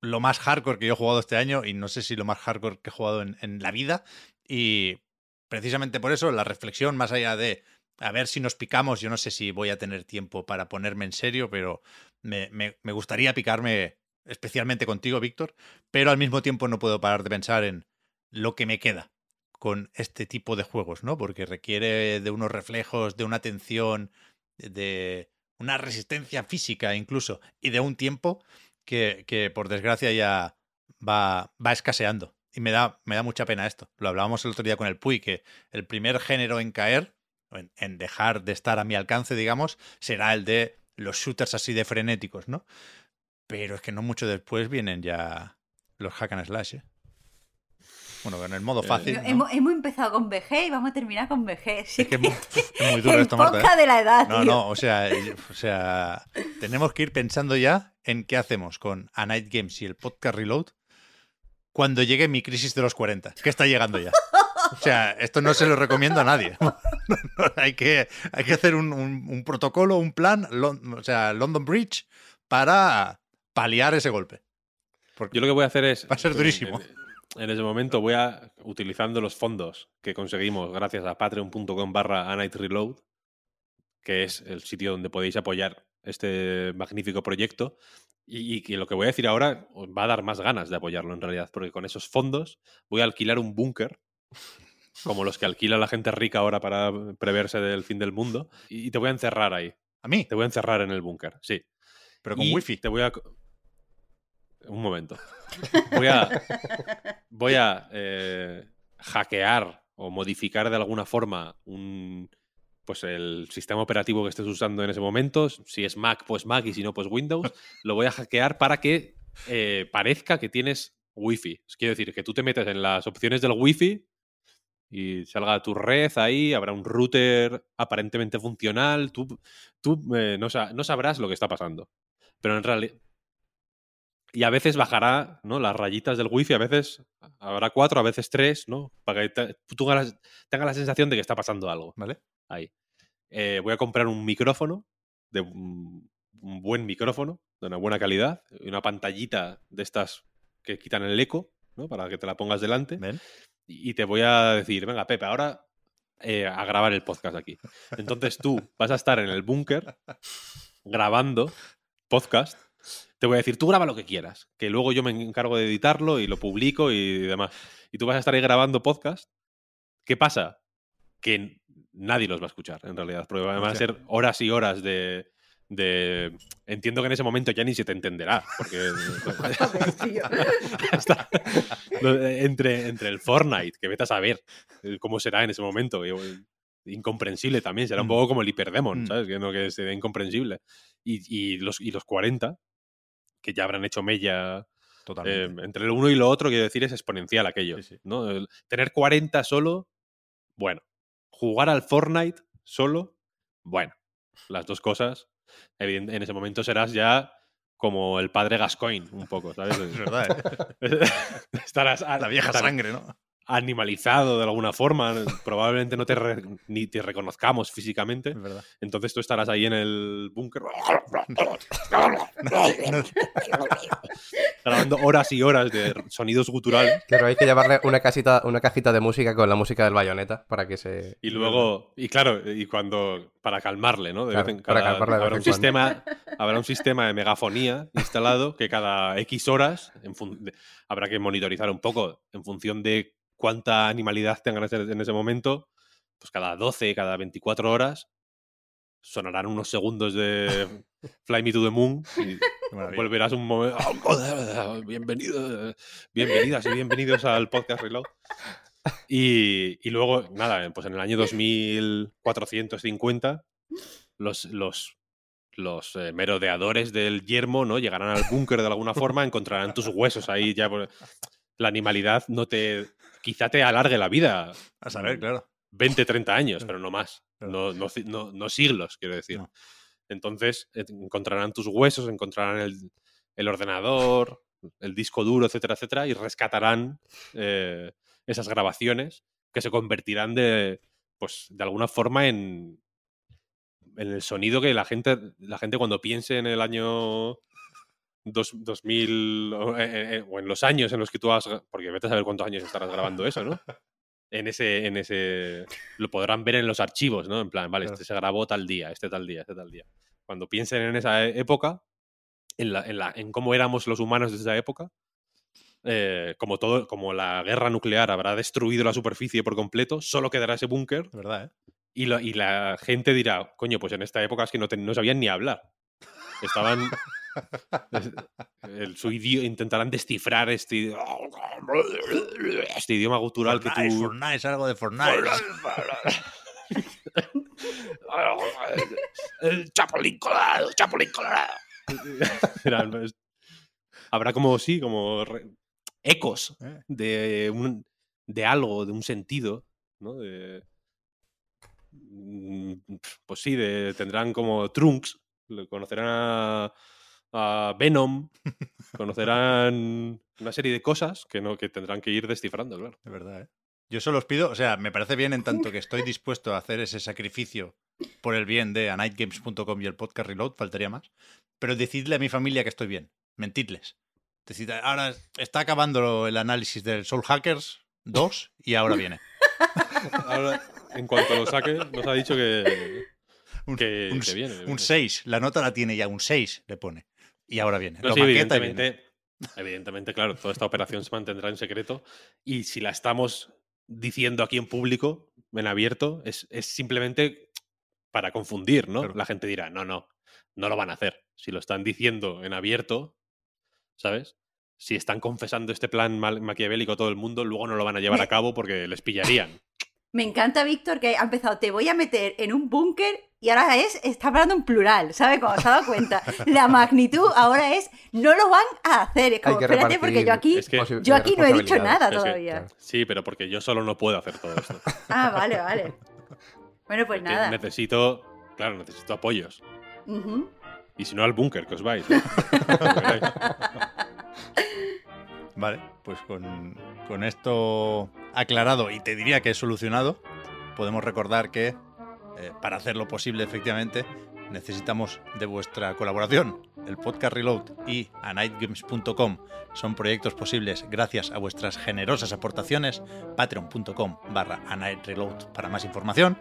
lo más hardcore que yo he jugado este año y no sé si lo más hardcore que he jugado en, en la vida. Y precisamente por eso la reflexión, más allá de a ver si nos picamos, yo no sé si voy a tener tiempo para ponerme en serio, pero me, me- me gustaría picarme especialmente contigo, Víctor, pero al mismo tiempo no puedo parar de pensar en lo que me queda con este tipo de juegos, ¿no? Porque requiere de unos reflejos, de una atención, de una resistencia física incluso, y de un tiempo que, que por desgracia ya va, va escaseando. Y me da, me da mucha pena esto. Lo hablábamos el otro día con el Puy, que el primer género en caer, en, en dejar de estar a mi alcance, digamos, será el de los shooters así de frenéticos, ¿no? Pero es que no mucho después vienen ya los hack and slash, ¿eh? Bueno, en el modo Eh, fácil. ¿no? hemos, hemos empezado con VG y vamos a terminar con. Sí Es que es muy, <laughs> es muy duro el esto, Marta. ¿eh? podcast de la edad, No, tío. no, o sea, eh, o sea, tenemos que ir pensando ya en qué hacemos con A Night Games y el podcast Reload cuando llegue mi crisis de los 40, que está llegando ya. O sea, esto no se lo recomiendo a nadie. <laughs> Hay, que, hay que hacer un, un- un protocolo, un plan, Lon- o sea, London Bridge, para paliar ese golpe. Porque Yo lo que voy a hacer es. Va a ser durísimo. En, en ese momento voy a, utilizando los fondos que conseguimos gracias a patreon.com barra Reload, que es el sitio donde podéis apoyar este magnífico proyecto, y, que lo que voy a decir ahora os va a dar más ganas de apoyarlo en realidad, porque con esos fondos voy a alquilar un búnker, como los que alquila la gente rica ahora para preverse del fin del mundo, y te voy a encerrar ahí. a mí, Te voy a encerrar en el búnker, sí. pero con Y wifi. Te voy a. Un momento. Voy a. Voy a eh, hackear o modificar de alguna forma un. Pues el sistema operativo que estés usando en ese momento. Si es Mac, pues Mac, y si no, pues Windows. Lo voy a hackear para que eh, parezca que tienes Wi-Fi. Quiero decir, que tú te metes en las opciones del Wi-Fi y salga tu red ahí, habrá un router aparentemente funcional. Tú, tú eh, no, no sabrás lo que está pasando. Pero en realidad. Y a veces bajará, ¿no? Las rayitas del wifi, a veces habrá cuatro, a veces tres, ¿no? Para que te- tú tengas, tengas la sensación de que está pasando algo ¿Vale? ahí. Eh, voy a comprar un micrófono, de un, un buen micrófono, de una buena calidad, una pantallita de estas que quitan el eco, ¿no? Para que te la pongas delante. Y te voy a decir, venga, Pepe, ahora eh, a grabar el podcast aquí. Entonces tú vas a estar en el búnker grabando podcast. Te voy a decir, tú graba lo que quieras, que luego yo me encargo de editarlo y lo publico y demás. Y tú vas a estar ahí grabando podcast. ¿Qué pasa? Que nadie los va a escuchar, en realidad, porque van a ser horas y horas de, de- Entiendo que en ese momento ya ni se te entenderá, porque... <laughs> Entre, entre el Fortnite, que vete a saber eh, cómo será en ese momento. eh, Incomprensible también, será un Mm. poco como el Hyperdemon, Mm. ¿sabes? Que no que sea incomprensible. Y, y los, y los 40, que ya habrán hecho mella eh, Totalmente. entre lo uno y lo otro, quiero decir, es exponencial aquello. Sí, sí. ¿no? El- tener 40 solo, bueno. Jugar al Fortnite solo, bueno. Las dos cosas, en ese momento serás ya como el padre Gascoigne, un poco, ¿sabes? <laughs> Es verdad, ¿eh? <laughs> Estarás a- La vieja sangre, ¿no? Animalizado de alguna forma. Probablemente no te re- ni te reconozcamos físicamente. Es verdad. Entonces tú estarás ahí en el búnker grabando horas y horas de sonidos guturales. Claro, hay que llevarle una, casita, una cajita de música con la música del bayoneta para que se. Y luego, y claro, y cuando, para calmarle, ¿no? De Claro, vez en para calmarle de vez habrá, un en sistema, habrá un sistema de megafonía instalado que cada X horas en fun- de- habrá que monitorizar un poco en función de cuánta animalidad tengan en ese- en ese momento. Pues cada 12, cada 24 horas sonarán unos segundos de <laughs> Fly Me to the Moon y volverás un momento. Bienvenido, bienvenidas y bienvenidos al podcast Reload. Y, y luego, nada, pues en el año 2450, los, los, los eh, merodeadores del yermo ¿no? llegarán al búnker de alguna forma, encontrarán tus huesos ahí. ya por- La animalidad no te. Quizá te alargue la vida A saber, claro. 20, 30 años, pero no más. No, no, no- no siglos, quiero decir. Entonces, eh, encontrarán tus huesos, encontrarán el, el ordenador, el disco duro, etcétera, etcétera, y rescatarán eh, esas grabaciones que se convertirán de, pues, de alguna forma en, en el sonido que la gente, la gente cuando piense en el año dos- 2000 o, eh, eh, o en los años en los que tú has, porque vete a saber cuántos años estarás grabando eso, ¿no? <laughs> En ese, en ese, lo podrán ver en los archivos, ¿no? En plan, vale, Claro. este se grabó tal día, este tal día, este tal día. Cuando piensen en esa e- época, en, la, en, la, en cómo éramos los humanos de esa época, eh, como todo, como la guerra nuclear habrá destruido la superficie por completo, solo quedará ese búnker verdad, ¿eh? y, la- y la gente dirá, coño, pues en esta época es que no, te- no sabían ni hablar. Estaban. Es- el- su idi- intentarán descifrar este, este idioma gutural que Fortnite, tú. Fortnite, algo de Fortnite. El Chapulín Colorado, Chapulín Colorado. Era- es- Habrá como, sí, como re- ecos Eh. de, un, de algo, de un sentido, ¿no? De, Mm, pues sí, de, tendrán como Trunks, conocerán a, a Venom, conocerán una serie de cosas que no que tendrán que ir descifrando, claro. De verdad, ¿eh? Yo solo os pido, o sea, me parece bien en tanto que estoy dispuesto a hacer ese sacrificio por el bien de anightgames.com y el podcast Reload, faltaría más. Pero decidle a mi familia que estoy bien. Mentidles. Ahora está acabando el análisis del Soul Hackers 2 y ahora viene. <laughs> Ahora, en cuanto lo saque, nos ha dicho que, Un, que, un- que viene. un viene. 6. La nota la tiene ya, un 6 le pone. Y ahora viene. No, Lo sí, maqueta y viene. evidentemente, evidentemente, claro, toda esta operación se mantendrá en secreto y si la estamos diciendo aquí en público, en abierto, es, es simplemente para confundir, ¿no? Claro. La gente dirá, no, no, no lo van a hacer. Si lo están diciendo en abierto, ¿sabes? Si están confesando este plan mal- maquiavélico a todo el mundo, luego no lo van a llevar a cabo porque les pillarían. <laughs> Me encanta, Víctor, que ha empezado, te voy a meter en un búnker y ahora es, está hablando en plural, ¿sabes? Cuando se ha dado cuenta. La magnitud ahora es, no lo van a hacer. Es como, espérate, porque yo aquí, Es que- posi- yo aquí no he dicho nada Es que- todavía. Sí, pero porque yo solo no puedo hacer todo esto. <laughs> Ah, vale, vale. Bueno, pues nada. necesito, claro, necesito apoyos. Y si no, al búnker, que os vais. ¿eh? <laughs> Vale, pues con, con esto aclarado y te diría que es solucionado, podemos recordar que eh, para hacerlo posible efectivamente necesitamos de vuestra colaboración. El podcast Reload y anightgames.com son proyectos posibles gracias a vuestras generosas aportaciones. Patreon.com barra anightreload para más información.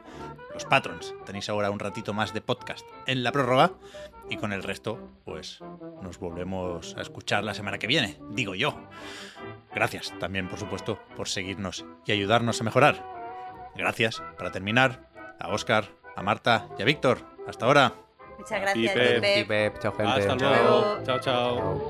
Los patrons, tenéis ahora un ratito más de podcast en la prórroga. Y con el resto, pues nos volvemos a escuchar la semana que viene, digo yo. Gracias también, por supuesto, por seguirnos y ayudarnos a mejorar. Gracias, para terminar, a Oscar, a Marta y a Víctor. Hasta ahora. Muchas gracias, Pep. Pep. Y Pep, chao, gente. Hasta luego. luego. Chao, chao.